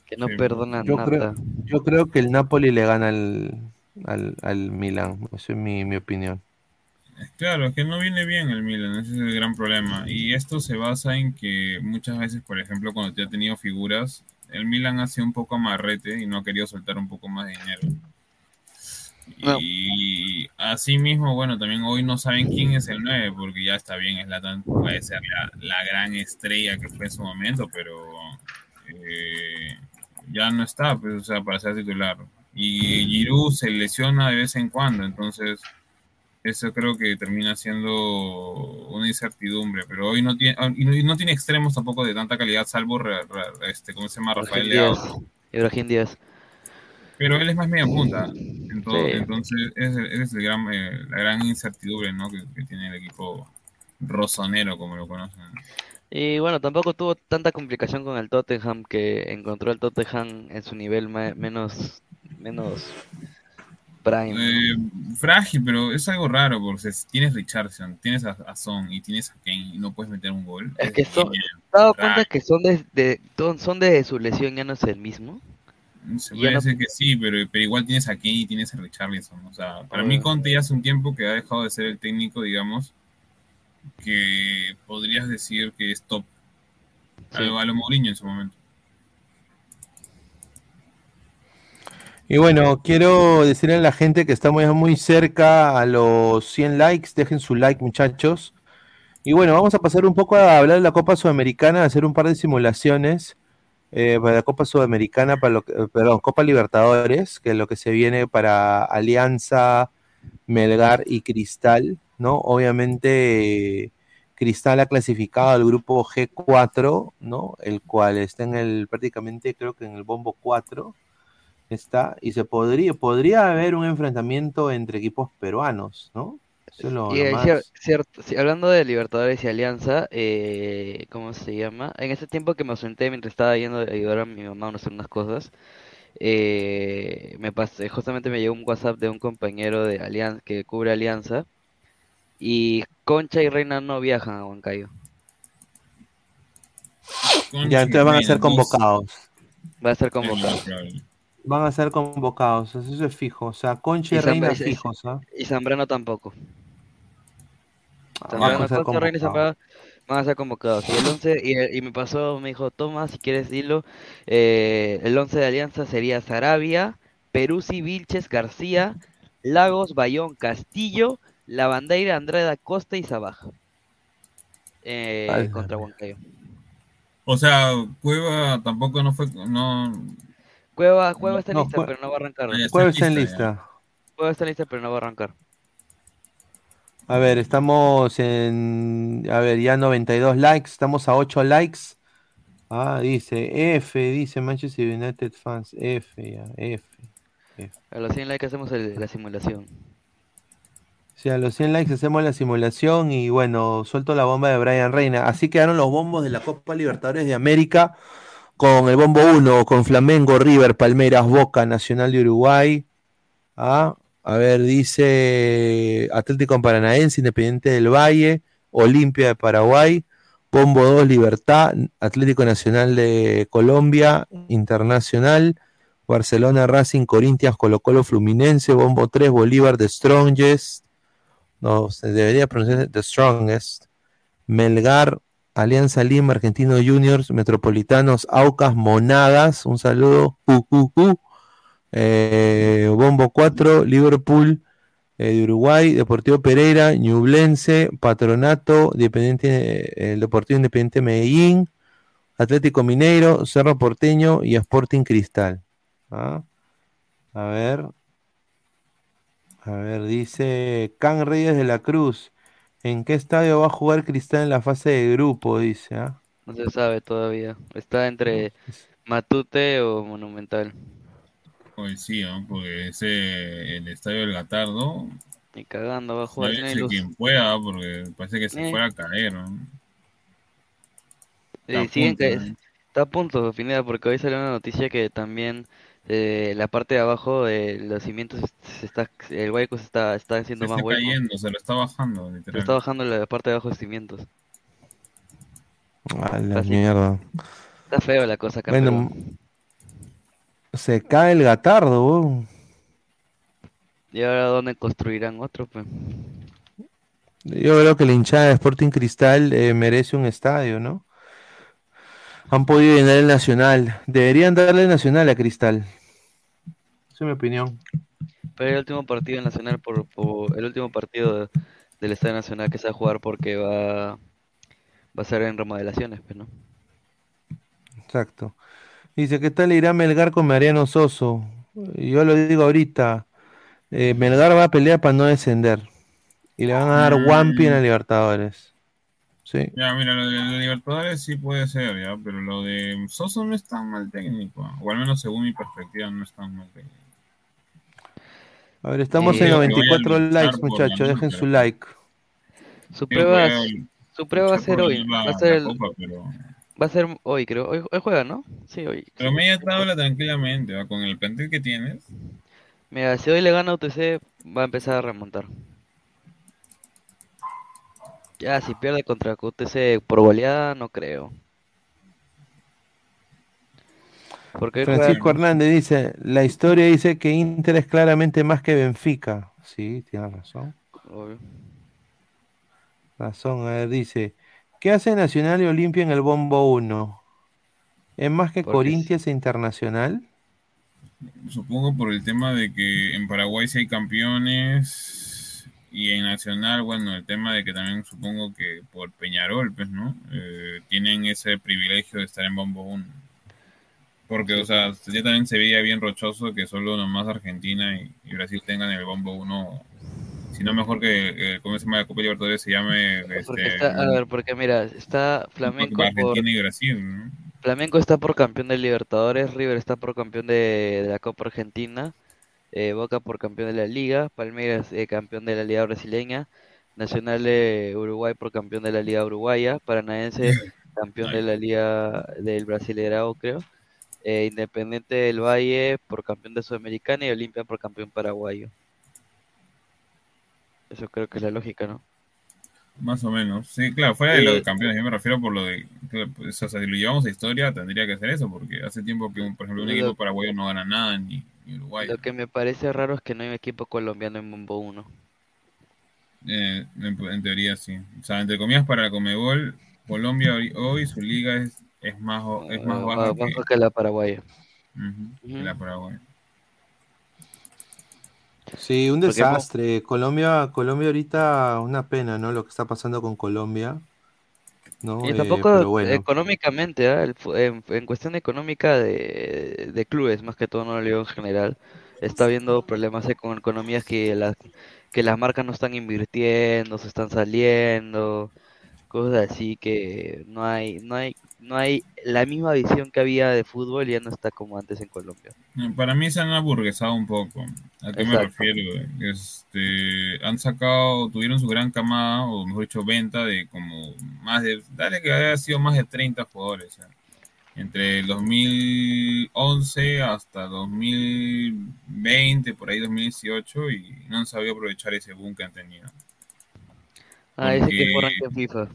Que no perdona Yo nada. creo, yo creo que el Napoli le gana al, al, al Milan. Esa es mi, mi opinión. Claro, es que no viene bien el Milan, ese es el gran problema. Y esto se basa en que muchas veces, por ejemplo, cuando te ha tenido figuras, el Milan ha sido un poco amarrete y no ha querido soltar un poco más de dinero. Y así mismo, bueno, también hoy no saben quién es el 9, porque ya está bien, es la puede ser la, la gran estrella que fue en su momento, pero eh, ya no está, pues, o sea, para ser titular. Y Giroud se lesiona de vez en cuando, entonces eso creo que termina siendo una incertidumbre, pero hoy no tiene, y no, y no tiene extremos tampoco de tanta calidad, salvo, ra- ra- este, ¿cómo se llama? Rafael Leao. Ibrahim Díaz. Pero él es más media punta, en todo- Sí. entonces esa es, el gran, eh, la gran incertidumbre ¿no? que, que tiene el equipo rosonero, como lo conocen. Y bueno, tampoco tuvo tanta complicación con el Tottenham que encontró el Tottenham en su nivel menos, menos prime. Eh, frágil, pero es algo raro, porque si tienes Richardson, tienes a, a Son y tienes a Kane y no puedes meter un gol. Es que son, ¿te dado cuenta que son de, de- son- son de su lesión ya no es el mismo? Se puede no- decir que sí, pero, pero igual tienes a Kane y tienes a Richarlison. O sea, para mí. Conte ya hace un tiempo que ha dejado de ser el técnico, digamos, que podrías decir que es top. A lo, a lo Mourinho en su momento. Y bueno, quiero decirle a la gente que estamos ya muy cerca a los 100 likes. Dejen su like, muchachos. Y bueno, vamos a pasar un poco a hablar de la Copa Sudamericana, a hacer un par de simulaciones eh, para la Copa Sudamericana, para lo que- eh, perdón, Copa Libertadores, que es lo que se viene para Alianza, Melgar y Cristal, ¿no? Obviamente, Cristal ha clasificado al grupo G4, ¿no? El cual está en el, prácticamente creo que en el bombo 4 está, y se podría, podría haber un enfrentamiento entre equipos peruanos, ¿no? Eso es lo, Y lo eh, más. cier- cierto, sí, hablando de Libertadores y Alianza, eh, ¿cómo se llama? En ese tiempo que me ausenté mientras estaba yendo a ayudar a mi mamá a hacer unas cosas, eh, me pasé, justamente me llegó un WhatsApp de un compañero de Alianza que cubre Alianza y Concha y Reina no viajan a Huancayo. Ya, entonces van a ser convocados. Va a ser convocado. Van a ser convocados, eso es fijo. O sea, Concha y, Reina y- fijos, ¿ah? Y Zambrano tampoco. van Zambrano, a ser Concha, Reina y convocados. Zambrano van a ser convocados. Y el 11, y, me pasó, me dijo, toma, si quieres dilo, eh, el 11 de Alianza sería Sarabia, Peruzzi, Vilches, García, Lagos, Bayón, Castillo, Lavandeira, Andrada, Costa y Sabaja. Eh, contra Huancayo. O sea, Cueva tampoco no fue. No, Cueva, Cueva está No, lista, Cue- pero no va a arrancar. Está Cueva está en lista, lista. Cueva está lista, pero no va a arrancar. A ver, estamos en. A ver, ya 92 likes. Estamos a 8 likes. Ah, dice F, dice Manchester United fans. F, ya, F. A los 100 likes hacemos el- la simulación. Sí, a los 100 likes hacemos la simulación y bueno, suelto la bomba de Brian Reina. Así quedaron los bombos de la Copa Libertadores de América con el bombo 1, con Flamengo, River, Palmeiras, Boca, Nacional de Uruguay. Ah, a ver, dice Atlético Paranaense, Independiente del Valle, Olimpia de Paraguay, Bombo 2, Libertad, Atlético Nacional de Colombia, Internacional, Barcelona, Racing, Corinthians, Colo Colo, Fluminense, Bombo 3, Bolívar, The Strongest, no, se debería pronunciar The Strongest, Melgar, Alianza Lima, Argentino Juniors, Metropolitanos, Aucas, Monadas, un saludo, uh. Eh, Bombo 4, Liverpool eh, de Uruguay, Deportivo Pereira, Ñublense, Patronato, Independiente, eh, el Deportivo Independiente Medellín, Atlético Mineiro, Cerro Porteño y Sporting Cristal. ¿Ah? A ver. A ver, dice Can Reyes de la Cruz. ¿En qué estadio va a jugar Cristal en la fase de grupo? Dice, ¿ah? No se sabe todavía. Está entre Matute o Monumental. Pues sí, ¿no? porque ese, el estadio del Latardo, Ni cagando va a jugar. tiene luz. quien pueda, porque parece que se Eh. fuera a caer, ¿no? Y Está a siguen punto, que- ¿no? está a punto, Pineda, porque hoy salió una noticia que también eh, la parte de abajo de los cimientos se está, el hueco se está, está Se haciendo está más hueco. cayendo, se lo está bajando, Se está bajando la parte de abajo de cimientos. A la Así. mierda. Está feo la cosa acá. Bueno, se cae el gatardo, weón. ¿Y ahora dónde construirán otro? Pues? Yo creo que la hinchada de Sporting Cristal eh, merece un estadio, ¿no? Han podido llenar el Nacional. Deberían darle el Nacional a Cristal. Esa es mi opinión. Pero el último partido nacional por, por- el último partido de- del Estadio Nacional que se va a jugar porque va va a ser en remodelaciones, pues, ¿no? Exacto. Dice, ¿qué tal irá Melgar con Mariano Soso? Yo lo digo ahorita. eh, Melgar va a pelear para no descender. Y le van a dar Wampi en la Libertadores. Sí. Ya, mira, lo de los Libertadores sí puede ser, ya, pero lo de Soso no es tan mal técnico, o al menos según mi perspectiva no es tan mal técnico. A ver, estamos Sí, en que vaya a 94 luchar likes, muchachos. Dejen su like. Su Sí, prueba, su prueba va a ser hoy. la- Va a ser la el- copa, pero, va a ser hoy, creo. Hoy, hoy juega, ¿no? Sí, hoy. pero media tabla tranquilamente, ¿va? con el plantel que tienes. Mira, si hoy le gana a UTC, va a empezar a remontar. Ya, si pierde contra UTC por goleada, no creo. Porque Francisco Hernández dice, la historia dice que Inter es claramente más que Benfica. Sí, tiene razón. Obvio. Razón, a ver, dice, ¿qué hace Nacional y Olimpia en el Bombo 1? ¿Es más que Porque Corinthians e Internacional? Supongo por el tema de que en Paraguay sí hay campeones y en Nacional, bueno, el tema de que también supongo que por Peñarol, pues, ¿no? Eh, tienen ese privilegio de estar en Bombo 1. Porque, o sea, ya también se veía bien rochoso que solo nomás Argentina y, y Brasil tengan el Bombo 1. Si no, mejor que, eh, ¿cómo se llama la Copa Libertadores? Se llame este, está, a ver, porque mira, está Flamenco por, Argentina y Brasil, ¿no? Flamenco está por campeón de Libertadores, River está por campeón de, de la Copa Argentina eh, Boca por campeón de la Liga, Palmeiras eh, campeón de la Liga Brasileña, Nacional de Uruguay por campeón de la Liga Uruguaya, Paranaense campeón de la Liga del Brasileirao, creo, eh, Independiente del Valle por campeón de Sudamericana y Olimpia por campeón paraguayo. Eso creo que es la lógica, ¿no? Más o menos. Sí, claro, fuera de lo Eh, de campeones, yo me refiero por lo de. pues, o sea, si lo llevamos a historia, tendría que ser eso, porque hace tiempo que, por ejemplo, un equipo paraguayo no gana nada, ni, Uruguay. Lo que me parece raro es que no hay un equipo colombiano en Bombo 1. Eh, en, en teoría, sí. O sea, entre comillas, para la Comebol, Colombia hoy, hoy su liga es, es más, es más Ah, baja que, que la paraguaya. Que la Paraguay. Sí, un Porque desastre. Colombia, Colombia ahorita, una pena, ¿no? Lo que está pasando con Colombia. ¿No? Y Eh, tampoco bueno. económicamente, en, en cuestión económica de, de clubes, más que todo, no lo digo en general, está habiendo problemas eh, con economías que las, que las marcas no están invirtiendo, se están saliendo, cosas así que no hay, no hay, no hay la misma visión que había de fútbol ya no está como antes en Colombia. Eh, Para mí se han aburguesado un poco. ¿A qué me refiero? Este, han sacado, tuvieron su gran camada, o mejor dicho, venta de como más de, dale que haya sido más de 30 jugadores. ¿eh? Entre el 2011 hasta 2020, por ahí 2018, y no han sabido aprovechar ese boom que han tenido. Ah, ese que Porque- arranca en FIFA,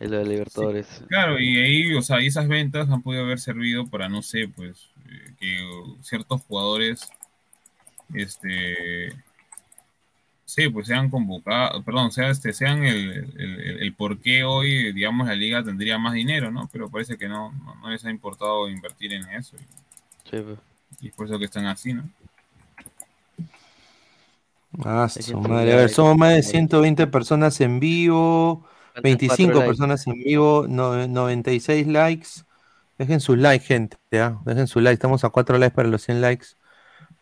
el de Libertadores. Claro, y ahí, o sea, y esas ventas han podido haber servido para, no sé, pues, eh, que ciertos jugadores, este, sí, pues sean convocados, perdón, sea, este, sean el, el, el- el por qué hoy, digamos, la liga tendría más dinero, ¿no? Pero parece que no, no, no les ha importado invertir en eso. Y, Sí, pues. y es por eso que están así, ¿no? Ah, su madre. A ver, somos más de 120 personas en vivo, 25 cuatro likes. personas en vivo, no- 96 likes. Dejen sus likes, gente. Dejen su like. Estamos a 4 likes para los 100 likes.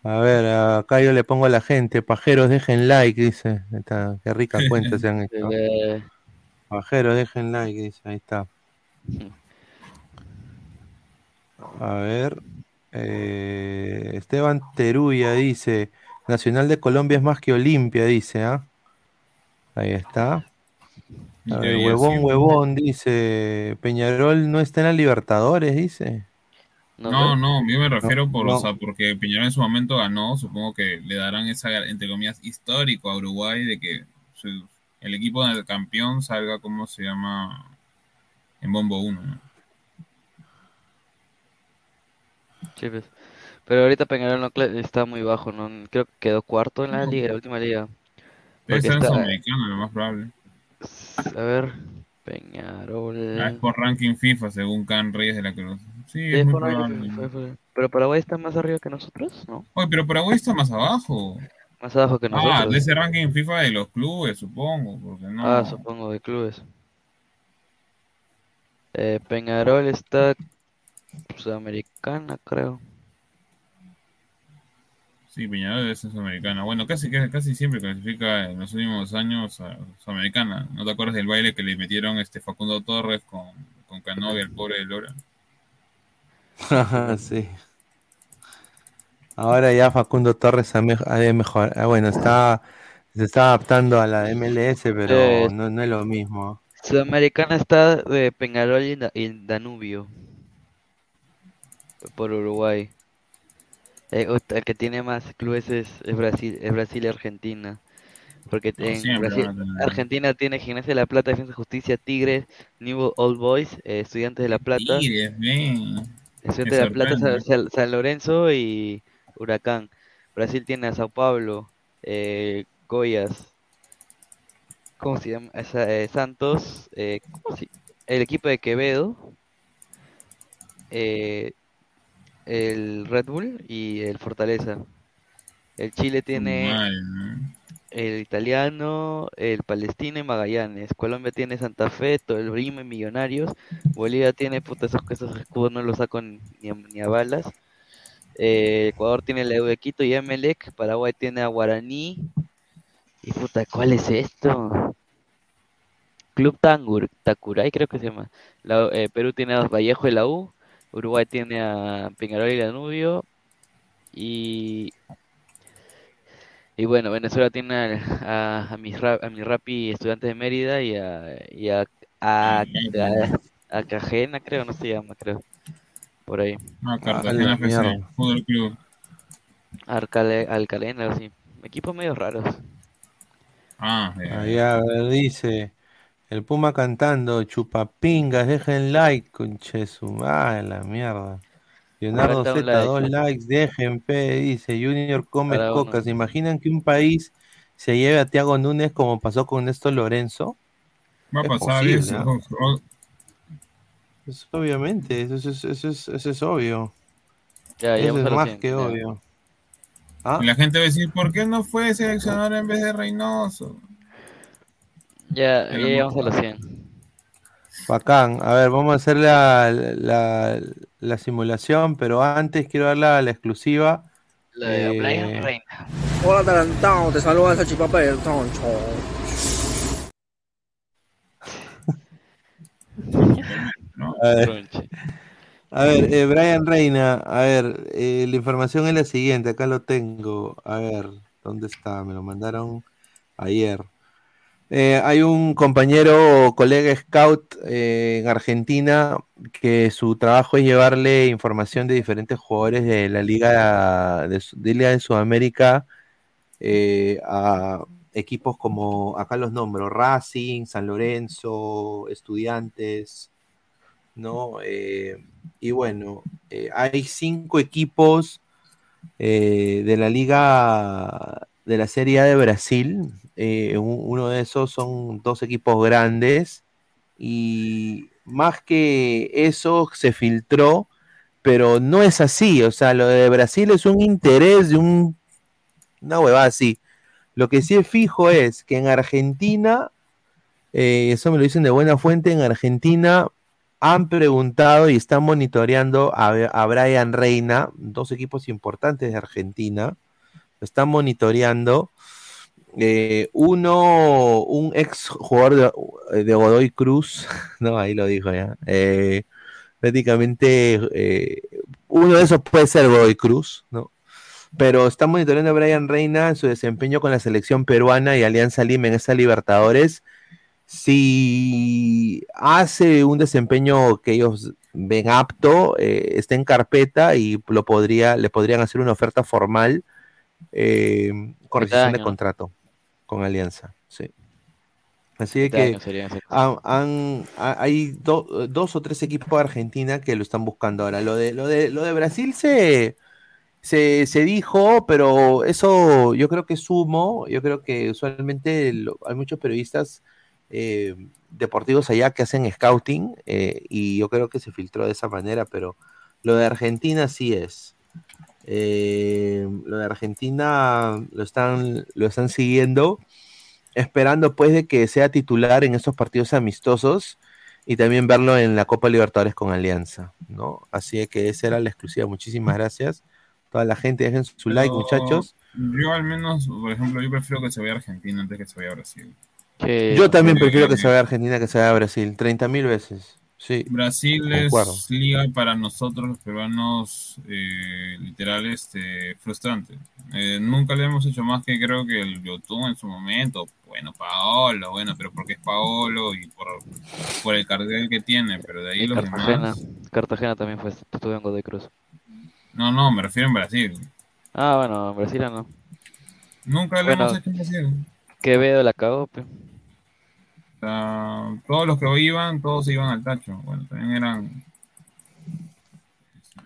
A ver, acá yo le pongo a la gente, pajeros, dejen like, dice. Está, qué rica cuenta se han hecho. Eh, Pajeros, dejen like, dice. Ahí está. A ver. eh, Esteban Teruya dice: Nacional de Colombia es más que Olimpia, dice. ¿ah? Ahí está. Ver, huevón, huevón, dice. Peñarol no está en la Libertadores, dice. No, no, yo me refiero por, no. o sea, porque Peñarol en su momento ganó, supongo que le darán esa, entre comillas, histórico a Uruguay de que su- el equipo del campeón salga, ¿cómo se llama? En Bombo 1, ¿no? Sí, pues. Pero ahorita Peñarol no está muy bajo, ¿no? Creo que quedó cuarto en la No. liga, la última liga. Debe estar en está, Sudamericana, lo más probable. A ver, Peñarol. Ah, es por ranking FIFA, según Can Reyes de la Cruz. Sí, Sí, es muy probable. fue- fue- Pero Paraguay está más arriba que nosotros, ¿no? Oye, pero Paraguay está más abajo. Más abajo que Ah, nosotros. de ese ranking FIFA de los clubes, supongo, porque no... Ah, supongo, de clubes. Eh, Peñarol está sudamericana, creo. Sí, Peñarol ser Sudamericana. Bueno, casi, casi, siempre clasifica en los últimos años a Sudamericana. ¿No te acuerdas del baile que le metieron este Facundo Torres con, con Canovia, el pobre de Lora? sí. Ahora ya Facundo Torres ha, mej- ha de mejorar. ah, Bueno, está, se está adaptando a la MLS, pero Eh, no, no es lo mismo. Sudamericana está de Peñarol y, Da- y Danubio. Por Uruguay. Eh, el que tiene más clubes es, es Brasil, es Brasil y Argentina. Porque en siempre Brasil-. Argentina tiene Gimnasia de la Plata, Defensa y Justicia, Tigres, New Old Boys, eh, Estudiantes de la Plata. Tigres. Estudiantes de la Plata, San, Lorenzo y Huracán. Brasil tiene a Sao Paulo, eh, Goiás, ¿cómo se llama? Esa- eh, Santos, eh, ¿cómo se- el equipo de Quevedo, eh, el Red Bull y el Fortaleza. El Chile tiene el italiano, el palestino y Magallanes. Colombia tiene Santa Fe, todo el Brima y Millonarios. Bolivia tiene, puta, esos, esos escudos no los saco ni a, ni a balas. Eh, Ecuador tiene la U de Quito y Emelec. Paraguay tiene a Guaraní. Y puta, ¿cuál es esto? Club Tangur, Tacuray creo que se llama. La- eh, Perú tiene a Vallejo y la U. Uruguay tiene a Peñarol y Danubio. Y Y bueno, Venezuela tiene al- a, a, mis rap, a mis rapi estudiantes de Mérida y a, y a, a, a, a Cajena, creo, no se llama, creo. Por ahí. No, Ah, Cartagena FC. Fútbol Club. Arcale, Alcalena, algo así. Equipos medio raros. Ah, ya. Ahí a ver, dice. El Puma cantando, chupapingas, dejen like, conchesu. Ah, la mierda. Leonardo Z, like. dos likes, dejen P, dice. Junior come Para uno. coca. ¿Se imaginan que un país se lleve a Tiago Núñez como pasó con Néstor Lorenzo? Va a Es pasar posible, eso. ¿no? Obviamente, eso, es- eso, es- eso es- obvio. Ya, eso llegamos es más 100, que ya. obvio. ¿Ah? Y la gente va a decir, ¿por qué no fue seleccionador en vez de Reynoso? Ya, ya llegamos a los 100. Bacán. A ver, vamos a hacer la, la, la simulación, pero antes quiero dar la, la exclusiva. La de Eh, Brian Reina. Hola, adelantado, te saluda el salchipapa del troncho. A ver, a ver, eh, Brian Reina, a ver, eh, la información es la siguiente, acá lo tengo. A ver, ¿dónde está? Me lo mandaron ayer. Eh, hay un compañero, colega scout eh, en Argentina que su trabajo es llevarle información de diferentes jugadores de la Liga de, de Liga de Sudamérica eh, a equipos como, acá los nombro, Racing, San Lorenzo, Estudiantes, ¿no? Y bueno, hay cinco equipos de la Liga de la Serie A de Brasil. Eh, un- uno de esos son dos equipos grandes y más que eso se filtró, pero no es así. O sea, lo de Brasil es un interés de un, una huevada así. Lo que sí es fijo es que en Argentina, eh, eso me lo dicen de buena fuente, en Argentina han preguntado y están monitoreando a, a Brian Reina, dos equipos importantes de Argentina, están monitoreando. Eh, uno, un ex jugador de, de Godoy Cruz, no, ahí lo dijo ya. eh, prácticamente eh, uno de esos puede ser Godoy Cruz, ¿no? Pero está monitoreando a Brian Reina en su desempeño con la selección peruana y Alianza Lima en esta Libertadores. Si hace un desempeño que ellos ven apto, eh, está en carpeta y lo podría, le podrían hacer una oferta formal eh, rescisión de contrato con Alianza. Sí. Así de que han- han- hay do- dos o tres equipos de Argentina que lo están buscando ahora. Lo de, lo de, lo de Brasil se, se, se dijo, pero eso yo creo que es humo. Yo creo que usualmente lo- hay muchos periodistas eh, deportivos allá que hacen scouting eh, y yo creo que se filtró de esa manera, pero lo de Argentina sí es. Eh, lo de Argentina lo están, lo están siguiendo, esperando pues de que sea titular en estos partidos amistosos y también verlo en la Copa Libertadores con Alianza, ¿no? Así que esa era la exclusiva. Muchísimas gracias. Toda la gente, dejen su like, muchachos. Yo al menos, por ejemplo, yo prefiero que se vaya a Argentina antes que se vaya a Brasil. Yo también prefiero que se vaya a Argentina que se vaya a Brasil. 30 mil veces. Sí. Brasil concuerdo. es liga para nosotros los peruanos eh, literal este, frustrante. Eh, nunca le hemos hecho más que creo que el Yotun en su momento. Bueno, Paolo, bueno, pero porque es Paolo y por, por el cartel que tiene, pero de ahí Y los Cartagena. demás. Cartagena también fue, estuvo en Godoy Cruz. No, no, me refiero en Brasil. Ah, bueno, en Brasil no. Nunca le Bueno, hemos hecho en Brasil. Quevedo la cagó. O sea, todos los que iban, todos se iban al tacho. Bueno, también eran.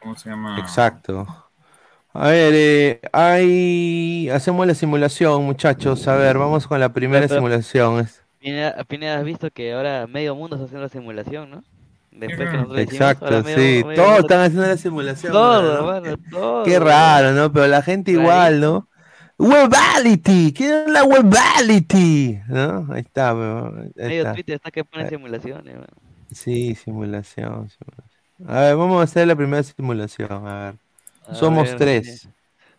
¿Cómo se llama? Exacto. A ver, eh, hay... hacemos la simulación, muchachos. A ver, vamos con la primera Pero- simulación. Es- Pineda, Pineda, has visto que ahora medio mundo está haciendo la simulación, ¿no? Después que nosotros Exacto, medio- sí. medio Todos mundo- están haciendo la simulación. Todo, ¿no? mano, todo. Qué raro, ¿no? Pero la gente igual, ¿no? Webality, ¿qué es la Webality? ¿No? Ahí está, weón, Medio. Twitter está que pone simulaciones, mano. Sí, simulación, simulación. A ver, vamos a hacer la primera simulación. A ver. A Somos ver, tres. sí.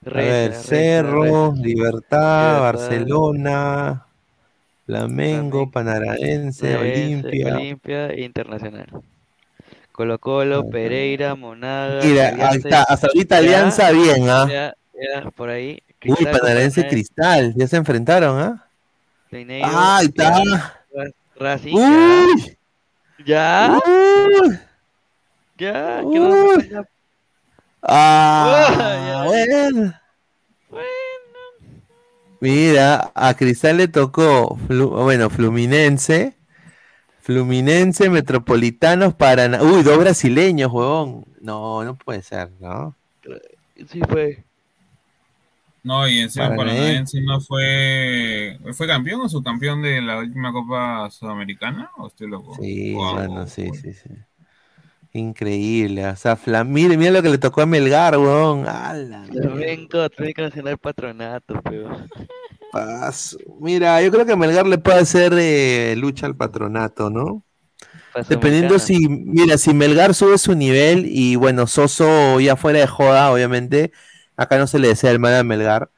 A Reza, ver, reza, Cerro, reza. Libertad, Libertad. Barcelona, Flamengo, Panaraense, Olimpia. Olimpia Internacional. Colo Colo, Pereira, Monaga. Mira, ahí está, hasta ahorita Alianza bien, ¿ah? Ya, ya, por ahí. Uy, Paranaense. Cristal, ya se enfrentaron, ¿ah? Ah, ahí está. Racing, Uy, ya. uy, Ya, ¿qué uy. Ah, ya. bueno. Mira, a Cristal le tocó, Flu- bueno, Fluminense, Fluminense, Metropolitanos, Paraná. Uy, dos brasileños, huevón. No, no puede ser, ¿no? Sí fue. No, y encima Paranaense. No fue. ¿Fue campeón o subcampeón de la última Copa Sudamericana? ¿O estoy loco? Sí, Wow. bueno, sí, sí, sí. Increíble. O sea, Fla- mire, mira lo que le tocó a Melgar. ¡Hala! Flamenco, Atlético Nacional Patronato, pero. Paso. Mira, yo creo que Melgar le puede hacer eh, lucha al patronato, ¿no? Dependiendo si, mira, si Melgar sube su nivel y bueno, Soso ya fuera de joda, obviamente, acá no se le desea el mal a Melgar,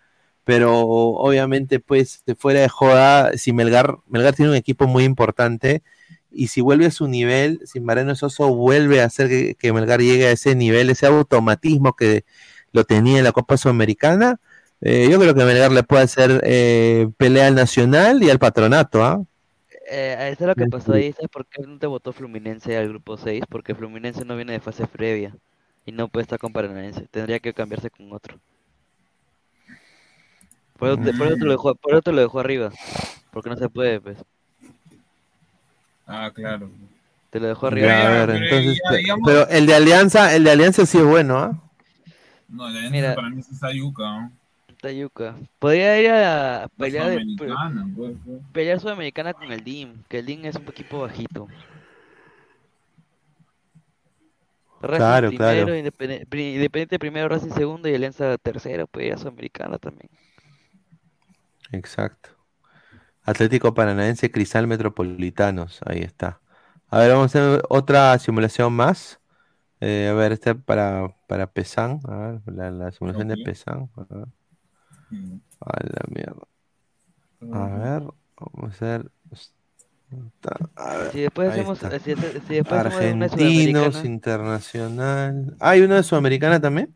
pero obviamente pues de fuera de joda, si Melgar, Melgar tiene un equipo muy importante y si vuelve a su nivel, si Mariano Soso vuelve a hacer que, que Melgar llegue a ese nivel, ese automatismo que lo tenía en la Copa Sudamericana, eh, yo creo que Melgar le puede hacer eh, pelea al Nacional y al Patronato, ¿ah? Eh, eso es lo que pasó ahí, ¿sabes por qué no te votó Fluminense al grupo 6? Porque Fluminense no viene de fase previa y no puede estar con Paranaense, tendría que cambiarse con otro. Por eso, te, por eso te lo dejó, por eso te lo dejó arriba, porque no se puede, pues. Ah, claro. Te lo dejó arriba. Ya, a ver, pero entonces, ya, pe- digamos- pero el de Alianza, el de Alianza sí es bueno, ¿ah? No, la Mira. para mí es esa yuca. ¿no? Tayuca. Podría ir a pelear, de- Sudamericana, pues, pues. pelear sudamericana con el DIM, que el DIM es un equipo bajito. Racing Claro, primero, claro. Pri- Independiente primero, Racing segundo y Alianza tercero, pues ir a Sudamericana también. Exacto. Atlético Paranaense, Cristal Metropolitanos, ahí está. A ver, vamos a hacer otra simulación más. Eh, a ver, este para, para Pesan, a ver, la, la simulación de Ok. Pesan. A ver. Mm. A la mierda. A ver, vamos a hacer. Ver, Si después hacemos, si, si después hacemos una Argentinos, internacional. ¿Hay de Sudamericana también?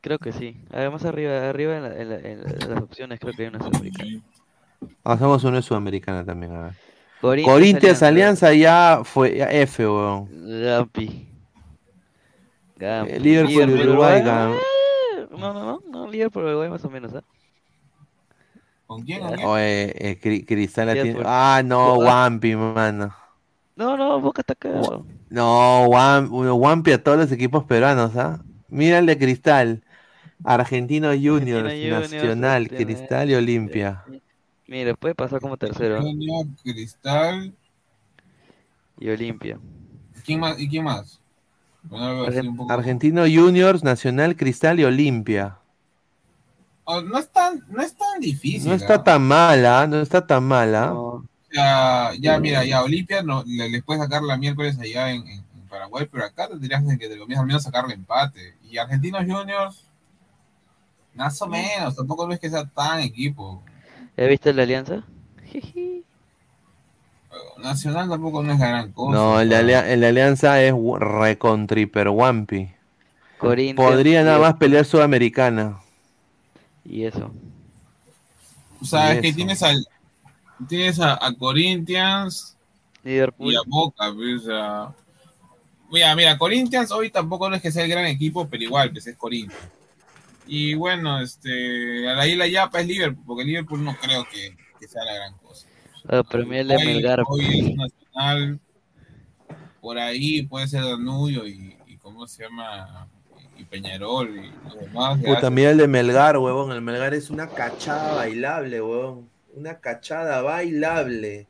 creo que sí. A ver, más arriba, arriba en, la- en la- en las opciones creo que hay una sudamericana. Hacemos de Sudamericana también, a ver. Corinthians, Corinthians Alianza. Alianza ya fue ya F, weón. Gampi. Gampi. Eh, Liverpool Uruguay, Eh, No, no, no, no, Liverpool Uruguay más o menos, ¿ah? ¿Con quién? ¿Con quién? Oye, eh, Cri- Cristal la tiene- Liverpool. Ah, no, Wampi, mano. No, no, Boca está cagado. No, Wam- Wampi a todos los equipos peruanos, ¿ah? Mira el de Cristal. Argentinos Juniors, Nacional, Cristal y Olimpia. Mira, puede pasar como tercero. Junior, Cristal. Y Olimpia. ¿Quién más? ¿Y quién más? Bueno, Argentinos Juniors, Nacional, Cristal y Olimpia. No, es tan, no es tan difícil. No está tan mala, no está tan mala. O sea, ya, mira, ya Olimpia no, le- les puedes sacar la miércoles allá en, en- en Paraguay, pero acá tendrías que te al menos sacarle empate. Y Argentinos Juniors, más o menos, tampoco no es que sea tan equipo. ¿Ya viste la alianza? Nacional tampoco no es la gran cosa. No, el de, alia- el de Alianza es recontriper Wampi. Podría nada más pelear Sudamericana. Y eso. O sea, Y es que eso. tienes al tienes a, a Corinthians Liverpool. y a Boca, pues, o sea, mira, mira, Corinthians hoy tampoco no es que sea el gran equipo, pero igual, pues es Corinthians. Y bueno, este, a la isla Yapa es Liverpool, porque Liverpool no creo que, que sea la gran cosa. Ah, pero mira el de Hoy, Melgar. hoy es Nacional, por ahí puede ser Danubio y, y ¿cómo se llama? Y Peñarol y los demás. Puta, mira el de Melgar, huevón. El Melgar es una cachada bailable, huevón. Una cachada bailable.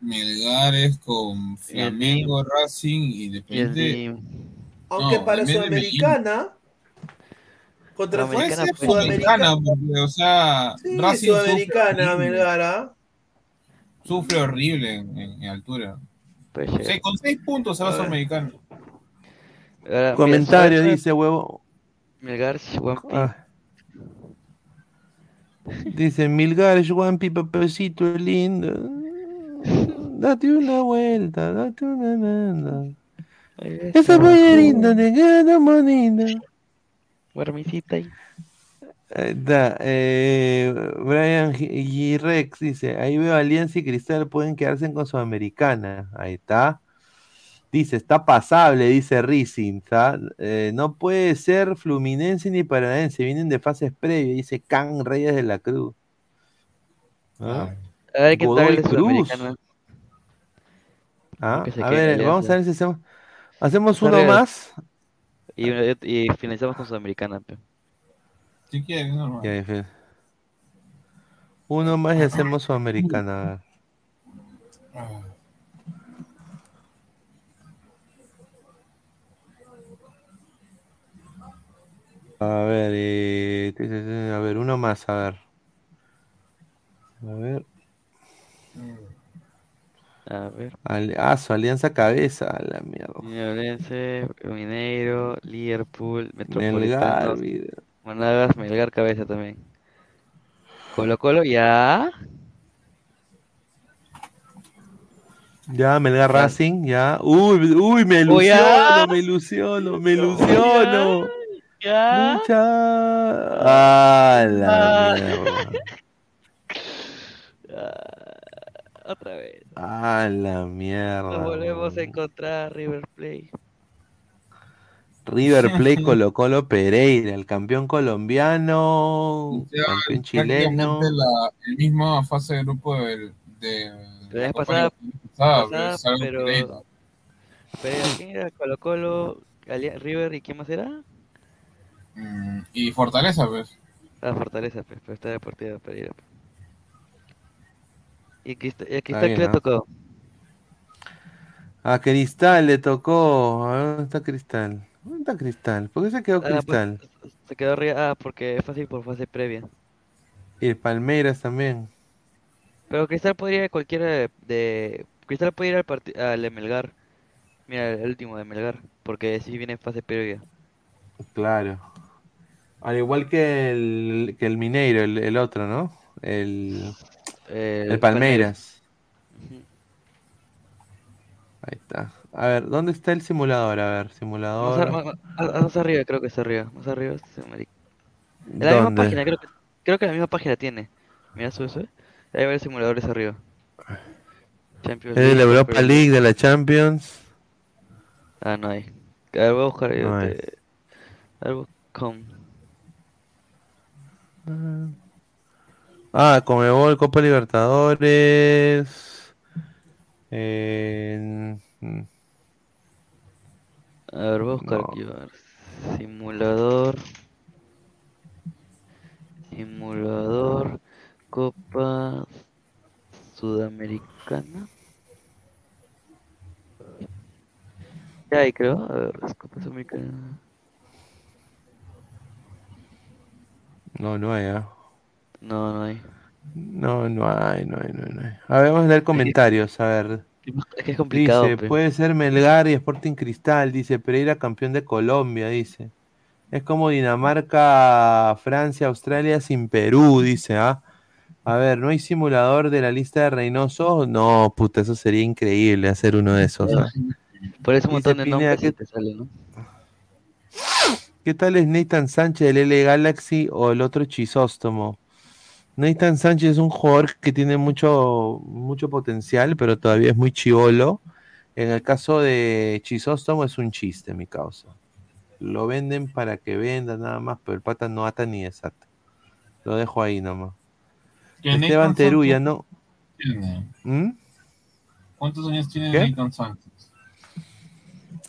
Melgar es con Flamengo, Racing y. DIM. Aunque No, para Sudamericana. Contra Sudamericana, ser. Sudamericana, porque, o sea, Sí, Racing Sudamericana, Melgar, ¿ah? sufre horrible en, en- en altura. Pues, O sea, con seis puntos se va a Sudamericana. Ahora, Comentario dice, huevo. Wampi. Ah. Dice Milgar, Juanpi, papacito lindo. Date una vuelta, date una nada. Esa pollerita te queda bonita. Guarmicita ahí. Está, eh, Brian G. G. Rex dice, ahí veo Alianza y Cristal pueden quedarse con Sudamericana. Ahí está. Dice, está pasable, dice Racing. ¿tá? Eh, no puede ser Fluminense ni Paranaense, vienen de fases previas, dice Can Reyes de la Cruz. ¿Ah? A ver qué tal el Cruz. Ah, a ver, vamos a ver si hacemos, hacemos uno arriba. más. Y, y finalizamos con Sudamericana. Si quieres, normal. Uno más y hacemos Sudamericana. A ver. Eh, a ver, uno más, a ver. A ver. A ver. Ali- ah, su alianza cabeza, a la mierda. Mineiro, Liverpool, Melgar, Metropolitanos, mira. Monagas, Melgar cabeza también. Colo Colo, ya. Ya, Melgar Racing, ya. Uy, uy, me ya. ilusiono, me ilusiono, me ilusiono. Ya. Mucha. Ah, la Ah. mierda. Otra vez. Ah, la mierda. Nos volvemos a encontrar River Plate. River Plate Colo Colo Pereira, el campeón colombiano, Ya, campeón chileno. la el misma fase de grupo del, de La pasada, pasada, pasada, es algo pero, Pereira. pero ¿quién era? Colo Colo, River y quién más era? Mm, y Fortaleza, pues. Ah, Fortaleza, pues, pero está Deportiva Pereira. pues. ¿Y Crista- y a Cristal bien, qué le ¿no? tocó? A Cristal le tocó. A ver, ¿Dónde está Cristal? ¿Dónde está Cristal? ¿Por qué se quedó Ah, pues, Cristal? se quedó arriba, ah, porque es fácil por fase previa. Y el Palmeiras también. Pero Cristal podría ir a cualquiera de, de- Cristal puede ir al, parti- al de Melgar. Mira, el último de Melgar, porque si viene en fase previa. Claro. Al igual que el, que el Mineiro, el, el otro, ¿no? El, El el Palmeiras. Ahí está. A ver, ¿dónde está el simulador? A ver, simulador. a- más- más- más arriba, creo que está arriba. Más arriba. En la misma ¿Dónde? página, creo que, creo que la misma página tiene. Mira, sube, sube. Ahí va el simuladores arriba. Champions Es de la League, Europa Premier League, de la Champions. Ah, no hay. A ver, voy a buscar. eh, No hay. de- Algo con. Ah, Comebol, Copa Libertadores. Eh, A ver, voy a buscar aquí. a ver. Simulador. Simulador. Copa Sudamericana. Ya hay, creo. A ver, es Copa Sudamericana. No, no hay. ah. No, no hay. No, no hay, no hay, no hay, no hay. A ver, vamos a leer comentarios, a ver. Es que es complicado. Dice, pe. puede ser Melgar y Sporting Cristal, dice Pereira campeón de Colombia, dice. Es como Dinamarca, Francia, Australia sin Perú, dice, ¿ah? A ver, ¿no hay simulador de la lista de Reynoso? No, puta, eso sería increíble hacer uno de esos. ¿ah? Por eso un Dice montón de nombres ¿qué, y te sale, ¿no? Qué tal es Nathan Sánchez del L Galaxy o el otro Chisóstomo? Nathan Sánchez es un jugador que tiene mucho, mucho potencial, pero todavía es muy chivolo. En el caso de Chisóstomo es un chiste, mi causa. Lo venden para que venda nada más, pero el pata no ata ni desata. Lo dejo ahí nomás. Esteban Teruya, no. ¿Mm? ¿Cuántos años tiene ¿Qué? Nathan Sánchez?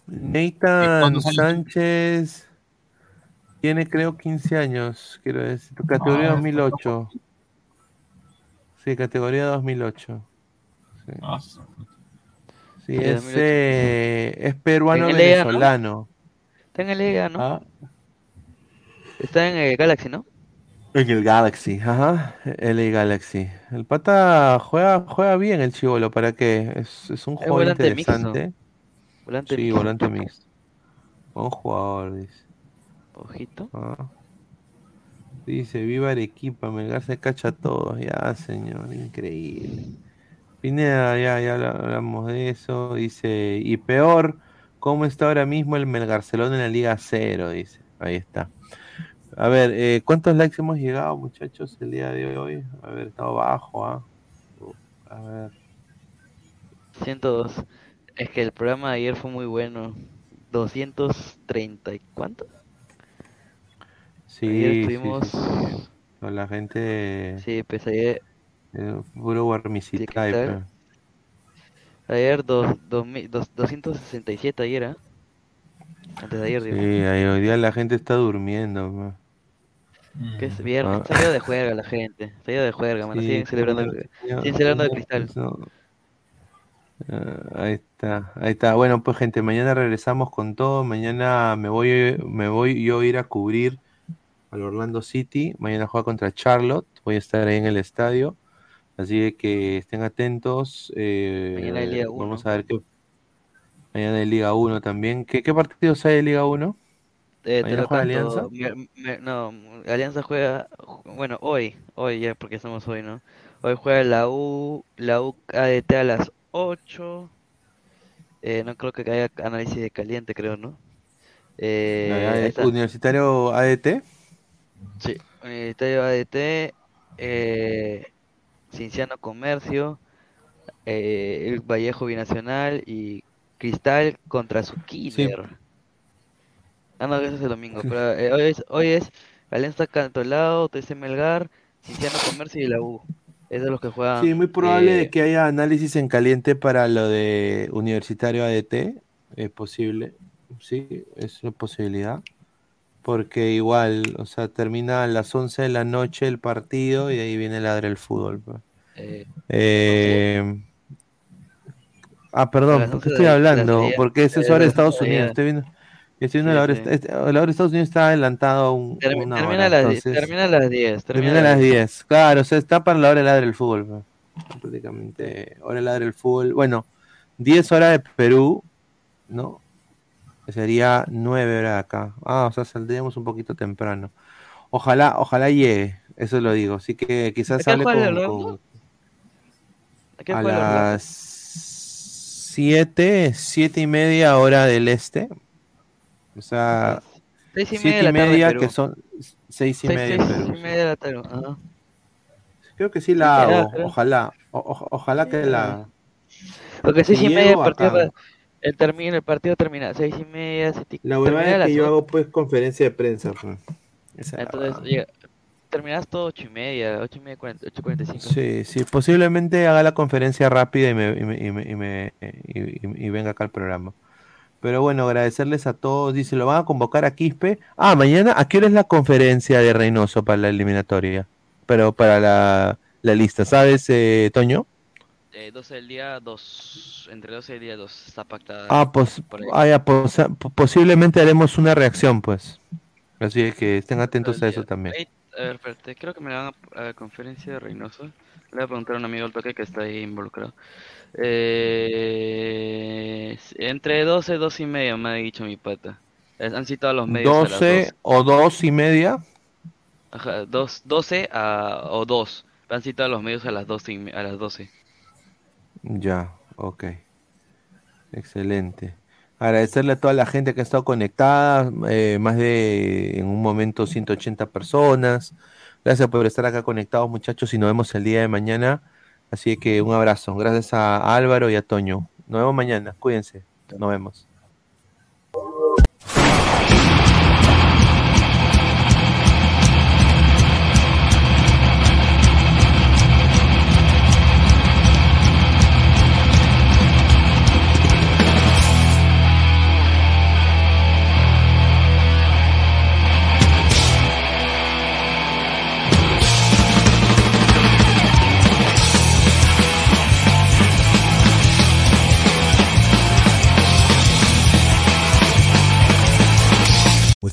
Nathan? Sánchez tiene creo 15 años, quiero decir. Categoría Ah, 2008. Sí, categoría 2008. Sí, Ah, Sí, Sí, es, 2008. eh, es peruano En LA, ¿no? venezolano. Está en el Liga, ¿no? Ah, Está en eh, Galaxy, ¿no? En el Galaxy, ajá, LA Galaxy. El pata juega, juega bien el chivolo, ¿para qué? Es, es un Es jugador volante mixto. interesante. Volante sí, mixto. volante mixto. Buen jugador, dice. Ojito. Ah. Dice, viva Arequipa, Melgar se cacha a todos. Ya, señor, increíble. Pineda, ya, ya habla- hablamos de eso. Dice, y peor, ¿cómo está ahora mismo el Melgarcelón en la Liga Cero? Dice, ahí está. A ver, eh, ¿cuántos likes hemos llegado, muchachos, el día de hoy? A ver, está bajo, ¿ah? A ver. 102. Es que el programa de ayer fue muy bueno. 230 y cuánto? Sí, Ayer sí, estuvimos- sí, sí. Con la gente. Sí, pues ayer, eh, puro Warmisita. ¿qué tal? ayer dos, dos, mil- dos- 267 ayer, ¿ah? Antes de ayer, Sí, digo. ahí hoy día la gente está durmiendo. ma. Que es viernes, Ah. salió de juerga la gente, salió de juerga, mano, Sí, siguen celebrando, el- siguen celebrando el cristal. no. Ah, ahí está, ahí está. Bueno, pues gente, mañana regresamos con todo. Mañana me voy, me voy yo a ir a cubrir al Orlando City. Mañana juega contra Charlotte. Voy a estar ahí en el estadio. Así de que estén atentos. eh, Mañana hay Liga uno. Vamos a ver qué. Mañana hay Liga 1 también. ¿Qué, qué partidos hay de Liga 1? Eh, te ¿Mañana lo juega. Alianza? Me- me- no, Alianza juega, bueno, hoy, hoy ya, porque estamos hoy, ¿no? Hoy juega la U, la U ADT a las 8. Eh, no creo que haya análisis de caliente, creo, ¿no? Eh. Universitario ADT. Sí, Universitario ADT, eh, Cinciano Comercio, eh, el Vallejo Binacional y Cristal contra su Killer. Ah, no, ese es el domingo, pero eh, hoy es, hoy es Alianza Cantolao, TC Melgar, Cinciano Comercio y la U. Esos son los que juegan. Sí, muy probable eh, de que haya análisis en caliente para lo de Universitario ADT. Es posible, sí, es una posibilidad. Porque igual, o sea, termina a las 11 de la noche el partido y ahí viene ladre el fútbol. pues. eh, Eh, Ah, perdón, ¿por 11 qué estoy hablando? Porque ese es de hora de Estados Unidos. Estoy viendo, estoy viendo Sí, la hora, sí. este- la hora de Estados Unidos está adelantado a un, termina, hora, a las, entonces- termina a las 10. Termina a las 10. Claro, o sea, está para la hora de ladre el fútbol. pues. Prácticamente, hora de ladre el fútbol. Bueno, 10 horas de Perú, ¿no? Que Sería 9 horas acá. Ah, o sea, saldríamos un poquito temprano. Ojalá, ojalá llegue, eso lo digo. Así que quizás ¿A qué hable juega el con, con- ¿A las 7, 7 y media hora del este. O sea, y 7 media y tarde, media que son 6 y Seis- media y de la tarde. Creo que sí la hago, creo. ojalá, o- o- ojalá que la... Porque seis Si y media partido, acá. El, termina, el partido termina seis y media, siete y- La termina verdad a es las que yo hago pues conferencia de prensa. Entonces, terminas todo ocho y media, ocho y media, cuarenta- ocho cuarenta y cinco. Sí, sí, posiblemente haga la conferencia rápida y, me, y, me- y me- y me- y- y- y venga acá al programa. Pero bueno, agradecerles a todos. Dice, ¿lo van a convocar a Quispe? Ah, mañana, ¿a qué hora es la conferencia de Reynoso para la eliminatoria? Pero para la, la lista, ¿sabes, eh, Toño? Eh, 12 del día, 2, entre 12 del día 2, está pactada. Ah, pues, ahí. ah, ya, posa- po- posiblemente haremos una reacción, pues. Así que estén atentos a eso también. Ahí- a ver, espérate, creo que me van a, la conferencia de Reynoso. Le voy a preguntar a un amigo al toque que está ahí involucrado. Eh, entre 12 y 12 y media me ha dicho mi pata. Han citado a los medios a las 12 12. o dos y media. Ajá, dos, 12 a, o 2. Han citado a los medios a las 12. y a las 12. Ya, ok. Excelente. Agradecerle a toda la gente que ha estado conectada, eh, más de en un momento 180 personas. Gracias por estar acá conectados, muchachos, y nos vemos el día de mañana. Así que un abrazo. Gracias a Álvaro y a Toño. Nos vemos mañana. Cuídense. Nos vemos.